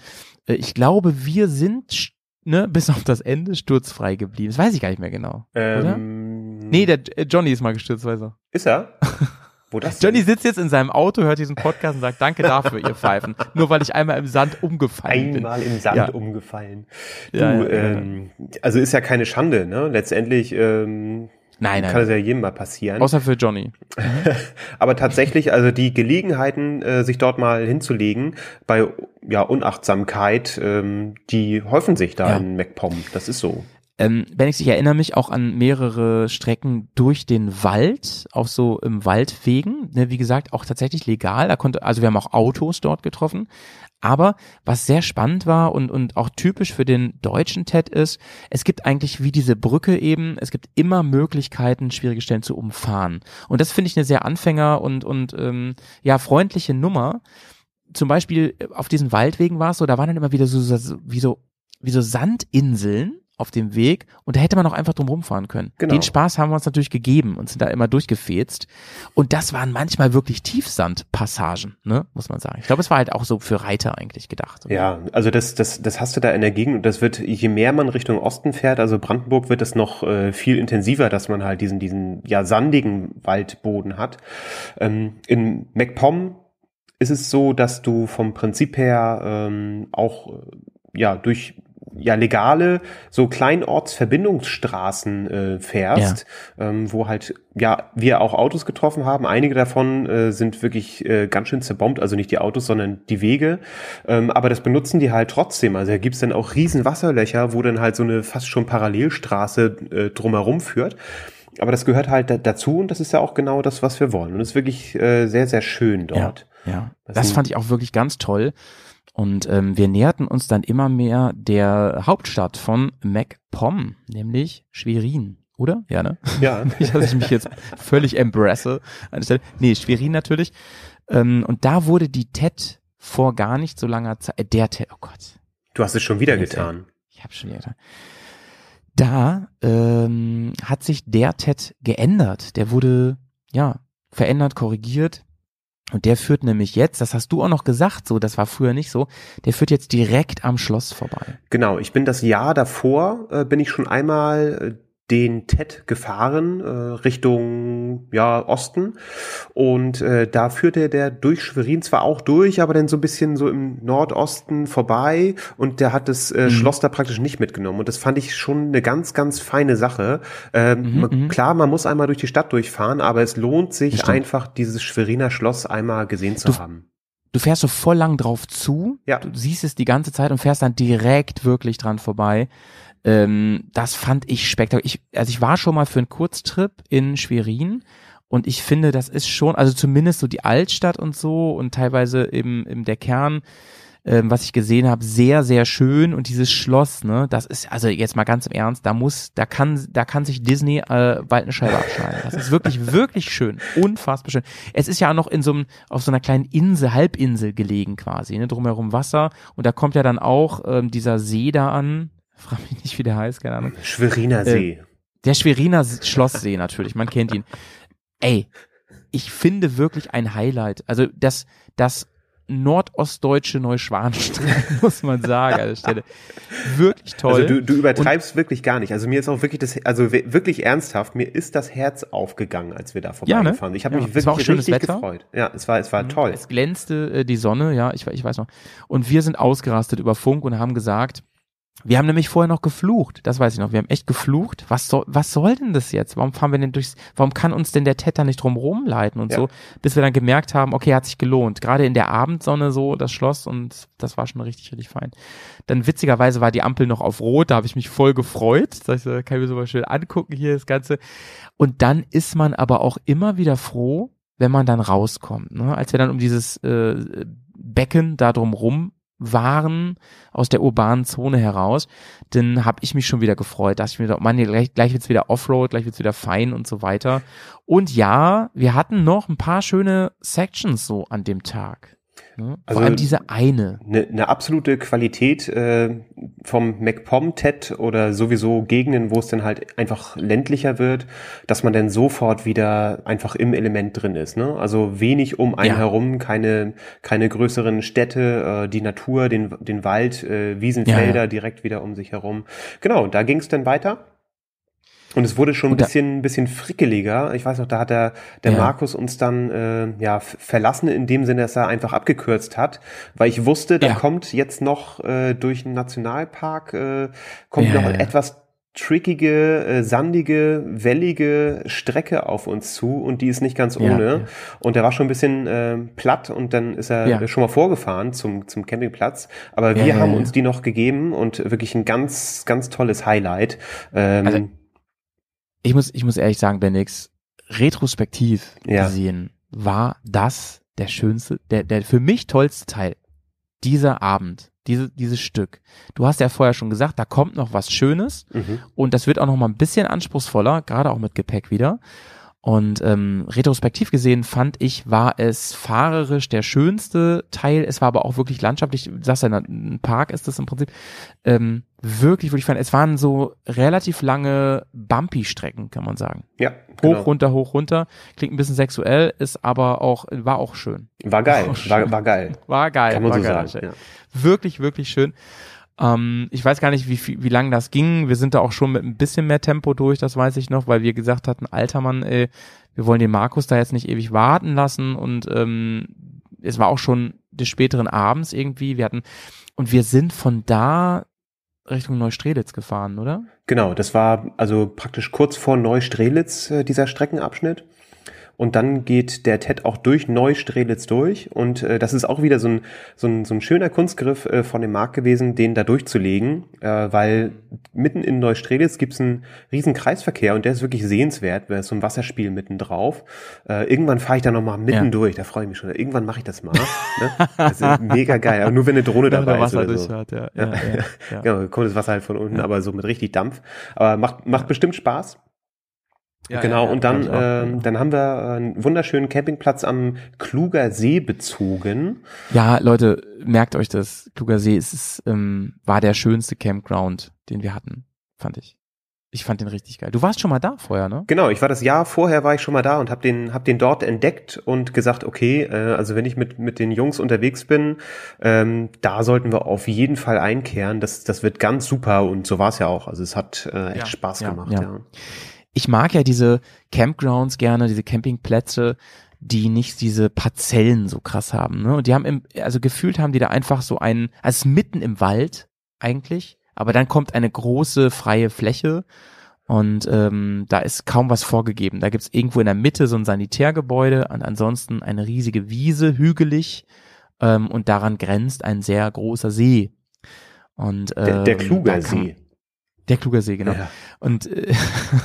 A: Äh, ich glaube, wir sind ne, bis auf das Ende sturzfrei geblieben. Das weiß ich gar nicht mehr genau. Oder?
E: Ähm,
A: Nee, der äh, Johnny ist mal gestürzt, weiß er.
E: ist er? Wo das? denn?
A: Johnny sitzt jetzt in seinem Auto, hört diesen Podcast und sagt, danke dafür, ihr Pfeifen. Nur weil ich einmal im Sand umgefallen bin.
E: Einmal im Sand
A: Ja.
E: umgefallen. Du,
A: ja, ja,
E: ähm, also ist ja keine Schande, ne? Letztendlich ähm,
A: Nein,
E: kann
A: nein.
E: es ja jedem mal passieren.
A: Außer für Johnny.
E: Aber tatsächlich, also die Gelegenheiten, äh, sich dort mal hinzulegen, bei ja, Unachtsamkeit, ähm, die häufen sich da
A: Ja.
E: in MacPom. Das ist so.
A: Ähm, Benix, ich erinnere mich auch an mehrere Strecken durch den Wald, auch so im Waldwegen. Ne, wie gesagt, auch tatsächlich legal. Da konnte, also wir haben auch Autos dort getroffen. Aber was sehr spannend war und, und auch typisch für den deutschen TED ist, es gibt eigentlich wie diese Brücke eben, es gibt immer Möglichkeiten, schwierige Stellen zu umfahren. Und das finde ich eine sehr Anfänger- und, und ähm, ja, freundliche Nummer. Zum Beispiel äh, auf diesen Waldwegen war es so, da waren dann immer wieder so, so wie so, wie so Sandinseln auf dem Weg und da hätte man auch einfach drum rumfahren können.
E: Genau.
A: Den Spaß haben wir uns natürlich gegeben und sind da immer durchgefetzt. Und das waren manchmal wirklich Tiefsandpassagen, ne, muss man sagen. Ich glaube, es war halt auch so für Reiter eigentlich gedacht.
E: Ja, also das, das, das hast du da in der Gegend und das wird, je mehr man Richtung Osten fährt, also Brandenburg wird es noch äh, viel intensiver, dass man halt diesen, diesen ja sandigen Waldboden hat. Ähm, in MacPom ist es so, dass du vom Prinzip her ähm, auch äh, ja durch ja legale so Kleinortsverbindungsstraßen äh, fährst, ähm, wo halt ja wir auch Autos getroffen haben. Einige davon äh, sind wirklich äh, ganz schön zerbombt, also nicht die Autos, sondern die Wege. Ähm, aber das benutzen die halt trotzdem. Also da gibt's dann auch riesen Wasserlöcher, wo dann halt so eine fast schon Parallelstraße äh, drumherum führt. Aber das gehört halt da, dazu und das ist ja auch genau das, was wir wollen. Und es ist wirklich äh, sehr, sehr schön dort.
A: Ja, ja.
E: Das
A: Das fand ich auch wirklich ganz toll. Und ähm, wir näherten uns dann immer mehr der Hauptstadt von MacPom, nämlich Schwerin, oder? Ja, ne?
E: Ja.
A: Nicht, dass ich mich jetzt völlig embrasse an der Stelle. Nee, Schwerin natürlich. Ähm, und da wurde die TED vor gar nicht so langer Zeit, äh, der TED, oh Gott,
E: Du hast es schon wieder getan.
A: ich habe schon wieder getan. Da ähm, hat sich der TED geändert. Der wurde, ja, verändert, korrigiert. Und der führt nämlich jetzt, das hast du auch noch gesagt, so, das war früher nicht so, der führt jetzt direkt am Schloss vorbei.
E: Genau, ich bin das Jahr davor, äh, bin ich schon einmal äh, den TED gefahren äh, Richtung ja Osten und äh, da führte der durch Schwerin zwar auch durch, aber dann so ein bisschen so im Nordosten vorbei und der hat das äh, Schloss da praktisch nicht mitgenommen und das fand ich schon eine ganz ganz feine Sache. Ähm, man, klar, man muss einmal durch die Stadt durchfahren, aber es lohnt sich einfach dieses Schweriner Schloss einmal gesehen zu
A: Du-
E: haben.
A: Du fährst so voll lang drauf zu,
E: Ja.
A: du siehst es die ganze Zeit und fährst dann direkt wirklich dran vorbei. Ähm, das fand ich spektakulär. Ich, also ich war schon mal für einen Kurztrip in Schwerin und ich finde, das ist schon, also zumindest so die Altstadt und so und teilweise eben, eben der Kern, ähm, was ich gesehen habe, sehr, sehr schön und dieses Schloss, ne, das ist, also jetzt mal ganz im Ernst, da muss, da kann, da kann sich Disney äh, bald eine Scheibe abschneiden. Das ist wirklich, wirklich schön, unfassbar schön. Es ist ja auch noch in so einem, auf so einer kleinen Insel, Halbinsel gelegen quasi, ne, drumherum Wasser und da kommt ja dann auch ähm, dieser See da an, frag mich nicht, wie der heißt, keine Ahnung.
E: Schweriner See.
A: Der Schweriner Schlosssee natürlich, man kennt ihn. Ey, ich finde wirklich ein Highlight. Also das, das nordostdeutsche Neuschwanstein, muss man sagen an der Stelle. Wirklich toll.
E: Also du, du übertreibst wirklich gar nicht. Also mir ist auch wirklich das, also wirklich ernsthaft, mir ist das Herz aufgegangen, als wir da vorbeigefahren sind. Ich habe
A: Ja,
E: mich
A: es war auch
E: wirklich
A: schönes
E: richtig
A: Wetter.
E: gefreut. Ja, es war, es war toll.
A: Es glänzte äh, die Sonne, ja, ich, ich weiß noch. Und wir sind ausgerastet über Funk und haben gesagt, wir haben nämlich vorher noch geflucht, das weiß ich noch, wir haben echt geflucht. Was soll, was soll denn das jetzt? Warum fahren wir denn durchs, warum kann uns denn der Täter nicht drum rumleiten und
E: Ja.
A: so, bis wir dann gemerkt haben, okay, hat sich gelohnt. Gerade in der Abendsonne so, das Schloss und das war schon richtig, richtig fein. Dann witzigerweise war die Ampel noch auf Rot, da habe ich mich voll gefreut. So, kann ich mir so mal schön angucken hier das Ganze. Und dann ist man aber auch immer wieder froh, wenn man dann rauskommt. Ne? Als wir dann um dieses äh, Becken da drumrum waren, aus der urbanen Zone heraus, dann habe ich mich schon wieder gefreut. Da dachte ich mir, Mann, hier gleich, gleich wird's wieder Offroad, gleich wird's wieder fein und so weiter. Und ja, wir hatten noch ein paar schöne Sections so an dem Tag. Ne?
E: Also-
A: Vor allem diese eine.
E: Eine, eine absolute Qualität äh, vom MacPom TED oder sowieso Gegenden, wo es dann halt einfach ländlicher wird, dass man dann sofort wieder einfach im Element drin ist. Ne? Also wenig um einen
A: Ja.
E: herum, keine, keine größeren Städte, äh, die Natur, den, den Wald, äh, Wiesen,
A: Ja,
E: Felder
A: ja.
E: direkt wieder um sich herum. Genau, da ging es dann weiter. Und es wurde schon ein
A: Und da-
E: bisschen, bisschen frickeliger. Ich weiß noch, da hat der, der
A: Ja.
E: Markus uns dann äh, ja verlassen in dem Sinne, dass er einfach abgekürzt hat, weil ich wusste, da
A: Ja.
E: kommt jetzt noch äh, durch den Nationalpark äh, kommt
A: Ja,
E: noch
A: ja,
E: eine
A: ja.
E: etwas trickige, äh, sandige, wellige Strecke auf uns zu und die ist nicht ganz
A: Ja,
E: ohne.
A: ja.
E: Und der war schon ein bisschen äh, platt und dann ist er
A: Ja.
E: schon mal vorgefahren zum, zum Campingplatz. Aber
A: Ja,
E: wir
A: ja,
E: haben
A: ja.
E: uns die noch gegeben und wirklich ein ganz, ganz tolles Highlight. Ähm,
A: Also, ich muss, ich muss ehrlich sagen, Bendix, retrospektiv
E: Ja.
A: gesehen war das der schönste, der, der für mich tollste Teil dieser Abend, diese, dieses Stück. Du hast ja vorher schon gesagt, da kommt noch was Schönes
E: mhm.
A: und das wird auch noch mal ein bisschen anspruchsvoller, gerade auch mit Gepäck wieder. Und ähm, retrospektiv gesehen fand ich, war es fahrerisch der schönste Teil. Es war aber auch wirklich landschaftlich, du sagst ja, ein Park ist das im Prinzip. Ähm, wirklich, wirklich fein. Es waren so relativ lange Bumpy-Strecken, kann man sagen.
E: Ja,
A: Hoch,
E: genau.
A: runter, hoch, runter. Klingt ein bisschen sexuell, ist aber auch, war auch schön.
E: War geil,
A: schön.
E: war, war geil.
A: War geil.
E: Kann man
A: war
E: so
A: geil,
E: sagen. Ja.
A: Wirklich, wirklich schön. Ähm, ich weiß gar nicht, wie, wie lang das ging. Wir sind da auch schon mit ein bisschen mehr Tempo durch, das weiß ich noch, weil wir gesagt hatten, alter Mann, ey, wir wollen den Markus da jetzt nicht ewig warten lassen und ähm, es war auch schon des späteren Abends irgendwie. Wir hatten und wir sind von da Richtung Neustrelitz gefahren, oder?
E: Genau, das war also praktisch kurz vor Neustrelitz, äh, dieser Streckenabschnitt. Und dann geht der TED auch durch Neustrelitz durch. Und äh, das ist auch wieder so ein, so ein, so ein schöner Kunstgriff äh, von dem Markt gewesen, den da durchzulegen, äh, weil mitten in Neustrelitz gibt's einen riesen Kreisverkehr und der ist wirklich sehenswert, weil es so ein Wasserspiel mitten drauf. Äh, irgendwann fahre ich da nochmal mitten
A: Ja.
E: durch, da freue ich mich schon. Irgendwann mache ich das mal. ne? Also mega geil, aber nur wenn eine Drohne
A: Ja,
E: dabei ist. Oder so.
A: durchfährt, ja. ja, ja, ja.
E: Genau, kommt das Wasser halt von unten, aber so mit richtig Dampf. Aber macht, macht bestimmt Spaß.
A: Ja,
E: genau,
A: ja, ja,
E: und dann, ähm, dann haben wir einen wunderschönen Campingplatz am Kluger See bezogen.
A: Ja, Leute, merkt euch das. Kluger See es ist, ähm, war der schönste Campground, den wir hatten, fand ich. Ich fand den richtig geil. Du warst schon mal da vorher, ne?
E: Genau, ich war das Jahr vorher war ich schon mal da und habe den hab den dort entdeckt und gesagt, okay, äh, also wenn ich mit mit den Jungs unterwegs bin, ähm, da sollten wir auf jeden Fall einkehren. Das das wird ganz super und so war es ja auch. Also es hat äh, echt
A: Ja,
E: Spaß
A: ja,
E: gemacht.
A: ja.
E: Ja.
A: Ich mag ja diese Campgrounds gerne, diese Campingplätze, die nicht diese Parzellen so krass haben. Ne? Und die haben im, also gefühlt haben die da einfach so einen, also es ist mitten im Wald eigentlich, aber dann kommt eine große freie Fläche und ähm, da ist kaum was vorgegeben. Da gibt's irgendwo in der Mitte so ein Sanitärgebäude und ansonsten eine riesige Wiese, hügelig ähm, und daran grenzt ein sehr großer See. Und,
E: Der,
A: ähm,
E: der
A: da
E: Kluger
A: kann-
E: See.
A: Der Klugersee, genau.
E: Ja.
A: Und, äh,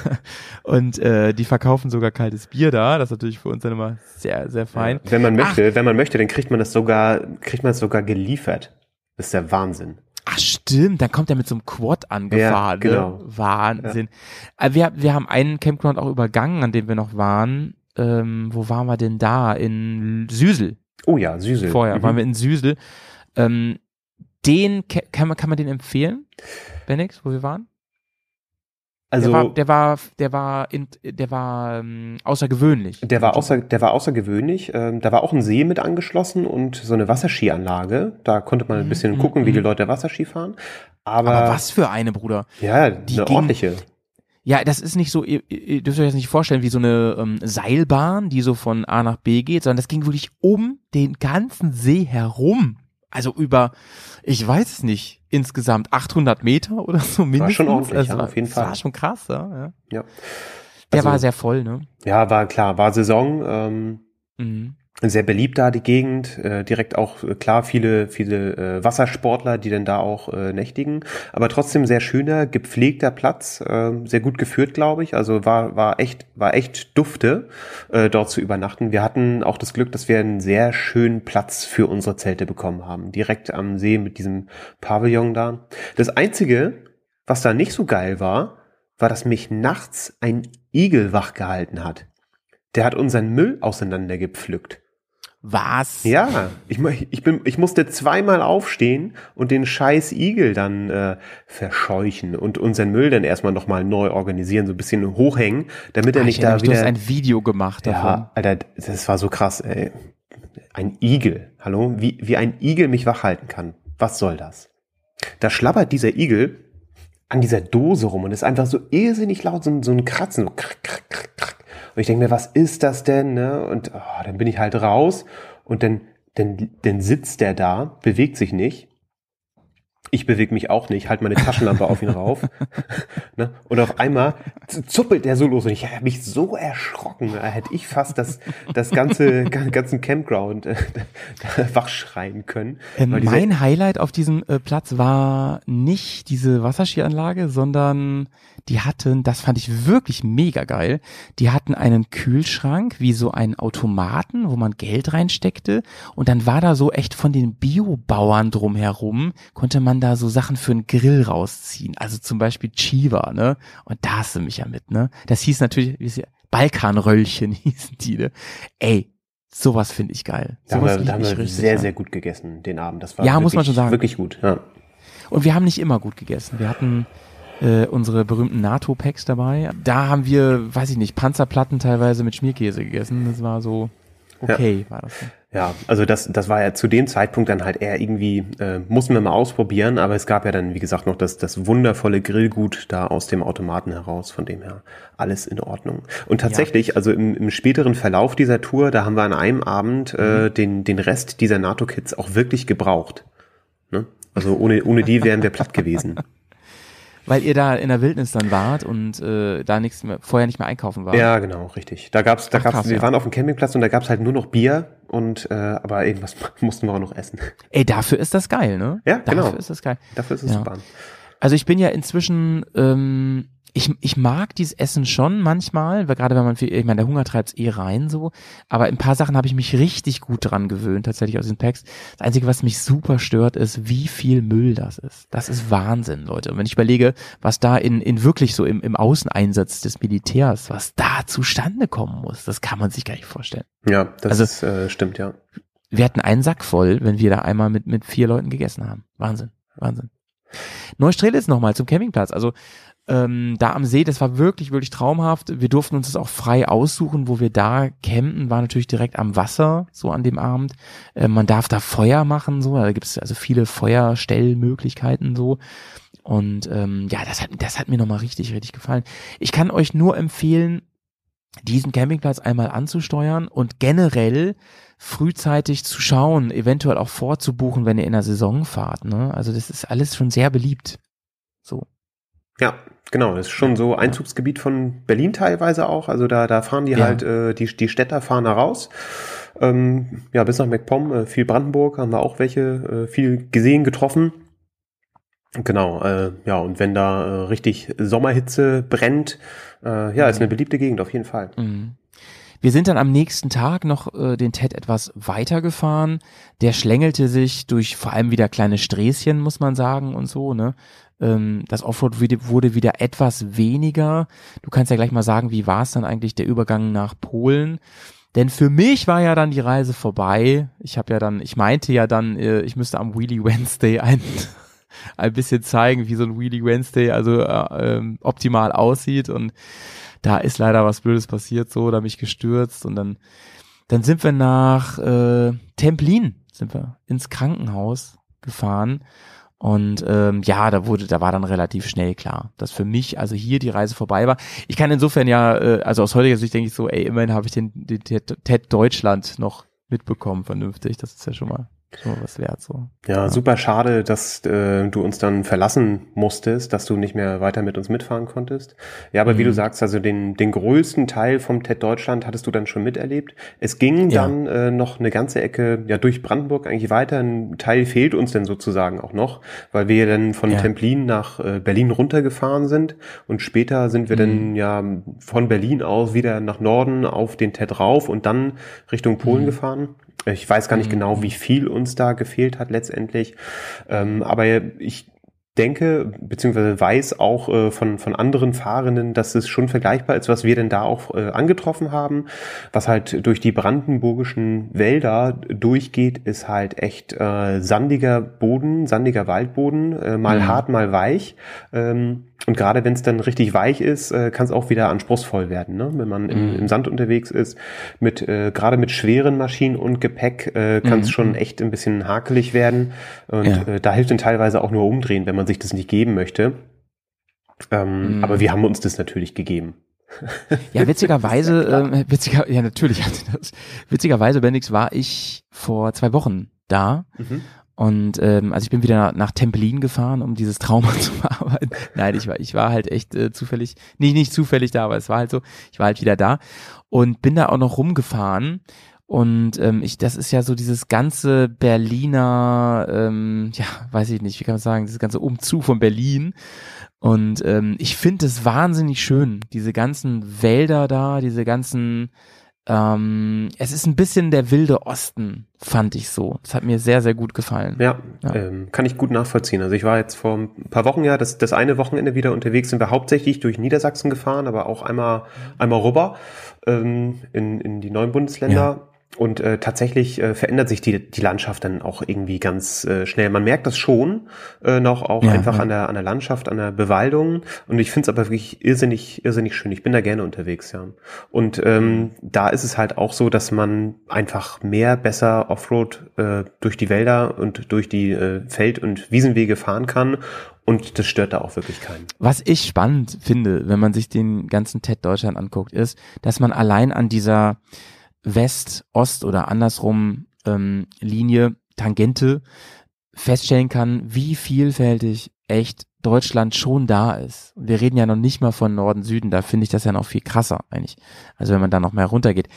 A: und äh, die verkaufen sogar kaltes Bier da. Das ist natürlich für uns dann immer sehr, sehr fein.
E: Wenn man möchte, wenn man möchte, dann kriegt man das sogar, kriegt man es sogar geliefert. Das ist der Wahnsinn.
A: Ach stimmt, dann kommt er mit so einem Quad angefahren.
E: Ja, genau.
A: Ne? Wahnsinn. Äh, Wir, wir haben einen Campground auch übergangen, an dem wir noch waren. Ähm, wo waren wir denn da? In Süsel.
E: Oh ja, Süßel.
A: Vorher
E: Mhm.
A: waren wir in Süsel. Ähm, den kann man, kann man den empfehlen? Benix, wo wir waren?
E: also
A: der war, der war, der war, in, der war ähm, außergewöhnlich.
E: Der war, außer, der war außergewöhnlich. Ähm, da war auch ein See mit angeschlossen und so eine Wasserskianlage. Da konnte man ein bisschen
A: Mhm,
E: gucken, wie
A: mhm.
E: die Leute Wasserski fahren. Aber,
A: Aber was für eine, Bruder.
E: ja,
A: Die
E: eine
A: ging-
E: ordentliche.
A: Ja, das ist nicht so, ihr, ihr dürft euch das nicht vorstellen, wie so eine ähm, Seilbahn, die so von A nach B geht, sondern das ging wirklich um den ganzen See herum. Also über, ich weiß es nicht, insgesamt 800 Meter oder so mindestens.
E: schon ordentlich,
A: Also
E: ja,
A: war-
E: auf jeden
A: das
E: Fall.
A: war schon krass, ja. ja.
E: Ja.
A: Der
E: Also-
A: war sehr voll, ne?
E: Ja, war klar, war Saison. Ähm,
A: Mhm.
E: Sehr beliebt da die Gegend, äh, direkt auch äh, klar viele viele äh, Wassersportler, die dann da auch äh, nächtigen, aber trotzdem sehr schöner, gepflegter Platz, äh, sehr gut geführt, glaube ich. Also war war echt war echt dufte äh, dort zu übernachten. Wir hatten auch das Glück, dass wir einen sehr schönen Platz für unsere Zelte bekommen haben, direkt am See mit diesem Pavillon da. Das einzige, was da nicht so geil war, war, dass mich nachts ein Igel wach gehalten hat. Der hat unseren Müll auseinandergepflückt.
A: Was?
E: Ja, ich, ich, bin, ich musste zweimal aufstehen und den scheiß Igel dann äh, verscheuchen und unseren Müll dann erstmal nochmal neu organisieren, so ein bisschen hochhängen, damit er
A: Ah,
E: nicht da
A: mich, du hast
E: wieder...
A: ein Video gemacht davon.
E: Ja, Alter, das war so krass, ey. Ein Igel, hallo? Wie, wie ein Igel mich wachhalten kann. Was soll das? Da schlabbert dieser Igel an dieser Dose rum und ist einfach so irrsinnig laut, so, ein- so ein Kratzen, so krack, krack, krack, krack. Und ich denke mir, was ist das denn? Ne? Und oh, dann bin ich halt raus und dann, dann, dann sitzt der da, bewegt sich nicht. Ich bewege mich auch nicht, halt meine Taschenlampe auf ihn rauf. Ne? Und auf einmal zuppelt der so los und ich habe mich so erschrocken. Da hätte ich fast das, das ganze, gan- ganzen Campground äh, wachschreien können.
A: Ähm, mein Highlight auf diesem äh, Platz war nicht diese Wasserskianlage, sondern die hatten, das fand ich wirklich mega geil, die hatten einen Kühlschrank wie so einen Automaten, wo man Geld reinsteckte und dann war da so echt von den Biobauern drumherum, konnte man da so Sachen für einen Grill rausziehen, also zum Beispiel Chiva, ne? Und da hast du mich ja mit, ne? Das hieß natürlich, wie ist Balkanröllchen hießen die, ne? Ey, sowas finde ich geil.
E: da haben
A: Sowas
E: wir, da haben wir
A: richtig,
E: sehr,
A: ja.
E: sehr gut gegessen den Abend. Das war
A: Ja,
E: wirklich,
A: muss man schon sagen.
E: wirklich gut. Ja.
A: Und wir haben nicht immer gut gegessen. Wir hatten äh, unsere berühmten NATO-Packs dabei. Da haben wir, weiß ich nicht, Panzerplatten teilweise mit Schmierkäse gegessen. Das war so okay, war das.
E: Ja, also das, das war ja zu dem Zeitpunkt dann halt eher irgendwie, äh, mussten wir mal ausprobieren, aber es gab ja dann, wie gesagt, noch das, das wundervolle Grillgut da aus dem Automaten heraus, von dem her alles in Ordnung. Und tatsächlich, also im, im späteren Verlauf dieser Tour, da haben wir an einem Abend äh, den, den Rest dieser NATO-Kits auch wirklich gebraucht. Ne? Also ohne, ohne die wären wir platt gewesen.
A: Weil ihr da in der Wildnis dann wart und äh, da nichts mehr, vorher nicht mehr einkaufen war.
E: Ja, genau, richtig. Da gab's, da
A: Ach,
E: gab's,
A: krass,
E: wir
A: ja.
E: waren auf dem Campingplatz und da gab's halt nur noch Bier und äh, aber irgendwas mussten wir auch noch essen.
A: Ey, dafür ist das geil, ne?
E: Ja,
A: dafür
E: genau.
A: ist das geil.
E: Dafür ist es
A: Ja.
E: super.
A: Also ich bin ja inzwischen, ähm, ich, ich mag dieses Essen schon manchmal, weil gerade wenn man viel, ich meine, der Hunger treibt's eh rein so, aber ein paar Sachen habe ich mich richtig gut dran gewöhnt, tatsächlich aus den Packs. Das Einzige, was mich super stört, ist, wie viel Müll das ist. Das ist Wahnsinn, Leute. Und wenn ich überlege, was da in, in wirklich so im, im Außeneinsatz des Militärs, was da zustande kommen muss, das kann man sich gar nicht vorstellen.
E: Ja, das
A: Also-
E: ist, äh, stimmt, ja.
A: Wir hatten einen Sack voll, wenn wir da einmal mit, mit vier Leuten gegessen haben. Wahnsinn, Wahnsinn. Neustrelitz nochmal zum Campingplatz. Also ähm, da am See, das war wirklich, wirklich traumhaft. Wir durften uns das auch frei aussuchen, wo wir da campen, war natürlich direkt am Wasser, so an dem Abend. Äh, man darf da Feuer machen, so, da gibt es also viele Feuerstellmöglichkeiten so. Und ähm, ja, das hat, das hat mir nochmal richtig, richtig gefallen. Ich kann euch nur empfehlen, diesen Campingplatz einmal anzusteuern und generell frühzeitig zu schauen, eventuell auch vorzubuchen, wenn ihr in der Saison fahrt. Ne? Also das ist alles schon sehr beliebt. So.
E: Ja, genau. Das ist schon so Einzugsgebiet von Berlin teilweise auch. Also da, da fahren die
A: Ja.
E: halt, äh, die, die Städter fahren da raus. Ähm, ja, bis nach MacPom, äh, viel Brandenburg haben wir auch welche, äh, viel gesehen, getroffen. Genau, äh, ja, und wenn da äh, richtig Sommerhitze brennt, äh, ja, ist eine beliebte Gegend auf jeden Fall.
A: Mhm. Wir sind dann am nächsten Tag noch äh, den Ted etwas weitergefahren. Der schlängelte sich durch vor allem wieder kleine Sträßchen, muss man sagen, und so, ne? Ähm, das Offroad wurde, wieder etwas weniger. Du kannst ja gleich mal sagen, wie war es dann eigentlich der Übergang nach Polen? Denn für mich war ja dann die Reise vorbei. Ich habe ja dann, ich meinte ja dann, äh, ich müsste am Wheelie Wednesday ein, ein bisschen zeigen, wie so ein Wheelie Wednesday also äh, ähm, optimal aussieht und da ist leider was Blödes passiert, so, da mich gestürzt und dann, dann sind wir nach äh, Templin, sind wir ins Krankenhaus gefahren und ähm, ja, da wurde, da war dann relativ schnell klar, dass für mich also hier die Reise vorbei war. Ich kann insofern ja, äh, also aus heutiger Sicht denke ich so, ey, immerhin habe ich den, den TED TED Deutschland noch mitbekommen, vernünftig. Das ist ja schon mal, schon was wert. So.
E: Ja, super schade, dass äh, du uns dann verlassen musstest, dass du nicht mehr weiter mit uns mitfahren konntest. Ja, aber wie
A: Mhm.
E: du sagst, also den, den größten Teil vom TED Deutschland hattest du dann schon miterlebt. Es ging
A: Ja.
E: dann äh, noch eine ganze Ecke ja durch Brandenburg eigentlich weiter. Ein Teil fehlt uns denn sozusagen auch noch, weil wir dann von
A: Ja.
E: Templin nach äh, Berlin runtergefahren sind und später sind wir
A: Mhm.
E: dann ja von Berlin aus wieder nach Norden auf den TED rauf und dann Richtung Polen
A: Mhm.
E: gefahren. Ich weiß gar nicht genau, wie viel uns da gefehlt hat letztendlich. Ähm, aber ich denke, beziehungsweise weiß auch äh, von, von anderen Fahrenden, dass es schon vergleichbar ist, was wir denn da auch äh, angetroffen haben. Was halt durch die brandenburgischen Wälder durchgeht, ist halt echt äh, sandiger Boden, sandiger Waldboden, äh, mal
A: Mhm.
E: hart, mal weich. Ähm, und gerade wenn es dann richtig weich ist, äh, kann es auch wieder anspruchsvoll werden, ne? wenn man im,
A: Mhm.
E: im Sand unterwegs ist. Mit äh, gerade mit schweren Maschinen und Gepäck äh, kann es
A: Mhm.
E: schon echt ein bisschen hakelig werden. Und
A: Ja.
E: äh, da hilft dann teilweise auch nur umdrehen, wenn man sich das nicht geben möchte. Ähm,
A: Mhm.
E: Aber wir haben uns das natürlich gegeben.
A: Ja, witzigerweise, ähm, witziger, ja natürlich hat sie das. Witzigerweise, Bendix, war ich vor zwei Wochen da.
E: Mhm.
A: Und ähm, also ich bin wieder nach Templin gefahren, um dieses Trauma zu bearbeiten. Nein, ich war, ich war halt echt äh, zufällig, nicht, nicht zufällig da, aber es war halt so, ich war halt wieder da und bin da auch noch rumgefahren. Und ähm, ich, das ist ja so dieses ganze Berliner, ähm, ja, weiß ich nicht, wie kann man sagen, dieses ganze Umzug von Berlin. Und ähm, ich finde es wahnsinnig schön, diese ganzen Wälder da, diese ganzen, ähm, es ist ein bisschen der wilde Osten, fand ich so. Das hat mir sehr, sehr gut gefallen.
E: Ja,
A: Ja.
E: Ähm, kann ich gut nachvollziehen. Also ich war jetzt vor ein paar Wochen ja, das, das eine Wochenende wieder unterwegs, sind wir hauptsächlich durch Niedersachsen gefahren, aber auch einmal, einmal rüber ähm, in, in die neuen Bundesländer. Und äh, tatsächlich äh, verändert sich die, die Landschaft dann auch irgendwie ganz äh, schnell. Man merkt das schon äh, noch auch
A: Ja,
E: einfach
A: ja.
E: an der an der Landschaft, an der Bewaldung. Und ich finde es aber wirklich irrsinnig irrsinnig schön. Ich bin da gerne unterwegs, ja. Und ähm, da ist es halt auch so, dass man einfach mehr besser Offroad äh, durch die Wälder und durch die äh, Feld- und Wiesenwege fahren kann. Und das stört da auch wirklich keinen.
A: Was ich spannend finde, wenn man sich den ganzen TED Deutschland anguckt, ist, dass man allein an dieser West, Ost oder andersrum ähm, Linie, Tangente feststellen kann, wie vielfältig echt Deutschland schon da ist. Wir reden ja noch nicht mal von Norden, Süden, da finde ich das ja noch viel krasser eigentlich. Also wenn man da noch mehr runtergeht.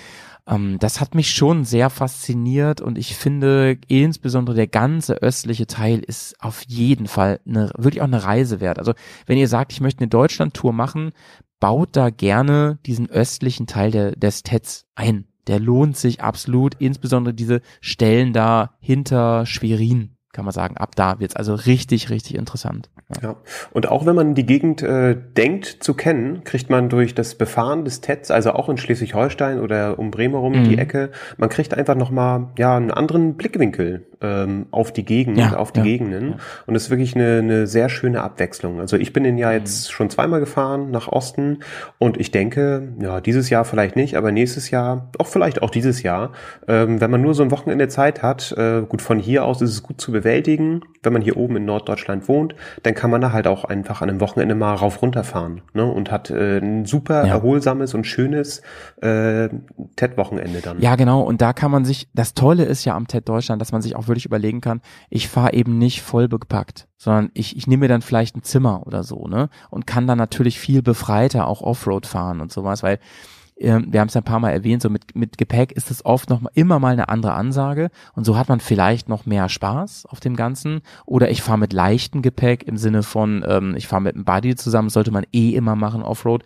A: Ähm, das hat mich schon sehr fasziniert und ich finde insbesondere der ganze östliche Teil ist auf jeden Fall eine, wirklich auch eine Reise wert. Also wenn ihr sagt, ich möchte eine Deutschland-Tour machen, baut da gerne diesen östlichen Teil der, des TEDs ein. Der lohnt sich absolut, insbesondere diese Stellen da hinter Schwerin, kann man sagen. Ab da wird's also richtig, richtig interessant. Ja.
E: Ja. Und auch wenn man die Gegend äh, denkt zu kennen, kriegt man durch das Befahren des TEDs, also auch in Schleswig-Holstein oder um Bremen rum
A: Mhm.
E: die Ecke, man kriegt einfach nochmal ja, einen anderen Blickwinkel ähm, auf die Gegend,
A: Ja,
E: auf die
A: ja,
E: Gegenden.
A: ja.
E: Und es ist wirklich eine, eine sehr schöne Abwechslung. Also ich bin den
A: Mhm.
E: ja jetzt schon zweimal gefahren nach Osten und ich denke, ja, dieses Jahr vielleicht nicht, aber nächstes Jahr, auch vielleicht auch dieses Jahr, ähm, wenn man nur so ein Wochenende Zeit hat, äh, gut, von hier aus ist es gut zu bewältigen. Wenn man hier oben in Norddeutschland wohnt, dann kann man da halt auch einfach an einem Wochenende mal rauf runterfahren ne? und hat äh, ein super erholsames und schönes äh, TED-Wochenende dann.
A: Ja, genau. Und da kann man sich, das Tolle ist ja am TED Deutschland, dass man sich auch wirklich überlegen kann, ich fahre eben nicht voll bepackt, sondern ich, ich nehme mir dann vielleicht ein Zimmer oder so, ne? Und kann dann natürlich viel befreiter auch Offroad fahren und sowas, weil ähm, wir haben es ja ein paar Mal erwähnt, so mit, mit Gepäck ist es oft noch mal, immer mal eine andere Ansage und so hat man vielleicht noch mehr Spaß auf dem Ganzen oder ich fahre mit leichtem Gepäck im Sinne von, ähm, ich fahre mit einem Buddy zusammen, sollte man eh immer machen Offroad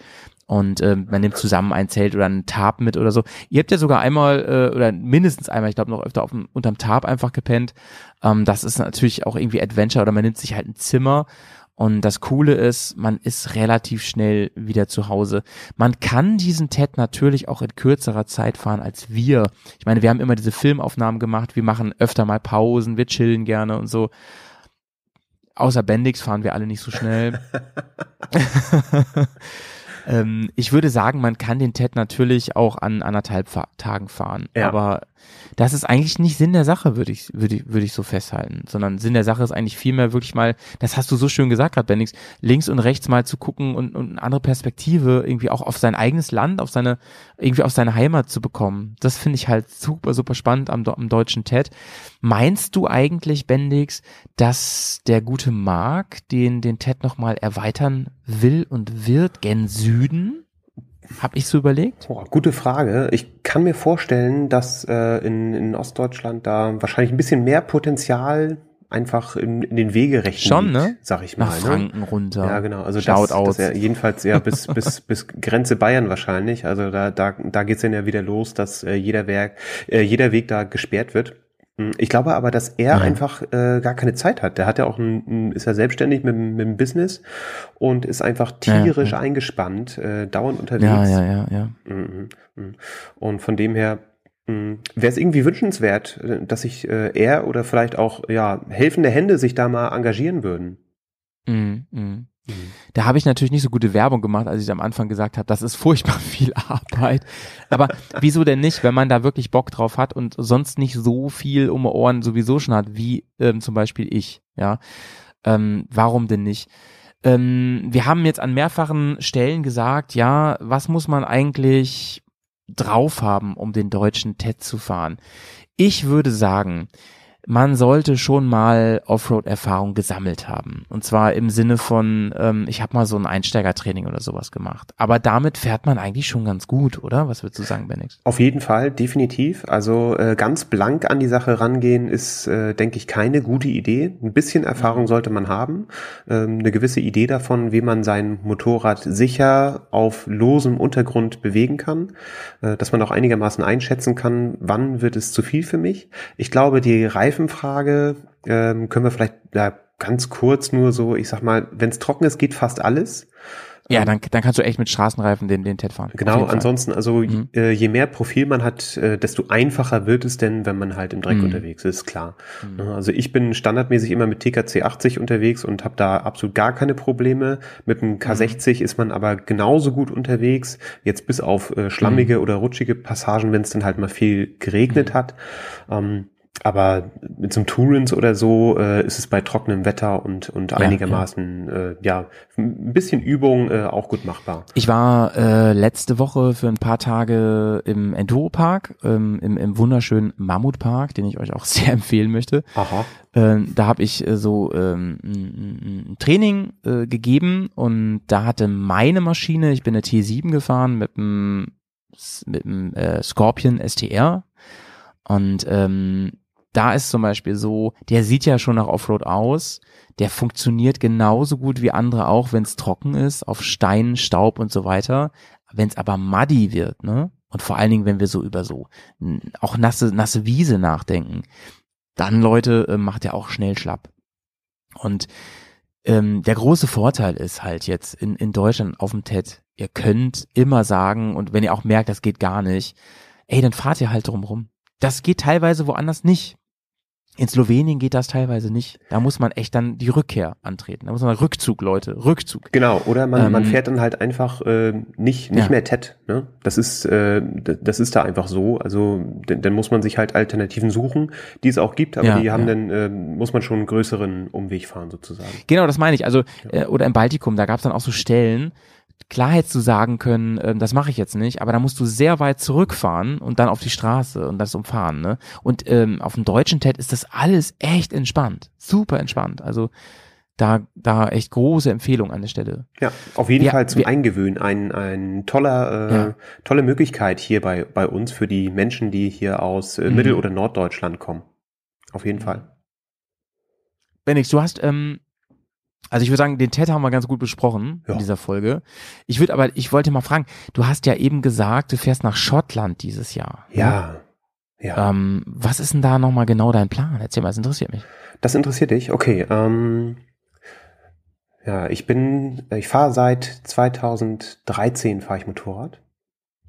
A: und ähm, man nimmt zusammen ein Zelt oder einen Tarp mit oder so. Ihr habt ja sogar einmal äh, oder mindestens einmal, ich glaube noch öfter auf dem, unterm Tarp einfach gepennt. Ähm, das ist natürlich auch irgendwie Adventure oder man nimmt sich halt ein Zimmer und das Coole ist, man ist relativ schnell wieder zu Hause. Man kann diesen TED natürlich auch in kürzerer Zeit fahren als wir. Ich meine, wir haben immer diese Filmaufnahmen gemacht, wir machen öfter mal Pausen, wir chillen gerne und so. Außer Bendix fahren wir alle nicht so schnell. ähm, ich würde sagen, man kann den TED natürlich auch an anderthalb Tagen fahren.
E: Ja.
A: Aber das ist eigentlich nicht Sinn der Sache, würde ich, würde ich, würde ich so festhalten. Sondern Sinn der Sache ist eigentlich vielmehr wirklich mal, das hast du so schön gesagt gerade, Bendix, links und rechts mal zu gucken und, und eine andere Perspektive irgendwie auch auf sein eigenes Land, auf seine, irgendwie auf seine Heimat zu bekommen. Das finde ich halt super, super spannend am, am deutschen TED. Meinst du eigentlich, Bendix, dass der gute Mark den, den TED nochmal erweitern will und wird gen Süden? Hab ich so überlegt?
E: Boah, gute Frage. Ich kann mir vorstellen, dass äh, in, in Ostdeutschland da wahrscheinlich ein bisschen mehr Potenzial einfach in, in den Wegerechten
A: Schon,
E: liegt,
A: ne?
E: sag ich mal.
A: Nach
E: ne?
A: Franken runter.
E: Ja, genau. Also das,
A: Shoutout.
E: das jedenfalls ja bis, bis, bis Grenze Bayern wahrscheinlich. Also da, da, da geht's dann ja wieder los, dass äh, jeder Werk, äh, jeder Weg da gesperrt wird. Hm, Ich glaube aber, dass er
A: Ja.
E: einfach äh, gar keine Zeit hat. Der hat ja auch ein, ein ist ja selbstständig mit, dem- mit dem Business und ist einfach
A: Ja,
E: tierisch
A: ja.
E: eingespannt, äh, dauernd unterwegs.
A: ja, ja, ja, ja.
E: Mhm, mhm. Und von dem her wäre es irgendwie wünschenswert, äh, dass sich äh, er oder vielleicht auch ja helfende Hände sich da mal engagieren würden.
A: Mhm, Da habe ich natürlich nicht so gute Werbung gemacht, als ich am Anfang gesagt habe, das ist furchtbar viel Arbeit. Aber wieso denn nicht, wenn man da wirklich Bock drauf hat und sonst nicht so viel um Ohren sowieso schon hat, wie ähm, zum Beispiel ich, ja. Ähm, warum denn nicht? Ähm, wir haben jetzt an mehrfachen Stellen gesagt, ja, was muss man eigentlich drauf haben, um den deutschen TED zu fahren? Ich würde sagen, man sollte schon mal Offroad-Erfahrung gesammelt haben. Und zwar im Sinne von, ähm, ich habe mal so ein Einsteigertraining oder sowas gemacht. Aber damit fährt man eigentlich schon ganz gut, oder? Was würdest du sagen, Benix?
E: Auf jeden Fall, definitiv. Also äh, ganz blank an die Sache rangehen ist, äh, denke ich, keine gute Idee. Ein bisschen Erfahrung sollte man haben, ähm, eine gewisse Idee davon, wie man sein Motorrad sicher auf losem Untergrund bewegen kann, äh, dass man auch einigermaßen einschätzen kann, wann wird es zu viel für mich. Ich glaube, die Reifenfrage ähm, können wir vielleicht ja, ganz kurz nur so, ich sag mal, wenn es trocken ist, geht fast alles.
A: Ja, dann, dann kannst du echt mit Straßenreifen den, den TED fahren.
E: Genau, ansonsten, also
A: Mhm.
E: äh, je mehr Profil man hat, äh, desto einfacher wird es denn, wenn man halt im Dreck
A: Mhm.
E: unterwegs ist, klar. Ne, Also ich bin standardmäßig immer mit TKC 80 unterwegs und habe da absolut gar keine Probleme. Mit dem K60 ist man aber genauso gut unterwegs, jetzt bis auf äh, schlammige oder rutschige Passagen, wenn es dann halt mal viel geregnet hat. Ähm, aber mit so einem Tourins oder so äh, ist es bei trockenem Wetter und, und
A: Ja,
E: einigermaßen, Äh, ja, ein bisschen Übung äh, auch gut machbar.
A: Ich war äh, letzte Woche für ein paar Tage im Enduro-Park, ähm, im, im wunderschönen Mammutpark, den ich euch auch sehr empfehlen möchte.
E: Aha.
A: Ähm, da habe ich äh, so ähm, ein, ein- Training äh, gegeben und da hatte meine Maschine, ich bin eine T7 gefahren mit dem mit dem äh, Scorpion STR und ähm, da ist zum Beispiel so, der sieht ja schon nach Offroad aus, der funktioniert genauso gut wie andere auch, wenn es trocken ist, auf Stein, Staub und so weiter. Wenn es aber muddy wird, ne? Und vor allen Dingen, wenn wir so über so auch nasse, nasse Wiese nachdenken, dann Leute, äh, macht er auch schnell schlapp. Und ähm, der große Vorteil ist halt jetzt in, in Deutschland auf dem TED, ihr könnt immer sagen, und wenn ihr auch merkt, das geht gar nicht, ey, dann fahrt ihr halt drumrum. Das geht teilweise woanders nicht. In Slowenien geht das teilweise nicht. Da muss man echt dann die Rückkehr antreten. Da muss man Rückzug, Leute, Rückzug.
E: Genau, oder man, man
A: Ähm,
E: fährt dann halt einfach äh, nicht, nicht
A: Ja.
E: mehr TED. Ne? Das ist äh, das ist da einfach so. Also dann muss man sich halt Alternativen suchen, die es auch gibt, aber
A: Ja,
E: die haben
A: ja.
E: dann, äh, muss man schon einen größeren Umweg fahren sozusagen.
A: Genau, das meine ich. Also, äh, oder im Baltikum, da gab es dann auch so Stellen, klar hättest du sagen können, ähm, das mache ich jetzt nicht, aber da musst du sehr weit zurückfahren und dann auf die Straße und das umfahren. Ne? Und ähm, auf dem deutschen TED ist das alles echt entspannt. Super entspannt. Also da, da echt große Empfehlung an der Stelle.
E: Ja, auf jeden
A: Ja,
E: Fall zum
A: wir-
E: Eingewöhnen ein, ein toller, äh,
A: Ja.
E: tolle Möglichkeit hier bei, bei uns für die Menschen, die hier aus äh,
A: Mhm.
E: Mittel- oder Norddeutschland kommen. Auf jeden Fall.
A: Benix, du hast, ähm, also ich würde sagen, den TED haben wir ganz gut besprochen
E: Ja.
A: in dieser Folge. Ich würde aber, ich wollte mal fragen, du hast ja eben gesagt, du fährst nach Schottland dieses Jahr. ne?
E: Ja. Ja.
A: Ähm, was ist denn da nochmal genau dein Plan? Erzähl mal, das interessiert mich.
E: Das interessiert dich? Okay. Ähm, ja, ich bin, ich fahre seit 2013 fahre ich Motorrad.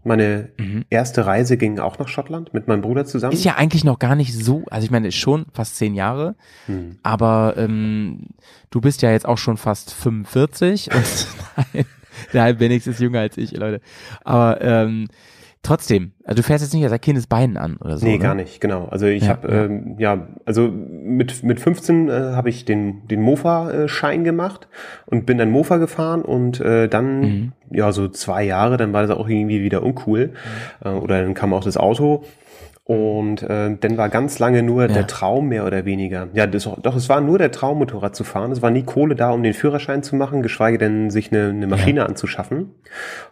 E: Meine
A: Mhm.
E: erste Reise ging auch nach Schottland mit meinem Bruder zusammen.
A: Ist ja eigentlich noch gar nicht so, also ich meine, ist schon fast zehn Jahre,
E: Hm.
A: aber ähm, du bist ja jetzt auch schon fast 45 und nein, nein, ist jünger als ich, Leute. Aber ähm, trotzdem, also du fährst jetzt nicht seit Kindesbeinen an oder so.
E: Nee,
A: ne?
E: gar nicht, genau. Also ich
A: Ja,
E: habe,
A: ja.
E: ähm, ja, also mit, mit 15 äh, habe ich den, den Mofa-Schein gemacht und bin dann Mofa gefahren und äh, dann,
A: Mhm.
E: ja, so zwei Jahre, dann war das auch irgendwie wieder uncool. Äh, oder dann kam auch das Auto. Und äh, dann war ganz lange nur
A: Ja.
E: der Traum mehr oder weniger. Ja, das, doch, es war nur der Traum, Motorrad zu fahren. Es war nie Kohle da, um den Führerschein zu machen, geschweige denn sich eine, eine Maschine anzuschaffen.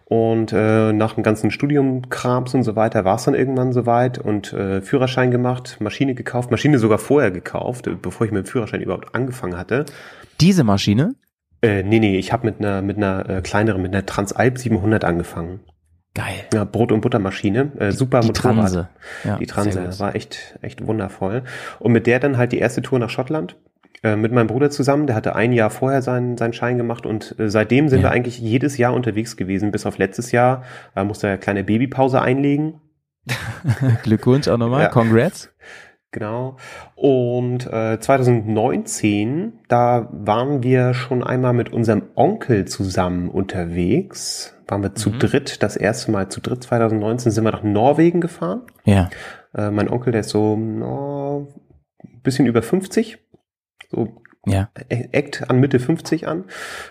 E: Und äh, nach dem ganzen Studiumkrams und so weiter war es dann irgendwann soweit und äh, Führerschein gemacht, Maschine gekauft, Maschine sogar vorher gekauft, bevor ich mit dem Führerschein überhaupt angefangen hatte.
A: Diese Maschine,
E: Äh, nee, nee, ich habe mit einer mit einer äh, kleineren, mit einer Transalp 700 angefangen.
A: Geil.
E: Ja, Brot- und Buttermaschine, äh, super
A: Die
E: Motorrad.
A: Transe. Ja,
E: die Transe,
A: gut.
E: das war echt, echt wundervoll. Und mit der dann halt die erste Tour nach Schottland äh, mit meinem Bruder zusammen. Der hatte ein Jahr vorher seinen, seinen Schein gemacht und äh, seitdem sind
A: Ja.
E: wir eigentlich jedes Jahr unterwegs gewesen, bis auf letztes Jahr. Da musste er eine kleine Babypause einlegen.
A: Glückwunsch auch nochmal,
E: Ja.
A: Congrats.
E: Genau. Und äh, 2019, da waren wir schon einmal mit unserem Onkel zusammen unterwegs. Waren wir zu
A: Mhm.
E: dritt, das erste Mal zu dritt 2019 sind wir nach Norwegen gefahren.
A: Ja.
E: Äh, mein Onkel, der ist so no, bisschen über 50. So
A: Ja.
E: eckt an Mitte 50 an.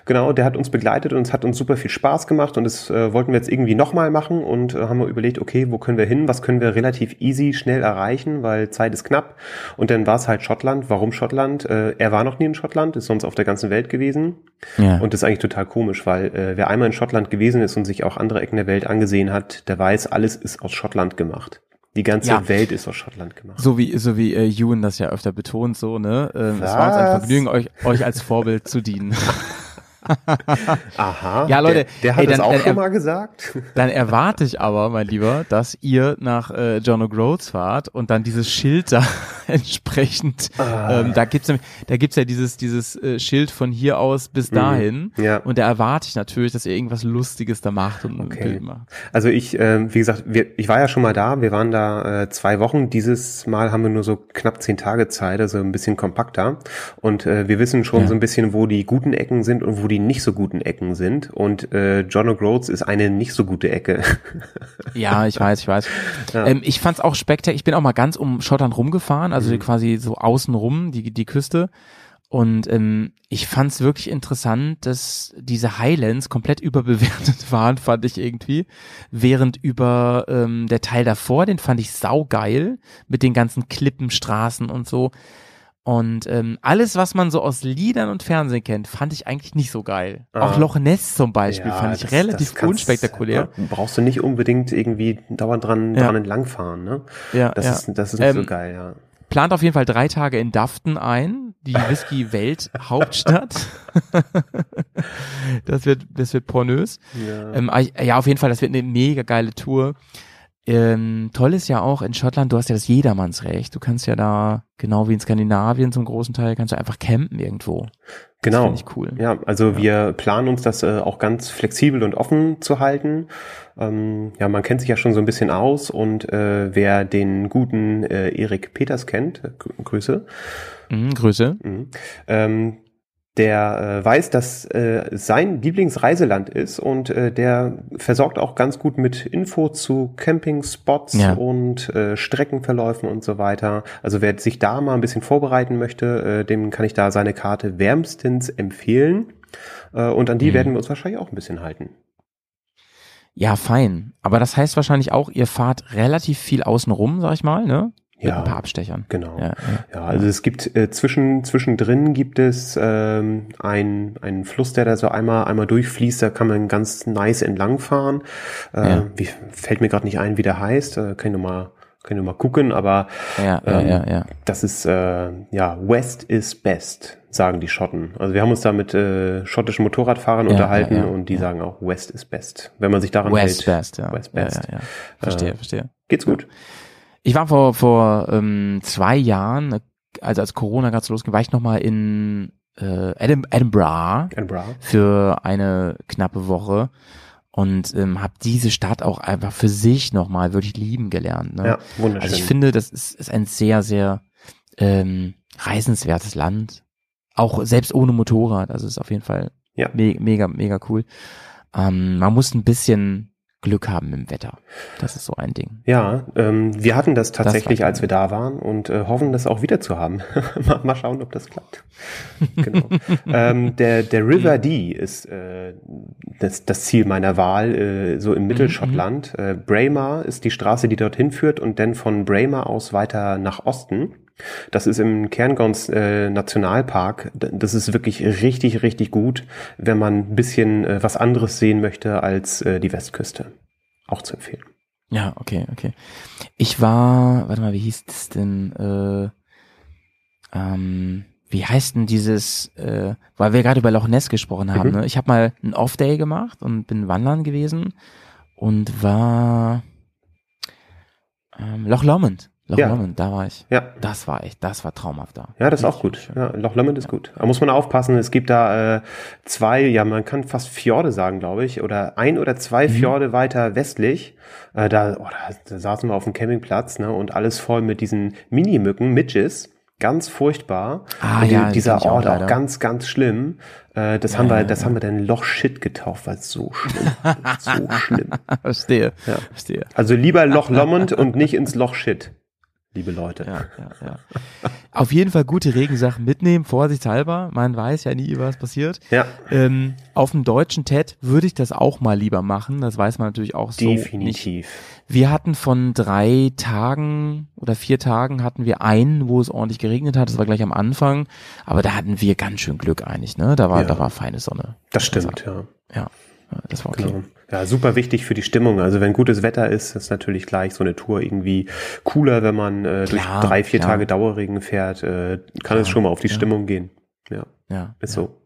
E: Genau, der hat uns begleitet und es hat uns super viel Spaß gemacht und das äh, wollten wir jetzt irgendwie nochmal machen und äh, haben wir überlegt, okay, wo können wir hin, was können wir relativ easy, schnell erreichen, weil Zeit ist knapp und dann war es halt Schottland. Warum Schottland? Äh, er war noch nie in Schottland, ist sonst auf der ganzen Welt gewesen
A: Ja.
E: und das ist eigentlich total komisch, weil äh, wer einmal in Schottland gewesen ist und sich auch andere Ecken der Welt angesehen hat, der weiß, alles ist aus Schottland gemacht. Die ganze
A: Ja.
E: Welt ist aus Schottland gemacht.
A: So wie, so wie äh, Ewan das ja öfter betont, so, ne? Ähm, es war uns ein? Vergnügen, euch, euch als Vorbild zu dienen.
E: Aha.
A: Ja, Leute,
E: der, der hat
A: ey,
E: das
A: dann-
E: auch
A: dann-
E: schon mal gesagt.
A: Dann erwarte ich aber, mein Lieber, dass ihr nach äh, John O'Groats fahrt und dann dieses Schild da entsprechend,
E: Ah.
A: ähm, da gibt's da gibt's ja dieses, dieses äh, Schild von hier aus bis dahin.
E: Mhm. Ja.
A: Und da erwarte ich natürlich, dass ihr irgendwas Lustiges da macht und ein
E: Okay.
A: Bild macht.
E: Also ich, ähm, wie gesagt, wir, ich war ja schon mal da. Wir waren da äh, zwei Wochen. Dieses Mal haben wir nur so knapp zehn Tage Zeit, also ein bisschen kompakter. Und äh, wir wissen schon
A: Ja.
E: so ein bisschen, wo die guten Ecken sind und wo die nicht so guten Ecken sind. Und äh, John O'Groats ist eine nicht so gute Ecke.
A: Ja, ich weiß, ich weiß.
E: Ja.
A: Ähm, ich fand's auch spektakulär. Ich bin auch mal ganz um Schottland rumgefahren, also
E: Mhm.
A: quasi so außen rum, die, die Küste. Und ähm, ich fand's wirklich interessant, dass diese Highlands komplett überbewertet waren, fand ich irgendwie. Während über ähm, der Teil davor, den fand ich saugeil, mit den ganzen Klippen, Straßen und so. Und ähm, alles, was man so aus Liedern und Fernsehen kennt, fand ich eigentlich nicht so geil.
E: Ah.
A: Auch Loch Ness zum Beispiel
E: Ja,
A: fand ich
E: das-
A: relativ
E: das
A: unspektakulär.
E: ja, Brauchst du nicht unbedingt irgendwie dauernd dran,
A: Ja.
E: dran entlangfahren, ne?
A: Ja,
E: Das
A: ja.
E: ist, das ist nicht so
A: Ähm,
E: geil, ja.
A: plant auf jeden Fall drei Tage in Dafton ein, die Whisky-Welt-Hauptstadt. das wird, das wird pornös.
E: Ja.
A: Ähm, ah, ja, auf jeden Fall, das wird eine mega geile Tour. Ähm, toll ist ja auch in Schottland, du hast ja das Jedermannsrecht. Du kannst ja da, genau wie in Skandinavien zum großen Teil, kannst du einfach campen irgendwo.
E: Genau.
A: finde ich cool.
E: Ja, also wir planen uns das äh, auch ganz flexibel und offen zu halten. Ähm, ja, man kennt sich ja schon so ein bisschen aus und äh, wer den guten äh, Erik Peters kennt, äh, Grü- Grüße,
A: Mhm, Grüße.
E: Mhm. Ähm, der äh, weiß, dass äh, sein Lieblingsreiseland ist und äh, der versorgt auch ganz gut mit Info zu Campingspots
A: Ja.
E: und äh, Streckenverläufen und so weiter. Also wer sich da mal ein bisschen vorbereiten möchte, äh, dem kann ich da seine Karte wärmstens empfehlen. Äh, und an die
A: Mhm.
E: werden wir uns wahrscheinlich auch ein bisschen halten.
A: Ja, fein. Aber das heißt wahrscheinlich auch, ihr fahrt relativ viel außenrum, sag ich mal, ne?
E: Ja.
A: ein paar Abstechern.
E: Genau.
A: Ja, ja.
E: Ja, also es gibt äh, zwischen zwischendrin gibt es ähm, ein einen Fluss, der da so einmal einmal durchfließt. Da kann man ganz nice entlangfahren. Äh. Wie fällt mir gerade nicht ein, wie der heißt? Äh, kann ich mal ich noch mal gucken. Aber
A: Ja, ja,
E: ähm,
A: ja, ja.
E: das ist äh, ja West is best, sagen die Schotten. Also wir haben uns da mit äh, schottischen Motorradfahrern unterhalten und die sagen auch West is best. Wenn man sich daran
A: West
E: hält.
A: Best, ja.
E: West Best.
A: ja. Verstehe,
E: Äh,
A: verstehe.
E: Geht's gut?
A: Ich war vor, vor ähm, zwei Jahren, also als Corona gerade so losging, war ich nochmal in äh, Edin Edinburgh
E: Edinburgh.
A: für eine knappe Woche und ähm, habe diese Stadt auch einfach für sich nochmal wirklich lieben gelernt. Ne?
E: Ja, wunderschön.
A: Also ich finde, das ist, ist ein sehr, sehr ähm, reisenswertes Land. Auch selbst ohne Motorrad. Also ist auf jeden Fall
E: Ja.
A: me mega, mega cool. Ähm, man muss ein bisschen Glück haben dem Wetter. Das ist so ein Ding.
E: Ja, ähm, wir hatten das tatsächlich,
A: war
E: als wir da waren und äh, hoffen, das auch wieder zu haben. mal, mal schauen, ob das klappt. genau. ähm, der, der River Dee ist äh, das, das Ziel meiner Wahl, äh, so im Mittelschottland. Äh, Braemar ist die Straße, die dorthin führt und dann von Braemar aus weiter nach Osten. Das ist im Cairngorms äh, Nationalpark. Das ist wirklich richtig, richtig gut, wenn man ein bisschen äh, was anderes sehen möchte als äh, die Westküste. Auch zu empfehlen.
A: Ja, okay, okay. Ich war, warte mal, wie hieß das denn? Äh, ähm, wie heißt denn dieses, äh, weil wir gerade über Loch Ness gesprochen haben,
E: Mhm.
A: ne? Ich habe mal einen Off-Day gemacht und bin wandern gewesen und war ähm, Loch Lomond. Loch
E: Ja.
A: Lomond, da war ich.
E: Ja.
A: Das war echt, das war traumhaft da.
E: Ja, das ist auch gut. Ja, Loch Lomond ist gut. Da muss man aufpassen. Es gibt da äh, zwei, ja, man kann fast Fjorde sagen, glaube ich, oder ein oder zwei
A: Mhm.
E: Fjorde weiter westlich. Äh, da, oh, da, da saßen wir auf dem Campingplatz, ne, und alles voll mit diesen Mini-Mücken, Midges. Ganz furchtbar.
A: Ah, ja, die
E: dieser
A: auch
E: Ort auch
A: leider.
E: ganz, ganz schlimm. Äh, das haben
A: Ja,
E: wir,
A: ja,
E: das
A: ja.
E: haben wir dann Loch Shit getauft, weil es so schlimm, so schlimm.
A: Verstehe,
E: Ja.
A: verstehe.
E: Also lieber Loch Lomond und nicht ins Loch Shit, liebe Leute.
A: Ja, ja, ja. Auf jeden Fall gute Regensachen mitnehmen, vorsichtshalber. Man weiß ja nie, was passiert.
E: Ja,
A: Ähm, auf dem deutschen TED würde ich das auch mal lieber machen. Das weiß man natürlich auch so nicht.
E: definitiv.
A: Wir hatten von drei Tagen oder vier Tagen hatten wir einen, wo es ordentlich geregnet hat. Das war gleich am Anfang. Aber da hatten wir ganz schön Glück eigentlich, ne? Da war,
E: Ja.
A: da war feine Sonne.
E: Das stimmt, ja.
A: Ja, ja, das war okay.
E: Genau. Ja, super wichtig für die Stimmung. Also wenn gutes Wetter ist, ist natürlich gleich so eine Tour irgendwie cooler, wenn man äh, durch
A: Klar,
E: drei, vier
A: klar.
E: Tage Dauerregen fährt, äh, kann es schon mal auf die
A: ja.
E: Stimmung gehen. Ja,
A: Ja,
E: ist
A: ja.
E: so.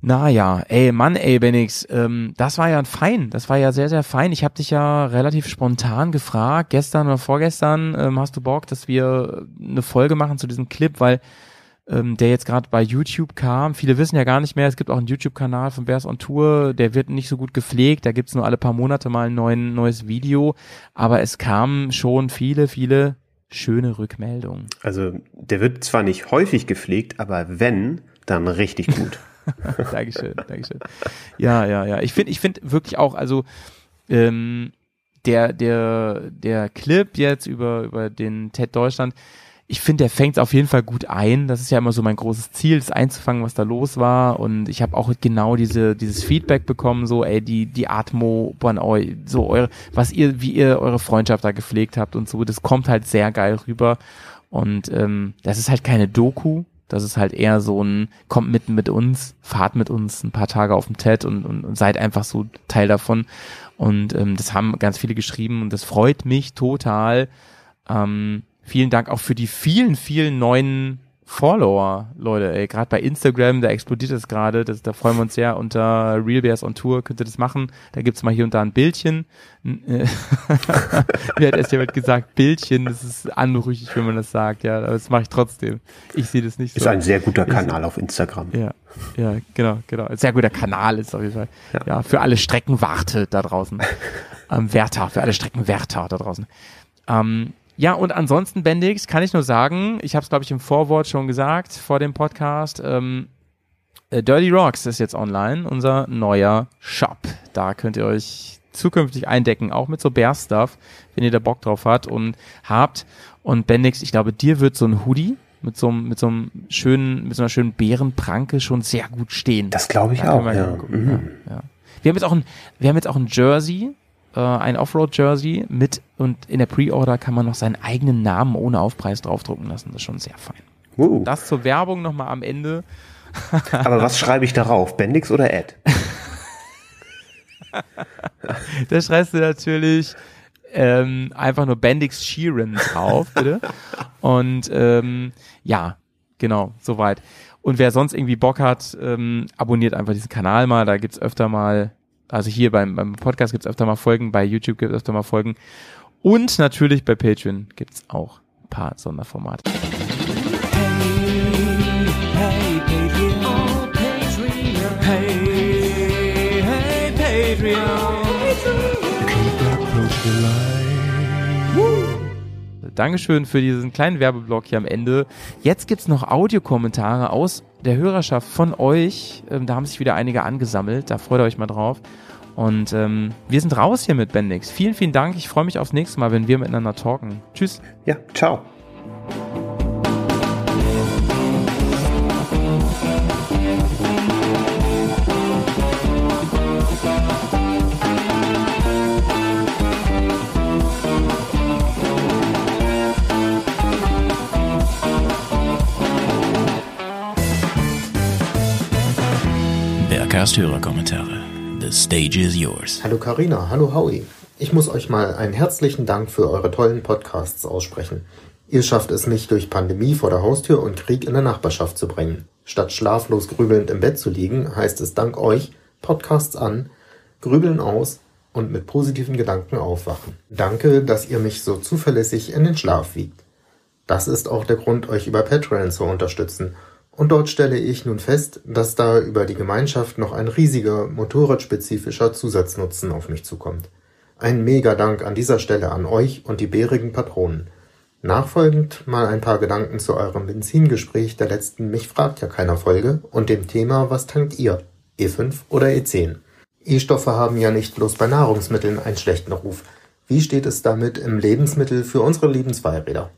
A: Naja, ey, Mann, ey, Benix, ähm, das war ja fein. Das war ja sehr, sehr fein. Ich habe dich ja relativ spontan gefragt, gestern oder vorgestern, ähm, hast du Bock, dass wir eine Folge machen zu diesem Clip, weil ähm, der jetzt gerade bei YouTube kam. Viele wissen ja gar nicht mehr, es gibt auch einen YouTube-Kanal von Bears on Tour, der wird nicht so gut gepflegt, da gibt's nur alle paar Monate mal ein neuen, neues Video, aber es kamen schon viele, viele schöne Rückmeldungen.
E: Also der wird zwar nicht häufig gepflegt, aber wenn, dann richtig gut.
A: Dankeschön, Dankeschön. Ja, ja, ja. Ich finde, ich finde wirklich auch, also ähm, der, der, der Clip jetzt über, über den TED Deutschland, ich finde, der fängt auf jeden Fall gut ein. Das ist ja immer so mein großes Ziel, das einzufangen, was da los war. Und ich habe auch genau diese, dieses Feedback bekommen, so, ey, die, die Atmo von euch, so eure, was ihr, wie ihr eure Freundschaft da gepflegt habt und so, das kommt halt sehr geil rüber. Und ähm, das ist halt keine Doku, das ist halt eher so ein, kommt mitten mit uns, fahrt mit uns ein paar Tage auf dem TED und, und, und seid einfach so Teil davon. Und ähm, das haben ganz viele geschrieben und das freut mich total. Ähm, vielen Dank auch für die vielen, vielen neuen Follower, Leute, ey, gerade bei Instagram, da explodiert es gerade, das- da freuen wir uns sehr, unter Real Bears on Tour könnt ihr das machen, da gibt's mal hier und da ein Bildchen, äh, wie hat Esther gesagt, Bildchen, das ist anrüchig, wenn man das sagt, ja, aber das mache ich trotzdem, ich sehe das nicht so.
E: Ist ein sehr guter Kanal auf Instagram.
A: Ja, ja, genau, genau. Sehr guter Kanal ist auf jeden Fall. Ja, für alle Streckenwarte da draußen. ähm, Wärter, für alle Streckenwärter da draußen. Ähm, ja, und ansonsten, Bendix, kann ich nur sagen, ich habe es, glaube ich, im Vorwort schon gesagt, vor dem Podcast, ähm, äh, Dirty Rocks ist jetzt online, unser neuer Shop. Da könnt ihr euch zukünftig eindecken, auch mit so Bear-Stuff, wenn ihr da Bock drauf habt und habt. Und Bendix, ich glaube, dir wird so ein Hoodie mit so, einem- mit so einem schönen, mit so einer schönen Bärenpranke schon sehr gut stehen.
E: Das glaube ich
A: Da
E: auch, ja. Mhm.
A: ja. Wir haben jetzt auch ein, wir haben jetzt auch ein Jersey, äh, ein Offroad-Jersey mit und in der Pre-Order kann man noch seinen eigenen Namen ohne Aufpreis draufdrucken lassen. Das ist schon sehr fein.
E: Uh,
A: Das zur Werbung nochmal am Ende.
E: aber was schreibe ich darauf? Bendix oder Ed?
A: Da schreibst du natürlich ähm, einfach nur Bendix Sheeran drauf, bitte. Und ähm, ja, genau, soweit. Und wer sonst irgendwie Bock hat, ähm, abonniert einfach diesen Kanal mal. Da gibt's öfter mal, also hier beim, beim Podcast gibt's öfter mal Folgen, bei YouTube gibt's öfter mal Folgen. Und natürlich bei Patreon gibt's auch ein paar Sonderformate. Dankeschön für diesen kleinen Werbeblock hier am Ende. Jetzt gibt's noch Audiokommentare aus der Hörerschaft von euch. Ähm, da haben sich wieder einige angesammelt. Da freut ihr euch mal drauf. Und ähm, wir sind raus hier mit Bendix. Vielen, vielen Dank. Ich freue mich aufs nächste Mal, wenn wir miteinander talken. Tschüss.
E: Ja, ciao.
D: Bergcast Hörerkommentare. The stage is yours.
I: Hallo Karina, hallo Howie. Ich muss euch mal einen herzlichen Dank für eure tollen Podcasts aussprechen. Ihr schafft es mich durch Pandemie vor der Haustür und Krieg in der Nachbarschaft zu bringen. Statt schlaflos grübelnd im Bett zu liegen, heißt es dank euch Podcasts an, grübeln aus und mit positiven Gedanken aufwachen. Danke, dass ihr mich so zuverlässig in den Schlaf wiegt. Das ist auch der Grund, euch über Patreon zu unterstützen. Und dort stelle ich nun fest, dass da über die Gemeinschaft noch ein riesiger, motorradspezifischer Zusatznutzen auf mich zukommt. Ein Mega-Dank an dieser Stelle an euch und die bärigen Patronen. Nachfolgend mal ein paar Gedanken zu eurem Benzingespräch der letzten Mich fragt ja keiner Folge und dem Thema Was tankt ihr? E5 oder E10? E-Stoffe haben ja nicht bloß bei Nahrungsmitteln einen schlechten Ruf. Wie steht es damit im Lebensmittel für unsere lieben Zweiräder?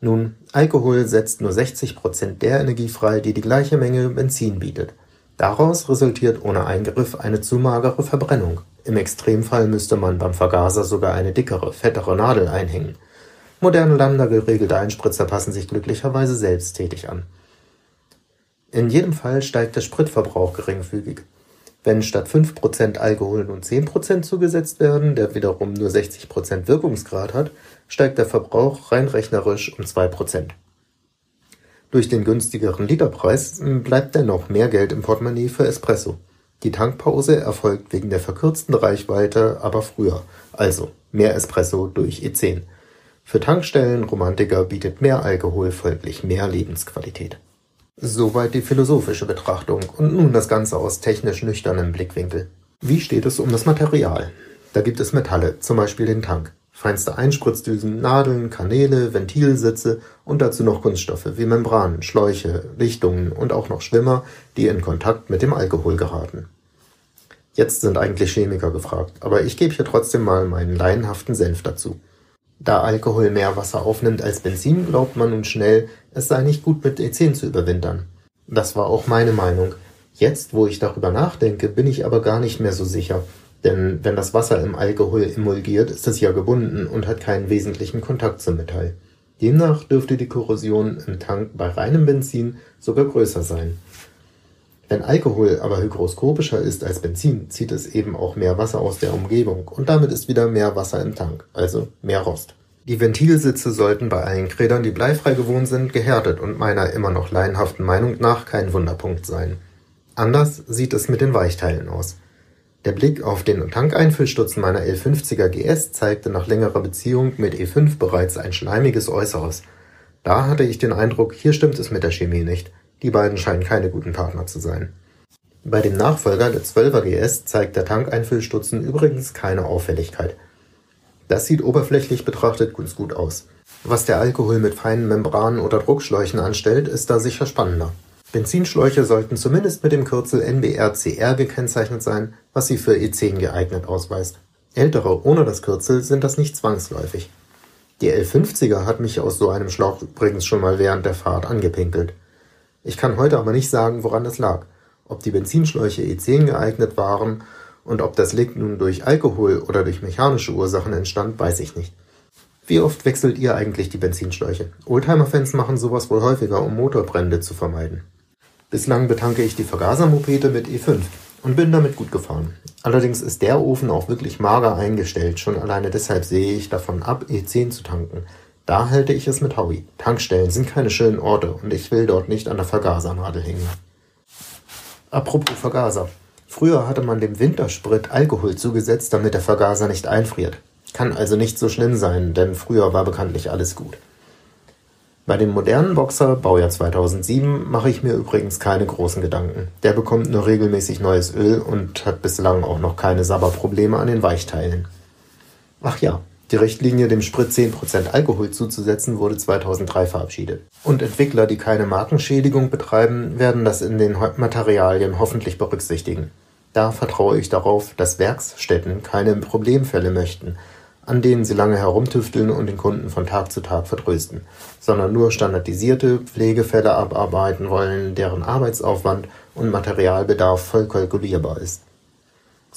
I: Nun, Alkohol setzt nur 60% der Energie frei, die die gleiche Menge Benzin bietet. Daraus resultiert ohne Eingriff eine zu magere Verbrennung. Im Extremfall müsste man beim Vergaser sogar eine dickere, fettere Nadel einhängen. Moderne lambda-geregelte Einspritzer passen sich glücklicherweise selbsttätig an. In jedem Fall steigt der Spritverbrauch geringfügig. Wenn statt 5% Alkohol nun 10% zugesetzt werden, der wiederum nur 60% Wirkungsgrad hat, steigt der Verbrauch rein rechnerisch um 2%. Durch den günstigeren Literpreis bleibt dennoch mehr Geld im Portemonnaie für Espresso. Die Tankpause erfolgt wegen der verkürzten Reichweite aber früher, also mehr Espresso durch E10. Für Tankstellenromantiker bietet mehr Alkohol folglich mehr Lebensqualität. Soweit die philosophische Betrachtung und nun das Ganze aus technisch nüchternem Blickwinkel. Wie steht es um das Material? Da gibt es Metalle, zum Beispiel den Tank, feinste Einspritzdüsen, Nadeln, Kanäle, Ventilsitze und dazu noch Kunststoffe wie Membranen, Schläuche, Lichtungen und auch noch Schwimmer, die in Kontakt mit dem Alkohol geraten. Jetzt sind eigentlich Chemiker gefragt, aber ich gebe hier trotzdem mal meinen laienhaften Senf dazu. Da Alkohol mehr Wasser aufnimmt als Benzin, glaubt man nun schnell, es sei nicht gut mit E10 zu überwintern. Das war auch meine Meinung. Jetzt, wo ich darüber nachdenke, bin ich aber gar nicht mehr so sicher. Denn wenn das Wasser im Alkohol emulgiert, ist es ja gebunden und hat keinen wesentlichen Kontakt zum Metall. Demnach dürfte die Korrosion im Tank bei reinem Benzin sogar größer sein. Wenn Alkohol aber hygroskopischer ist als Benzin, zieht es eben auch mehr Wasser aus der Umgebung und damit ist wieder mehr Wasser im Tank, also mehr Rost. Die Ventilsitze sollten bei allen Rädern, die bleifrei gewohnt sind, gehärtet und meiner immer noch laienhaften Meinung nach kein Wunderpunkt sein. Anders sieht es mit den Weichteilen aus. Der Blick auf den Tankeinfüllstutzen meiner L50er GS zeigte nach längerer Beziehung mit E5 bereits ein schleimiges Äußeres. Da hatte ich den Eindruck, hier stimmt es mit der Chemie nicht. Die beiden scheinen keine guten Partner zu sein. Bei dem Nachfolger der 12er GS zeigt der Tankeinfüllstutzen übrigens keine Auffälligkeit. Das sieht oberflächlich betrachtet ganz gut aus. Was der Alkohol mit feinen Membranen oder Druckschläuchen anstellt, ist da sicher spannender. Benzinschläuche sollten zumindest mit dem Kürzel NBRCR gekennzeichnet sein, was sie für E10 geeignet ausweist. Ältere ohne das Kürzel sind das nicht zwangsläufig. Die L50er hat mich aus so einem Schlauch übrigens schon mal während der Fahrt angepinkelt. Ich kann heute aber nicht sagen, woran das lag. Ob die Benzinschläuche E10 geeignet waren und ob das Leck nun durch Alkohol oder durch mechanische Ursachen entstand, weiß ich nicht. Wie oft wechselt ihr eigentlich die Benzinschläuche? Oldtimer-Fans machen sowas wohl häufiger, um Motorbrände zu vermeiden. Bislang betanke ich die Vergasermopete mit E5 und bin damit gut gefahren. Allerdings ist der Ofen auch wirklich mager eingestellt, schon alleine deshalb sehe ich davon ab, E10 zu tanken. Da halte ich es mit Howie. Tankstellen sind keine schönen Orte und ich will dort nicht an der Vergasernadel hängen. Apropos Vergaser. Früher hatte man dem Wintersprit Alkohol zugesetzt, damit der Vergaser nicht einfriert. Kann also nicht so schlimm sein, denn früher war bekanntlich alles gut. Bei dem modernen Boxer, Baujahr 2007, mache ich mir übrigens keine großen Gedanken. Der bekommt nur regelmäßig neues Öl und hat bislang auch noch keine Sabberprobleme an den Weichteilen. Ach ja, die Richtlinie, dem Sprit 10% Alkohol zuzusetzen, wurde 2003 verabschiedet. Und Entwickler, die keine Markenschädigung betreiben, werden das in den Materialien hoffentlich berücksichtigen. Da vertraue ich darauf, dass Werksstätten keine Problemfälle möchten, an denen sie lange herumtüfteln und den Kunden von Tag zu Tag vertrösten, sondern nur standardisierte Pflegefälle abarbeiten wollen, deren Arbeitsaufwand und Materialbedarf voll kalkulierbar ist.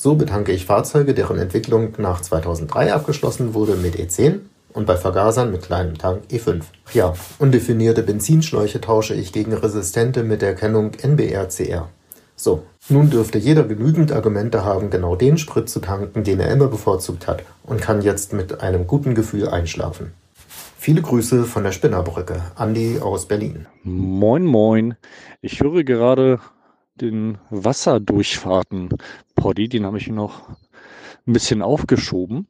I: So betanke ich Fahrzeuge, deren Entwicklung nach 2003 abgeschlossen wurde mit E10 und bei Vergasern mit kleinem Tank E5. Ja, undefinierte Benzinschläuche tausche ich gegen resistente mit der Kennung NBRCR. So, nun dürfte jeder genügend Argumente haben, genau den Sprit zu tanken, den er immer bevorzugt hat und kann jetzt mit einem guten Gefühl einschlafen. Viele Grüße von der Spinnerbrücke. Andi aus Berlin.
J: Moin, moin. Ich höre gerade den Wasserdurchfahrten-Poddy, den habe ich noch ein bisschen aufgeschoben.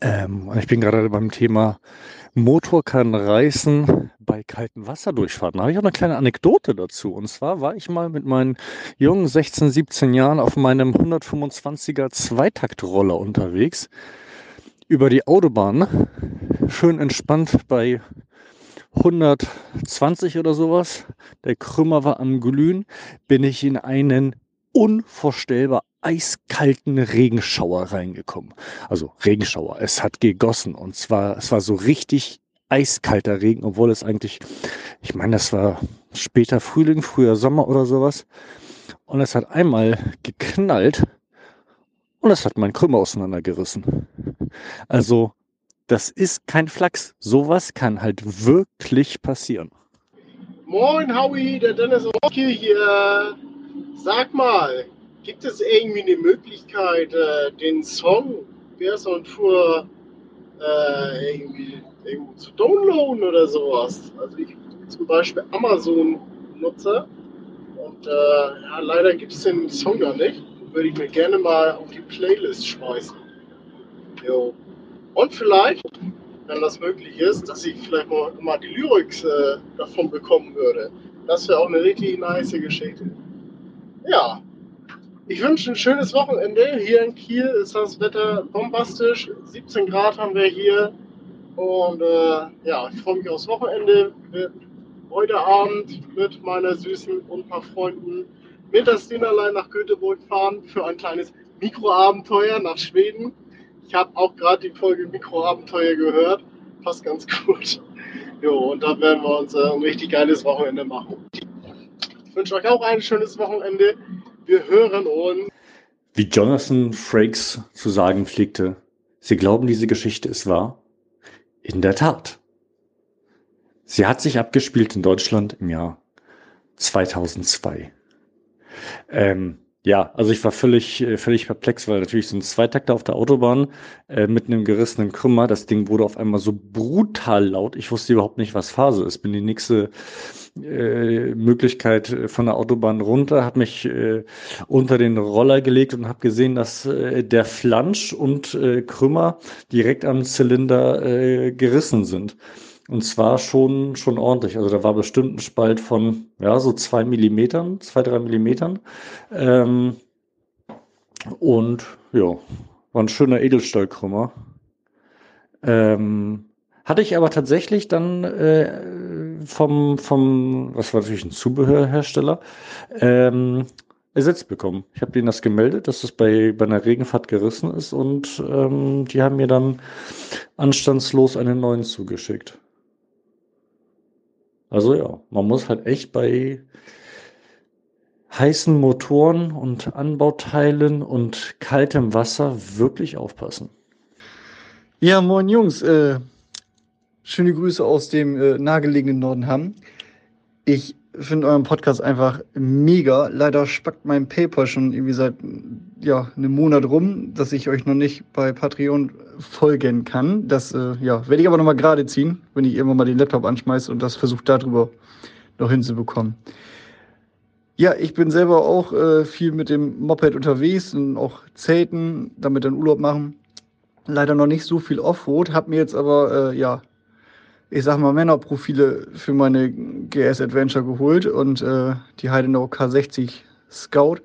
J: Ähm, ich bin gerade beim Thema Motor kann reißen bei kalten Wasserdurchfahrten. Da habe ich auch eine kleine Anekdote dazu. Und zwar war ich mal mit meinen jungen 16, 17 Jahren auf meinem 125er Zweitaktroller unterwegs über die Autobahn. Schön entspannt bei 120 oder sowas. Der Krümmer war am Glühen. Bin ich in einen unvorstellbar eiskalten Regenschauer reingekommen. Also Regenschauer. Es hat gegossen und zwar, es war so richtig eiskalter Regen, obwohl es eigentlich, ich meine, das war später Frühling, früher Sommer oder sowas. Und es hat einmal geknallt und es hat meinen Krümmer auseinandergerissen. Also, das ist kein Flachs. Sowas kann halt wirklich passieren.
K: Moin Howie, der Dennis Rocky hier. Sag mal, gibt es irgendwie eine Möglichkeit, äh, den Song Bears on Tour äh, irgendwie irgendwo zu downloaden oder sowas? Also ich bin zum Beispiel Amazon-Nutzer und äh, ja, leider gibt es den Song da nicht. Würde ich mir gerne mal auf die Playlist schmeißen. Jo. Und vielleicht, wenn das möglich ist, dass ich vielleicht mal, mal die Lyrics äh, davon bekommen würde. Das wäre auch eine richtig nice Geschichte. Ja, ich wünsche ein schönes Wochenende. Hier in Kiel ist das Wetter bombastisch. 17 Grad haben wir hier. Und äh, ja, ich freue mich aufs Wochenende. Heute Abend mit meiner Süßen und ein paar Freunden mit das Dinnerlein nach Göteborg fahren für ein kleines Mikroabenteuer nach Schweden. Ich habe auch gerade die Folge Mikroabenteuer gehört. Passt ganz gut. Jo, und da werden wir uns äh, ein richtig geiles Wochenende machen. Ich wünsche euch auch ein schönes Wochenende. Wir hören uns.
J: Wie Jonathan Frakes zu sagen pflegte, Sie glauben, diese Geschichte ist wahr? In der Tat. Sie hat sich abgespielt in Deutschland im Jahr 2002. Ähm, Ja, also ich war völlig, äh, völlig perplex, weil natürlich so ein Zweitakter auf der Autobahn äh, mit einem gerissenen Krümmer, das Ding wurde auf einmal so brutal laut. Ich wusste überhaupt nicht, was Phase ist. Bin die nächste äh, Möglichkeit äh, von der Autobahn runter, habe mich äh, unter den Roller gelegt und habe gesehen, dass äh, der Flansch und äh, Krümmer direkt am Zylinder äh, gerissen sind. Und zwar schon, schon ordentlich. Also da war bestimmt ein Spalt von, ja, so zwei Millimetern, zwei, drei Millimetern. Ähm, und ja, war ein schöner Edelstahlkrümmer. Ähm, hatte ich aber tatsächlich dann äh, vom, vom, was war natürlich ein Zubehörhersteller, ähm, ersetzt bekommen. Ich habe denen das gemeldet, dass das bei, bei einer Regenfahrt gerissen ist und ähm, die haben mir dann anstandslos einen neuen zugeschickt. Also ja, man muss halt echt bei heißen Motoren und Anbauteilen und kaltem Wasser wirklich aufpassen.
L: Ja, moin Jungs. Äh, schöne Grüße aus dem äh, nahegelegenen Norden Hamm. Ich finde euren Podcast einfach mega. Leider spackt mein PayPal schon irgendwie seit ja, einem Monat rum, dass ich euch noch nicht bei Patreon folgen kann. Das äh, ja, werde ich aber nochmal gerade ziehen, wenn ich irgendwann mal den Laptop anschmeiße und das versuche darüber noch hinzubekommen. Ja, ich bin selber auch äh, viel mit dem Moped unterwegs und auch Zelten, damit dann Urlaub machen. Leider noch nicht so viel Offroad, habe mir jetzt aber, äh, ja, ich sag mal, Männerprofile für meine GS Adventure geholt und äh, die Heidenau K60 Scout,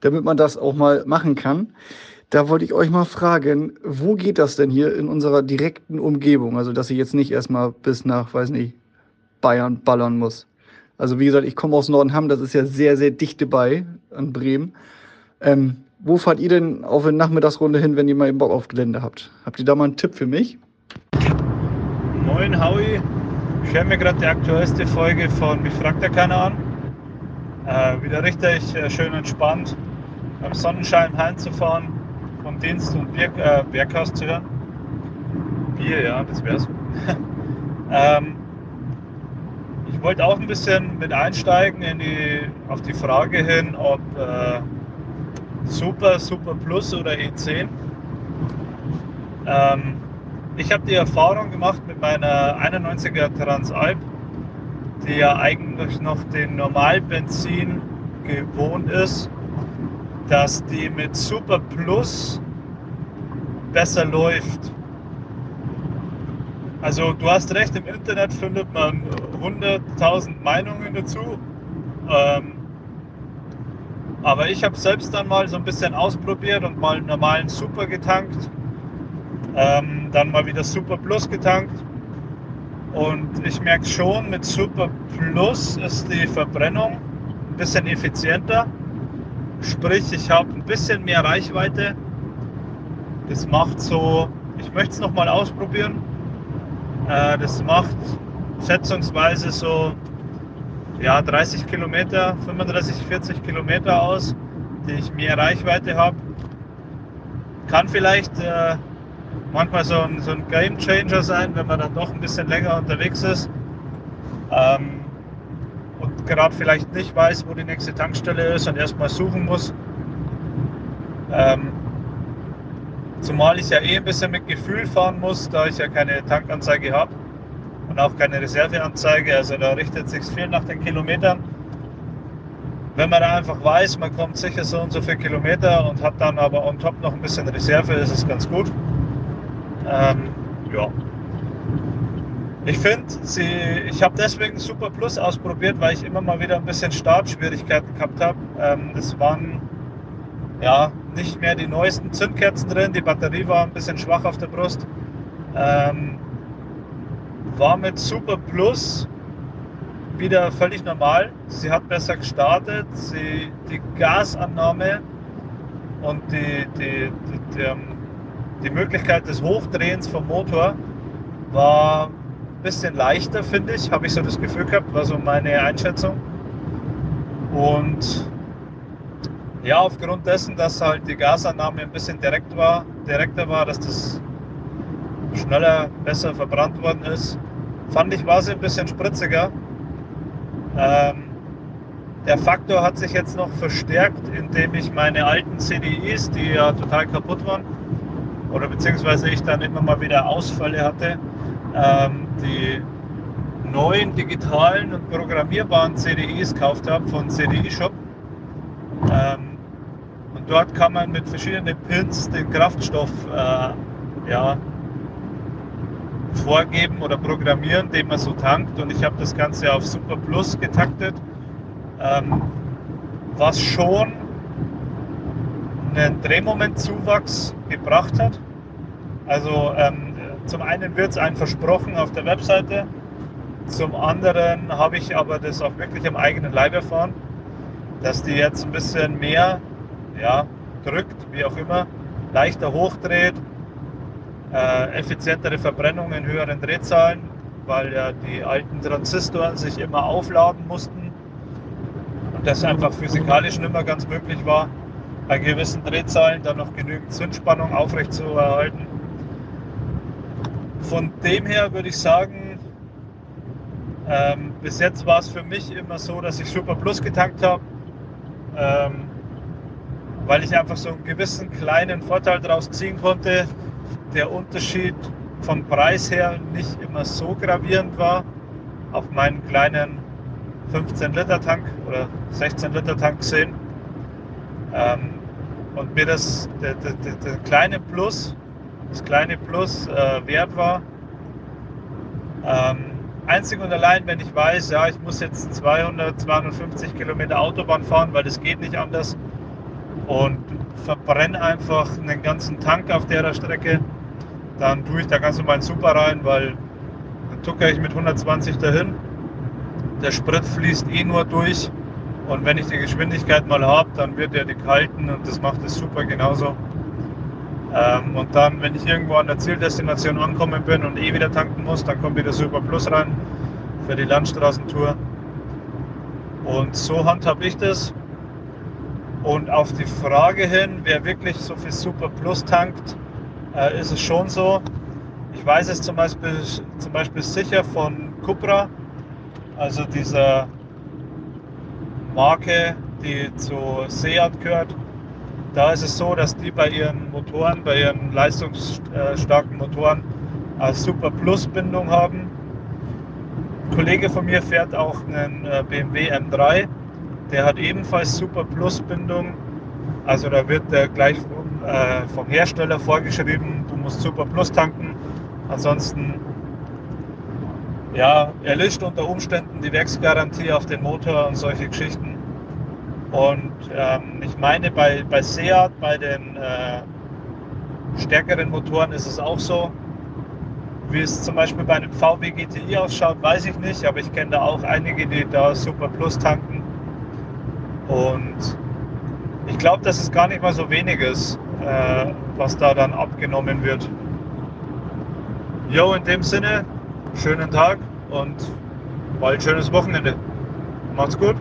L: damit man das auch mal machen kann. Da wollte ich euch mal fragen, wo geht das denn hier in unserer direkten Umgebung? Also, dass ich jetzt nicht erstmal bis nach, weiß nicht, Bayern ballern muss. Also, wie gesagt, ich komme aus Nordenham, das ist ja sehr, sehr dicht bei an Bremen. Ähm, wo fahrt ihr denn auf eine Nachmittagsrunde hin, wenn ihr mal Bock auf Gelände habt? Habt ihr da mal einen Tipp für mich?
M: Moin Howie, ich höre mir gerade die aktuellste Folge von ja keiner an. Äh, wieder richtig äh, schön entspannt, am Sonnenschein heimzufahren vom Dienst und Bier, äh, Berghaus zu hören. Bier, ja, das wär's. ähm, ich wollte auch ein bisschen mit einsteigen in die, auf die Frage hin, ob äh, Super, Super Plus oder E10. Ähm, ich habe die Erfahrung gemacht mit meiner 91er Transalp, die ja eigentlich noch den Normalbenzin gewohnt ist dass die mit Super Plus besser läuft. Also du hast recht, im Internet findet man 100.000 Meinungen dazu. Ähm, aber ich habe selbst dann mal so ein bisschen ausprobiert und mal einen normalen Super getankt. Ähm, dann mal wieder Super Plus getankt. Und ich merke schon, mit Super Plus ist die Verbrennung ein bisschen effizienter. Sprich, ich habe ein bisschen mehr Reichweite. Das macht so, ich möchte es nochmal ausprobieren. Äh, das macht schätzungsweise so ja, 30 Kilometer, 35, 40 Kilometer aus, die ich mehr Reichweite habe. Kann vielleicht äh, manchmal so ein, so ein Game Changer sein, wenn man dann doch ein bisschen länger unterwegs ist. Ähm, gerade vielleicht nicht weiß, wo die nächste Tankstelle ist und erstmal suchen muss. Ähm, zumal ich ja eh ein bisschen mit Gefühl fahren muss, da ich ja keine Tankanzeige habe und auch keine Reserveanzeige. Also da richtet sich viel nach den Kilometern. Wenn man da einfach weiß, man kommt sicher so und so viele Kilometer und hat dann aber on top noch ein bisschen Reserve, ist es ganz gut. Ähm, ja. Ich finde, ich habe deswegen Super Plus ausprobiert, weil ich immer mal wieder ein bisschen Startschwierigkeiten gehabt habe. Ähm, es waren ja nicht mehr die neuesten Zündkerzen drin, die Batterie war ein bisschen schwach auf der Brust. Ähm, war mit Super Plus wieder völlig normal. Sie hat besser gestartet, sie, die Gasannahme und die, die, die, die, die Möglichkeit des Hochdrehens vom Motor war bisschen leichter, finde ich. Habe ich so das Gefühl gehabt, war so meine Einschätzung. Und ja, aufgrund dessen, dass halt die Gasannahme ein bisschen direkt war, direkter war, dass das schneller, besser verbrannt worden ist, fand ich, war sie ein bisschen spritziger. Ähm, Der Faktor hat sich jetzt noch verstärkt, indem ich meine alten CDIs, die ja total kaputt waren, oder beziehungsweise ich dann immer mal wieder Ausfälle hatte, ähm, die neuen digitalen und programmierbaren CDIs gekauft habe von CDI Shop. Ähm, und dort kann man mit verschiedenen Pins den Kraftstoff äh, ja, vorgeben oder programmieren, den man so tankt. Und ich habe das Ganze auf Super Plus getaktet, ähm, was schon einen Drehmomentzuwachs gebracht hat. Also ähm, zum einen wird es einem versprochen auf der Webseite, zum anderen habe ich aber das auch wirklich am eigenen Leib erfahren, dass die jetzt ein bisschen mehr ja, drückt, wie auch immer, leichter hochdreht, äh, effizientere Verbrennung in höheren Drehzahlen, weil ja die alten Transistoren sich immer aufladen mussten und das einfach physikalisch nicht mehr ganz möglich war, bei gewissen Drehzahlen dann noch genügend Zündspannung aufrechtzuerhalten. Von dem her würde ich sagen, ähm, bis jetzt war es für mich immer so, dass ich Super Plus getankt habe, ähm, weil ich einfach so einen gewissen kleinen Vorteil daraus ziehen konnte. Der Unterschied vom Preis her nicht immer so gravierend war auf meinen kleinen 15 Liter Tank oder 16 Liter Tank gesehen. Ähm, und mir das der, der, der, der kleine Plus, das kleine Plus äh, wert war. Ähm, einzig und allein, wenn ich weiß, ja, ich muss jetzt 200, 250 Kilometer Autobahn fahren, weil das geht nicht anders und verbrenne einfach einen ganzen Tank auf der Strecke, dann tue ich da ganz normal einen Super rein, weil dann tucke ich mit 120 dahin. Der Sprit fließt eh nur durch und wenn ich die Geschwindigkeit mal habe, dann wird er die kalten und das macht es super genauso. Ähm, und dann, wenn ich irgendwo an der Zieldestination angekommen bin und eh wieder tanken muss, dann kommt wieder Super Plus rein für die Landstraßentour. Und so handhabe ich das. Und auf die Frage hin, wer wirklich so viel Super Plus tankt, äh, ist es schon so. Ich weiß es zum Beispiel, zum Beispiel sicher von Cupra, also dieser Marke, die zu Seat gehört. Da ist es so, dass die bei ihren Motoren, bei ihren leistungsstarken Motoren eine Super Plus Bindung haben. Ein Kollege von mir fährt auch einen äh, BMW M3, der hat ebenfalls Super Plus Bindung. Also da wird der gleich äh, vom Hersteller vorgeschrieben, du musst Super Plus tanken. Ansonsten ja, erlischt unter Umständen die Werksgarantie auf den Motor und solche Geschichten. Und ähm, ich meine, bei, bei Seat, bei den äh, stärkeren Motoren ist es auch so. Wie es zum Beispiel bei einem VW GTI ausschaut, weiß ich nicht, aber ich kenne da auch einige, die da Super Plus tanken. Und ich glaube, dass es gar nicht mal so wenig ist, äh, was da dann abgenommen wird. Jo, in dem Sinne, schönen Tag und bald schönes Wochenende. Macht's gut.